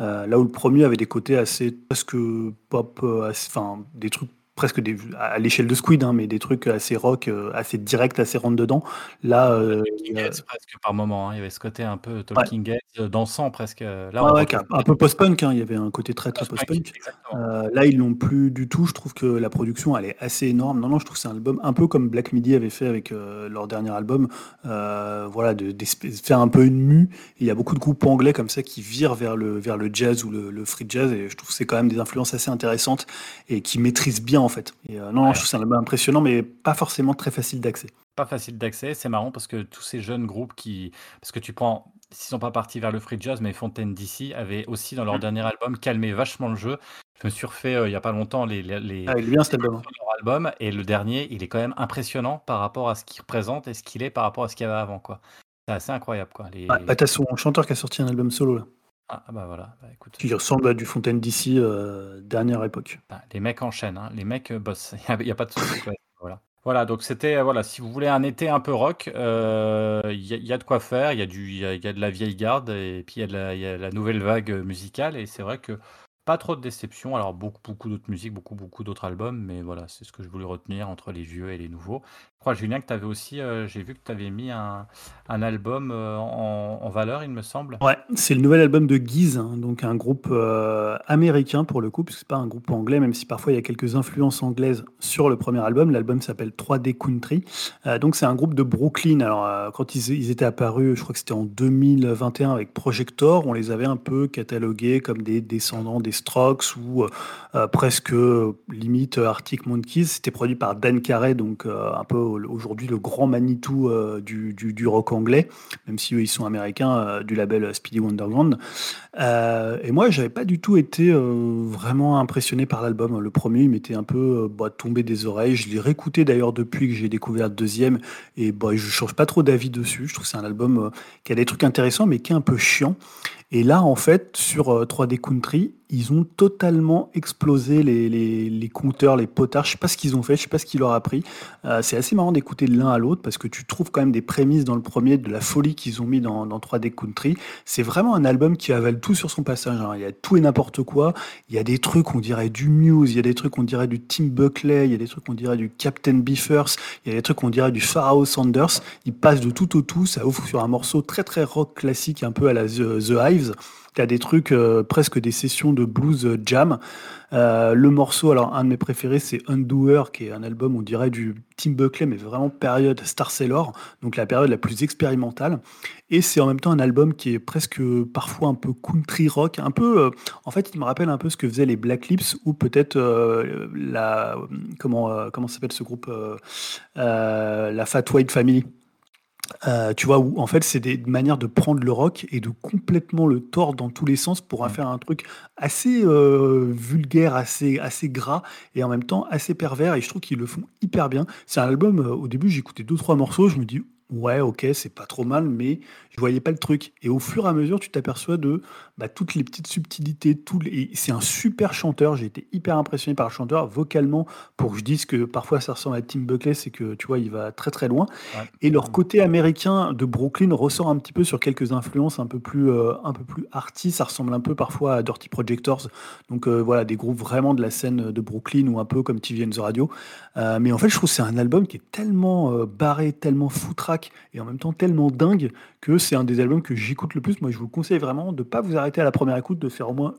Euh, là où le premier avait des côtés assez presque pop, euh, enfin des trucs presque des, à l'échelle de Squid, hein, mais des trucs assez rock, euh, assez direct, assez rentre dedans. Là, euh, euh, Heads presque par moment. hein. Il y avait ce côté un peu Talking Heads, euh, dansant presque. Là, ouais, ouais, retrouve- un peu post-punk, hein, il y avait un côté très très Post-punk. Euh, là, ils l'ont plus du tout. Je trouve que la production, elle est assez énorme. Non, non, je trouve que c'est un album un peu comme Black Midi avait fait avec euh, leur dernier album. Euh, voilà, de, d'espèce- faire un peu une mue. Et il y a beaucoup de groupes anglais comme ça qui virent vers le, vers le jazz ou le, le free jazz. Et je trouve que c'est quand même des influences assez intéressantes et qui maîtrisent bien en fait. Et, euh, non, Ouais. je trouve ça un album impressionnant, mais pas forcément très facile d'accès. Pas facile d'accès, c'est marrant parce que tous ces jeunes groupes qui. Parce que tu prends. S'ils sont pas partis vers le free jazz, mais Fontaine DC avait aussi dans leur Mmh. dernier album calmé vachement le jeu. Je me suis refait euh, il y a pas longtemps les, les, les- Ah, bien cet album. leur album et le dernier, il est quand même impressionnant par rapport à ce qu'il représente et ce qu'il est par rapport à ce qu'il y avait avant. quoi. C'est assez incroyable. quoi. Les... Bah, t'as son chanteur qui a sorti un album solo, là, Ah ah bah voilà, bah, écoute. qui ressemble à du Fontaine d'ici, euh, dernière époque. Bah, les mecs enchaînent, hein. les mecs euh, bossent. Il n'y a, pas de souci. Voilà. Voilà, donc c'était, euh, voilà, si vous voulez un été un peu rock, euh, il y, a- il y a de quoi faire, il y, a y a, il y a de la vieille garde et puis il y a de la, nouvelle vague musicale et c'est vrai que pas trop de déception. Alors beaucoup, beaucoup d'autres musiques, beaucoup, beaucoup d'autres albums, mais voilà, c'est ce que je voulais retenir entre les vieux et les nouveaux. Je crois, Julien, que tu avais aussi, euh, j'ai vu que tu avais mis un, un album euh, en, en valeur, il me semble. Ouais, c'est le nouvel album de Giz, hein, donc un groupe euh, américain pour le coup, puisque c'est pas un groupe anglais, même si parfois il y a quelques influences anglaises sur le premier album. L'album s'appelle 3D Country. Donc c'est un groupe de Brooklyn. Alors quand ils, ils étaient apparus, je crois que c'était en 2021 avec Projector, on les avait un peu catalogués comme des descendants des Strokes ou euh, presque euh, limite euh, Arctic Monkeys. C'était produit par Dan Carey, donc euh, un peu aujourd'hui le grand Manitou euh, du, du- rock anglais, même si eux ils sont américains euh, du label Speedy Wonderground. Euh, et moi, j'avais pas du tout été euh, vraiment impressionné par l'album. Le premier, il m'était un peu euh, bah, tombé des oreilles. Je l'ai réécouté d'ailleurs depuis que j'ai découvert le deuxième, et bah, je change pas trop d'avis dessus. Je trouve que c'est un album euh, qui a des trucs intéressants, mais qui est un peu chiant. Et là, en fait, sur euh, 3D Country, ils ont totalement explosé les, les, les compteurs, les potards. Je sais pas ce qu'ils ont fait, je sais pas ce qui leur a pris. Euh, c'est assez marrant d'écouter de l'un à l'autre parce que tu trouves quand même des prémices dans le premier de la folie qu'ils ont mis dans, dans 3D Country. C'est vraiment un album qui avale tout sur son passage. hein. Il y a tout et n'importe quoi. Il y a des trucs, on dirait du Muse, il y a des trucs, on dirait du Tim Buckley, il y a des trucs, on dirait du Captain Beefers, il y a des trucs, on dirait du Pharaoh Sanders. Il passe de tout au tout. Ça ouvre sur un morceau très très rock classique, un peu à la The, The Hives. T'as des trucs euh, presque des sessions de blues euh, jam. Euh, le morceau, alors un de mes préférés, c'est Undoer, qui est un album, on dirait du Tim Buckley, mais vraiment période Star Sailor, donc la période la plus expérimentale. Et c'est en même temps un album qui est presque parfois un peu country rock, un peu. en fait, il me rappelle un peu ce que faisaient les Black Lips ou peut-être la comment comment s'appelle ce groupe la Fat White Family. Euh, tu vois, où en fait, c'est des manières de prendre le rock et de complètement le tordre dans tous les sens pour en faire un truc assez euh, vulgaire, assez, assez gras et en même temps assez pervers. Et je trouve qu'ils le font hyper bien. C'est un album, euh, au début, j'écoutais deux, trois morceaux, je me dis, ouais, ok, c'est pas trop mal, mais je voyais pas le truc. Et au fur et à mesure, tu t'aperçois de bah, toutes les petites subtilités. Les... C'est un super chanteur. J'ai été hyper impressionné par le chanteur. Vocalement, pour que je dise que parfois ça ressemble à Tim Buckley, c'est que tu vois, il va très très loin. Ouais. Et leur côté américain de Brooklyn ressort un petit peu sur quelques influences un peu plus, euh, un peu plus arty. Ça ressemble un peu parfois à Dirty Projectors. Donc euh, voilà, des groupes vraiment de la scène de Brooklyn ou un peu comme TV and the Radio. Euh, mais en fait, je trouve que c'est un album qui est tellement barré, tellement foutraque et en même temps tellement dingue que c'est un des albums que j'écoute le plus. Moi, je vous conseille vraiment de ne pas vous arrêter à la première écoute, de faire au moins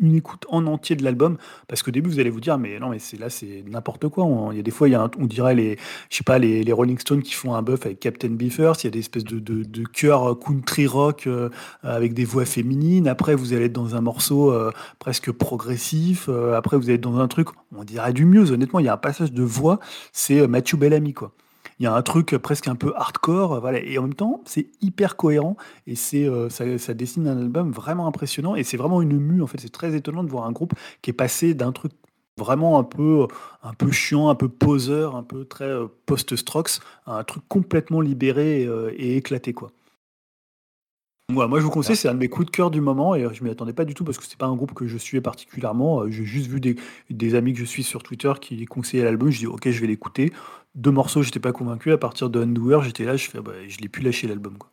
une écoute en entier de l'album parce qu'au début vous allez vous dire mais non mais c'est là c'est n'importe quoi. Il y a des fois il y a un- on dirait les je sais pas les, Rolling Stones qui font un buff avec Captain Beefers il y a des espèces de, de, chœurs country rock euh, avec des voix féminines. Après vous allez être dans un morceau euh, presque progressif. Euh, après vous allez être dans un truc on dirait du mieux. Honnêtement il y a un passage de voix c'est Matthew Bellamy quoi il y a un truc presque un peu hardcore, euh, voilà, et en même temps, c'est hyper cohérent et c'est euh, ça, ça dessine un album vraiment impressionnant et c'est vraiment une mue. En fait, c'est très étonnant de voir un groupe qui est passé d'un truc vraiment un peu un peu chiant, un peu poseur, un peu très euh, post-Strokes, à un truc complètement libéré euh, et éclaté quoi. Voilà, moi je vous conseille, c'est un de mes coups de cœur du moment et je m'y attendais pas du tout parce que c'est pas un groupe que je suivais particulièrement. J'ai juste vu des, des amis que je suis sur Twitter qui conseillaient l'album. Je dis ok, je vais l'écouter. Deux morceaux, j'étais pas convaincu. À partir de Undoer, j'étais là, je fais bah, je l'ai pu lâcher l'album. quoi.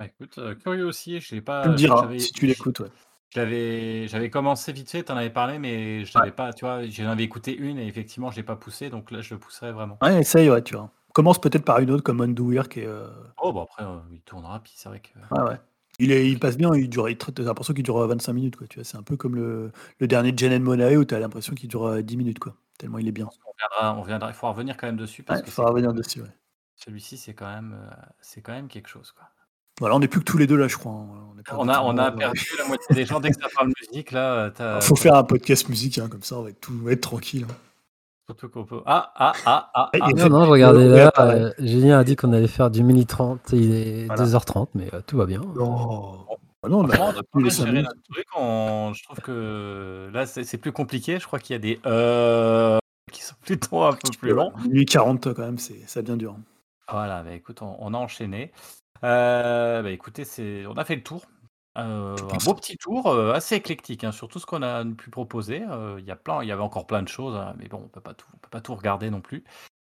Bah, écoute, euh, curieux aussi, je l'ai pas. Tu me diras j'avais- si tu l'écoutes. ouais. Je l'avais, j'avais commencé vite fait, t'en avais parlé, mais je l'avais pas, tu vois, j'en avais écouté une et effectivement je l'ai pas poussé, donc là je le pousserai vraiment. Ouais, essaye, ouais, tu vois. Commence peut-être par une autre comme Undoer qui est. euh, Oh bah après euh, il tournera, puis c'est vrai que. Ouais, ouais. Il, est, il passe bien, il dure, il, t'as l'impression qu'il dure euh, 25 minutes. Quoi, tu vois, c'est un peu comme le, le dernier Janet Monae où tu as l'impression qu'il dure euh, 10 minutes. Quoi, tellement il est bien. On viendra, on viendra, il faut revenir quand même dessus parce Il que faudra c'est- revenir dessus. ouais. celui-ci c'est quand même, euh, c'est quand même quelque chose quoi. Voilà, on n'est plus que tous les deux là, je crois. hein. On, est pas On a, on a perdu la moitié des gens dès que ça parle musique. Là, Il faut faire un podcast musique, hein, comme ça, on va être, tout, on va être tranquille. hein. surtout qu'on peut. Ah, ah, ah, ah. Ah, ah. Non, non, je regardais Ouais, là. euh, Julien a dit qu'on allait faire du mini 30. Il est Voilà. 2h30, mais euh, tout va bien. Non. Ah non, on a on plus les minutes. truc. on- Je trouve que là, c'est plus compliqué. Je crois qu'il y a des euh qui sont plutôt un peu plus longs. Minuit 40 quand même, ça devient dur. Voilà, bah, écoute, on, on a enchaîné. Euh, bah, écoutez, on a fait le tour. Euh, un beau petit tour, euh, assez éclectique, hein, sur tout ce qu'on a pu proposer. Il y a plein, il y avait encore plein de choses, hein, mais bon, on peut pas tout, on peut pas tout regarder non plus.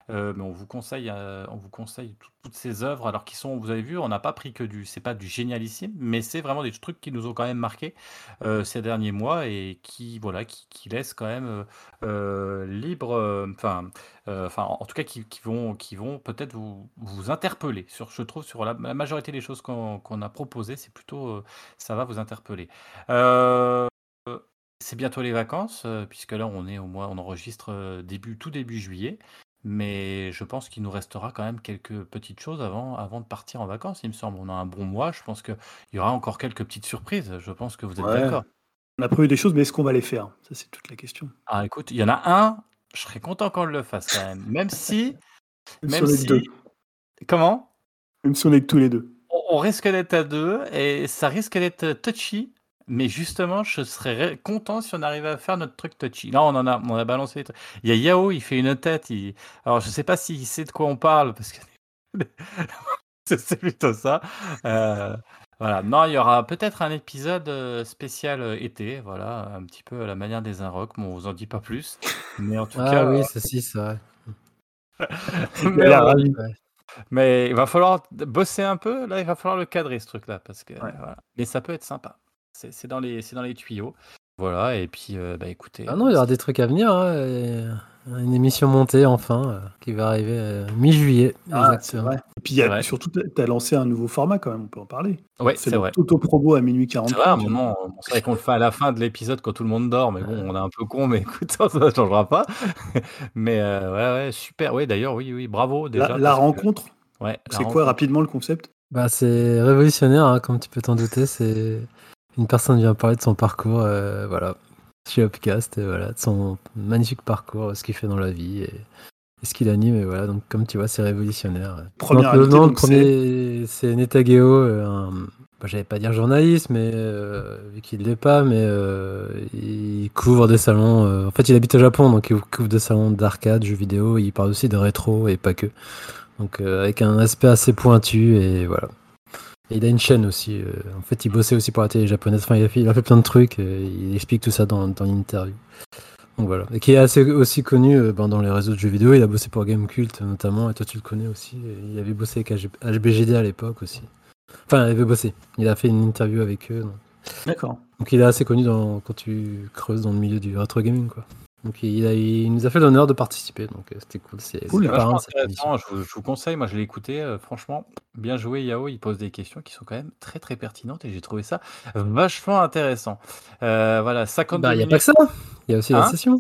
Euh, mais on vous conseille, euh, on vous conseille tout- toutes ces œuvres, alors qui sont, vous avez vu, on n'a pas pris que du, c'est pas du génialissime, mais c'est vraiment des trucs qui nous ont quand même marqué euh, ces derniers mois et qui, voilà, qui, laissent quand même libre, enfin, enfin, en tout cas, qui, vont, qui vont peut-être vous, vous interpeller. Je trouve sur la, majorité des choses qu'on a proposées, c'est plutôt, ça va vous interpeller. C'est bientôt les vacances, puisque là on est au mois, on enregistre début, tout début juillet. Mais je pense qu'il nous restera quand même quelques petites choses avant, avant de partir en vacances, il me semble. On a un bon mois, je pense qu'il y aura encore quelques petites surprises. Je pense que vous êtes Ouais. d'accord. On a prévu des choses, mais est-ce qu'on va les faire? Ça, c'est toute la question. Ah, écoute, il y en a un, je serais content qu'on le fasse quand même. Même si, Même, même si on est que deux. comment? Même si on est que tous les deux. On, on risque d'être à deux et ça risque d'être touchy. Mais justement, je serais content si on arrivait à faire notre truc touchy. Là, on en a, on a balancé. Il y a Yao, il fait une tête. il- Alors, je sais pas s'il sait de quoi on parle parce que c'est plutôt ça. Euh, voilà. Non, il y aura peut-être un épisode euh, spécial euh, été. Voilà, un petit peu à la manière des Inrocks. Bon, on vous en dit pas plus. Mais en tout Ah cas, oui, ça si, c'est vrai. Il mais il va falloir bosser un peu. Là, il va falloir le cadrer, ce truc-là. Parce que, Ouais. voilà. Mais ça peut être sympa. C'est c'est dans, les- c'est dans les tuyaux. Voilà. Et puis, euh, bah, écoutez. Ah non, il y aura des trucs à venir. hein, et Une émission montée enfin, euh, qui va arriver euh, mi-juillet. Ah, c'est exactement. vrai. Et puis il y a- Ouais. surtout, tu as lancé un nouveau format quand même, on peut en parler. Ouais, C'est c'est vrai. l'auto-promo à minuit 40. C'est vrai, à un moment, c'est vrai qu'on le fait à la fin de l'épisode quand tout le monde dort, mais bon, on est un peu con, mais écoute, ça ne changera pas. mais euh, ouais, ouais, super. Oui, d'ailleurs, oui, oui, bravo déjà. La, la parce que- rencontre, ouais, la c'est quoi rencontre. rapidement le concept? Bah, c'est révolutionnaire, hein, comme tu peux t'en douter. C'est une personne vient parler de son parcours, euh, voilà, chez Upcast, et voilà, de son magnifique parcours, ce qu'il fait dans la vie et, et ce qu'il anime. Et voilà, donc comme tu vois, c'est révolutionnaire. Premier donc, le invité, nom, le donc, premier, c'est Netageo, euh, un, bah, j'allais pas dire journaliste, mais euh, vu qu'il l'est pas, mais euh, il couvre des salons. euh, en fait, il habite au Japon, donc il couvre des salons d'arcade, jeux vidéo. Il parle aussi de rétro et pas que. Donc euh, avec un aspect assez pointu et voilà. Et il a une chaîne aussi. euh, en fait, il bossait aussi pour la télé japonaise. Enfin, il a fait, il a fait plein de trucs. euh, il explique tout ça dans, dans l'interview. Donc voilà. Et qui est assez aussi connu euh, ben, dans les réseaux de jeux vidéo. Il a bossé pour Gamecult notamment. Et toi, tu le connais aussi. Et il avait bossé avec HB HBGD à l'époque aussi. Enfin, il avait bossé. Il a fait une interview avec eux. Donc, D'accord. donc il est assez connu dans, quand tu creuses dans le milieu du retro gaming, quoi. Donc il, a, il nous a fait l'honneur de participer. Donc euh, c'était cool. C'est Cool, vachement intéressant, je, vous- je vous conseille, moi je l'ai écouté, euh, franchement, bien joué Yao, il pose des questions qui sont quand même très très pertinentes et j'ai trouvé ça vachement intéressant. Euh, voilà, 52 Bah, il n'y a minutes. pas que ça. Il y a aussi la Hein session.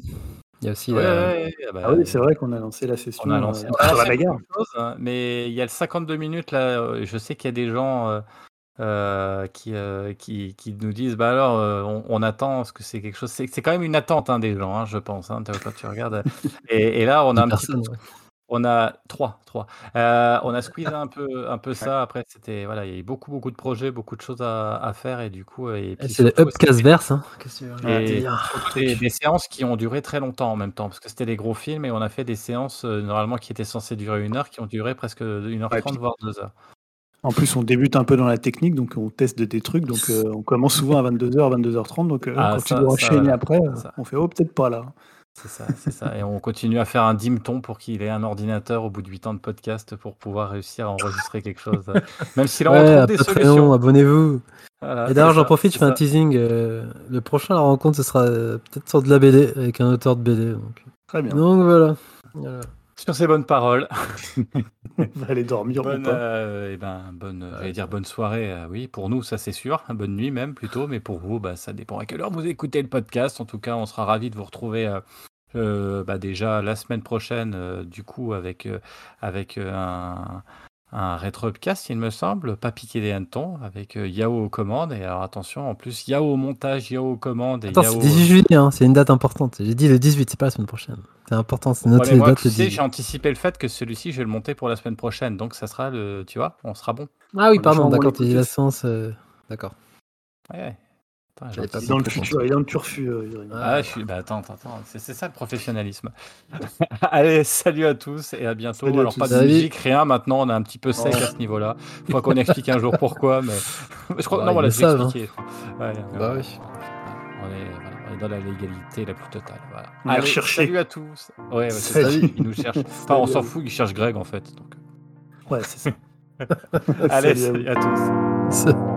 Il y a aussi Ouais, la- ouais, ouais, ah bah, Ah oui, c'est vrai qu'on a lancé la session On a lancé, euh, la lancé bagarre. hein, mais il y a le 52 minutes là. Je sais qu'il y a des gens euh, qui, euh, qui, qui nous disent bah alors euh, on, on attend parce que c'est quelque chose. C'est c'est quand même une attente hein, des gens, hein, je pense. Hein, quand tu regardes. Et, et là on a un petit peu. On a trois, trois. Euh, on a squeezé un peu, un peu ça. Après, c'était voilà, il y a eu beaucoup, beaucoup de projets, beaucoup de choses à, à faire et du coup, et Eh, C'est le Upcast verse. Hein. Et- dire des, séances qui ont duré très longtemps en même temps, parce que c'était des gros films et on a fait des séances normalement qui étaient censées durer une heure, qui ont duré presque 1h30, Ouais, puis- voire 2 heures. En plus, on débute un peu dans la technique, donc on teste des trucs. Donc euh, on commence souvent à 22h, 22h30. Donc euh, Ah, quand ça, tu dois enchaîner après, euh, ça. on fait oh, peut-être pas là. C'est ça, c'est ça. Et on continue à faire un dimton pour qu'il ait un ordinateur au bout de 8 ans de podcast pour pouvoir réussir à enregistrer quelque chose. Même si là, on Ouais, trouve des Patreon, solutions. abonnez-vous. Voilà, Et d'ailleurs, j'en profite, je fais un teasing. euh, le prochain, la rencontre, ce sera euh, peut-être sur de la BD, avec un auteur de BD. Donc, Très bien. donc voilà. Voilà. Sur ces bonnes paroles. On va aller dormir ou Bonne, pas. euh, eh ben, bonne, euh, j'allais dire bonne soirée, euh, oui, pour nous, ça c'est sûr, bonne nuit même plutôt, mais pour vous, bah, ça dépend à quelle heure vous écoutez le podcast. En tout cas, on sera ravis de vous retrouver bah, déjà la semaine prochaine, du coup, avec, avec un, un rétro-upcast, il me semble, pas piqué des hannetons, avec euh, Yao aux commandes. Et alors attention, en plus, Yao au montage, Yao aux commandes. Et Attends, Yao, c'est 18 juillet, hein, c'est une date importante. J'ai dit le 18, c'est pas la semaine prochaine. C'est important, c'est notre moi, date tu le sais, 18. j'ai anticipé le fait que celui-ci, je vais le monter pour la semaine prochaine. Donc, ça sera le. Tu vois, on sera bon. Ah oui, On pardon, d'accord, tu dis la séance. euh, D'accord. Ouais. J'ai pas Il est dans le futur, il est dans le turfu. euh. Ah, je suis. Bah, attends, attends. C'est ça le professionnalisme. Allez, salut à tous et à bientôt. Salut à Alors, tous. pas de musique, rien. Maintenant, on est un petit peu sec Oh. à ce niveau-là. Faudra qu'on explique un jour pourquoi. Mais je crois Bah, non, voilà, je vais savent, expliquer. Ouais, mais Bah on- oui. On est, voilà, on est dans la légalité la plus totale. Voilà. Allez, recherché. salut à tous. Ouais, ouais. Salut. Ils nous cherchent. Enfin, on s'en fout, ils cherchent Greg en fait. Donc. Ouais, c'est ça. Allez, Salut à salut à tous.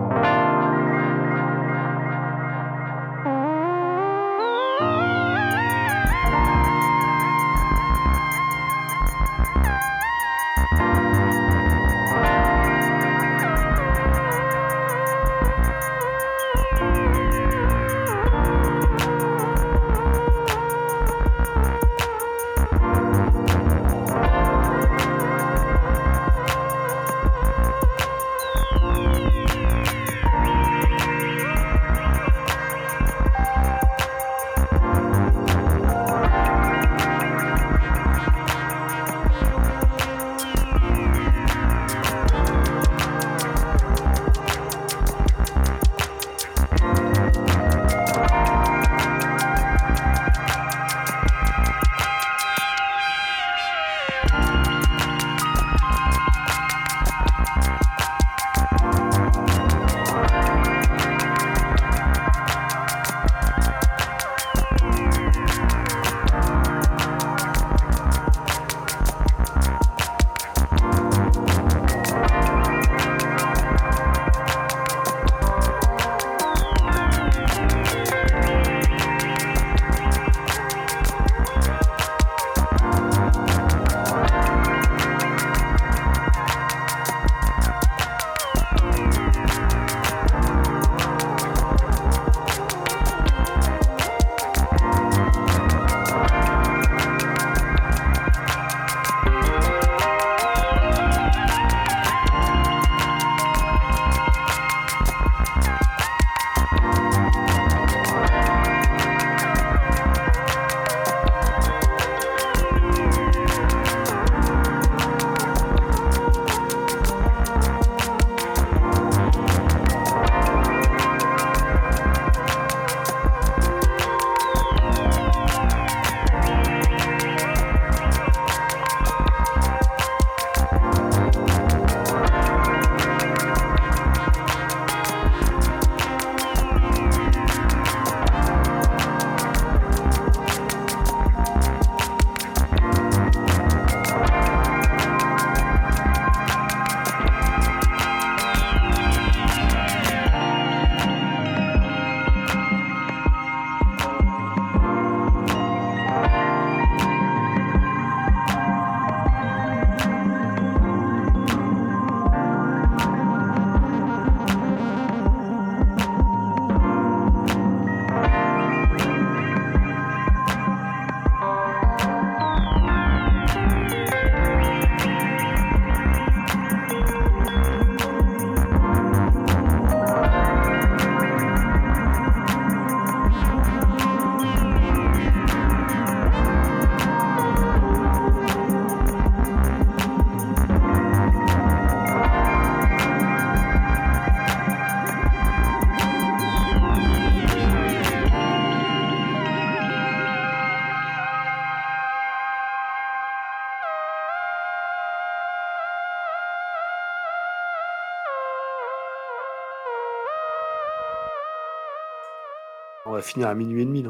Finir à minuit et demi.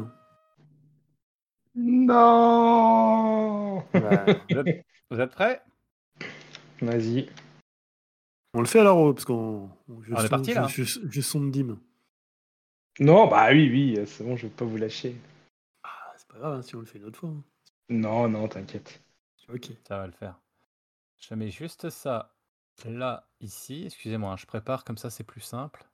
Non? Ouais. Vous êtes, vous êtes prêts? Vas-y. On le fait alors, euh, parce qu'on. je On est sonde- parti, là. Je, je, je sonde Dim. Non, bah oui, oui, c'est bon, je vais pas vous lâcher. Ah, c'est pas grave hein, si on le fait une autre fois. hein. Non, non, t'inquiète. Ok. Ça va le faire. Je mets juste ça là, ici. Excusez-moi, hein, je prépare comme ça, c'est plus simple.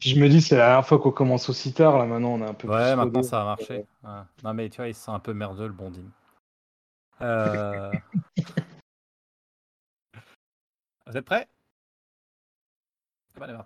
Je me dis, c'est la dernière fois qu'on commence aussi tard, là maintenant on est un peu Ouais, plus maintenant ça a marché. Ouais. Non, mais tu vois, il se sent un peu merdeux le bon Dim. Euh... Vous êtes prêts? C'est bon.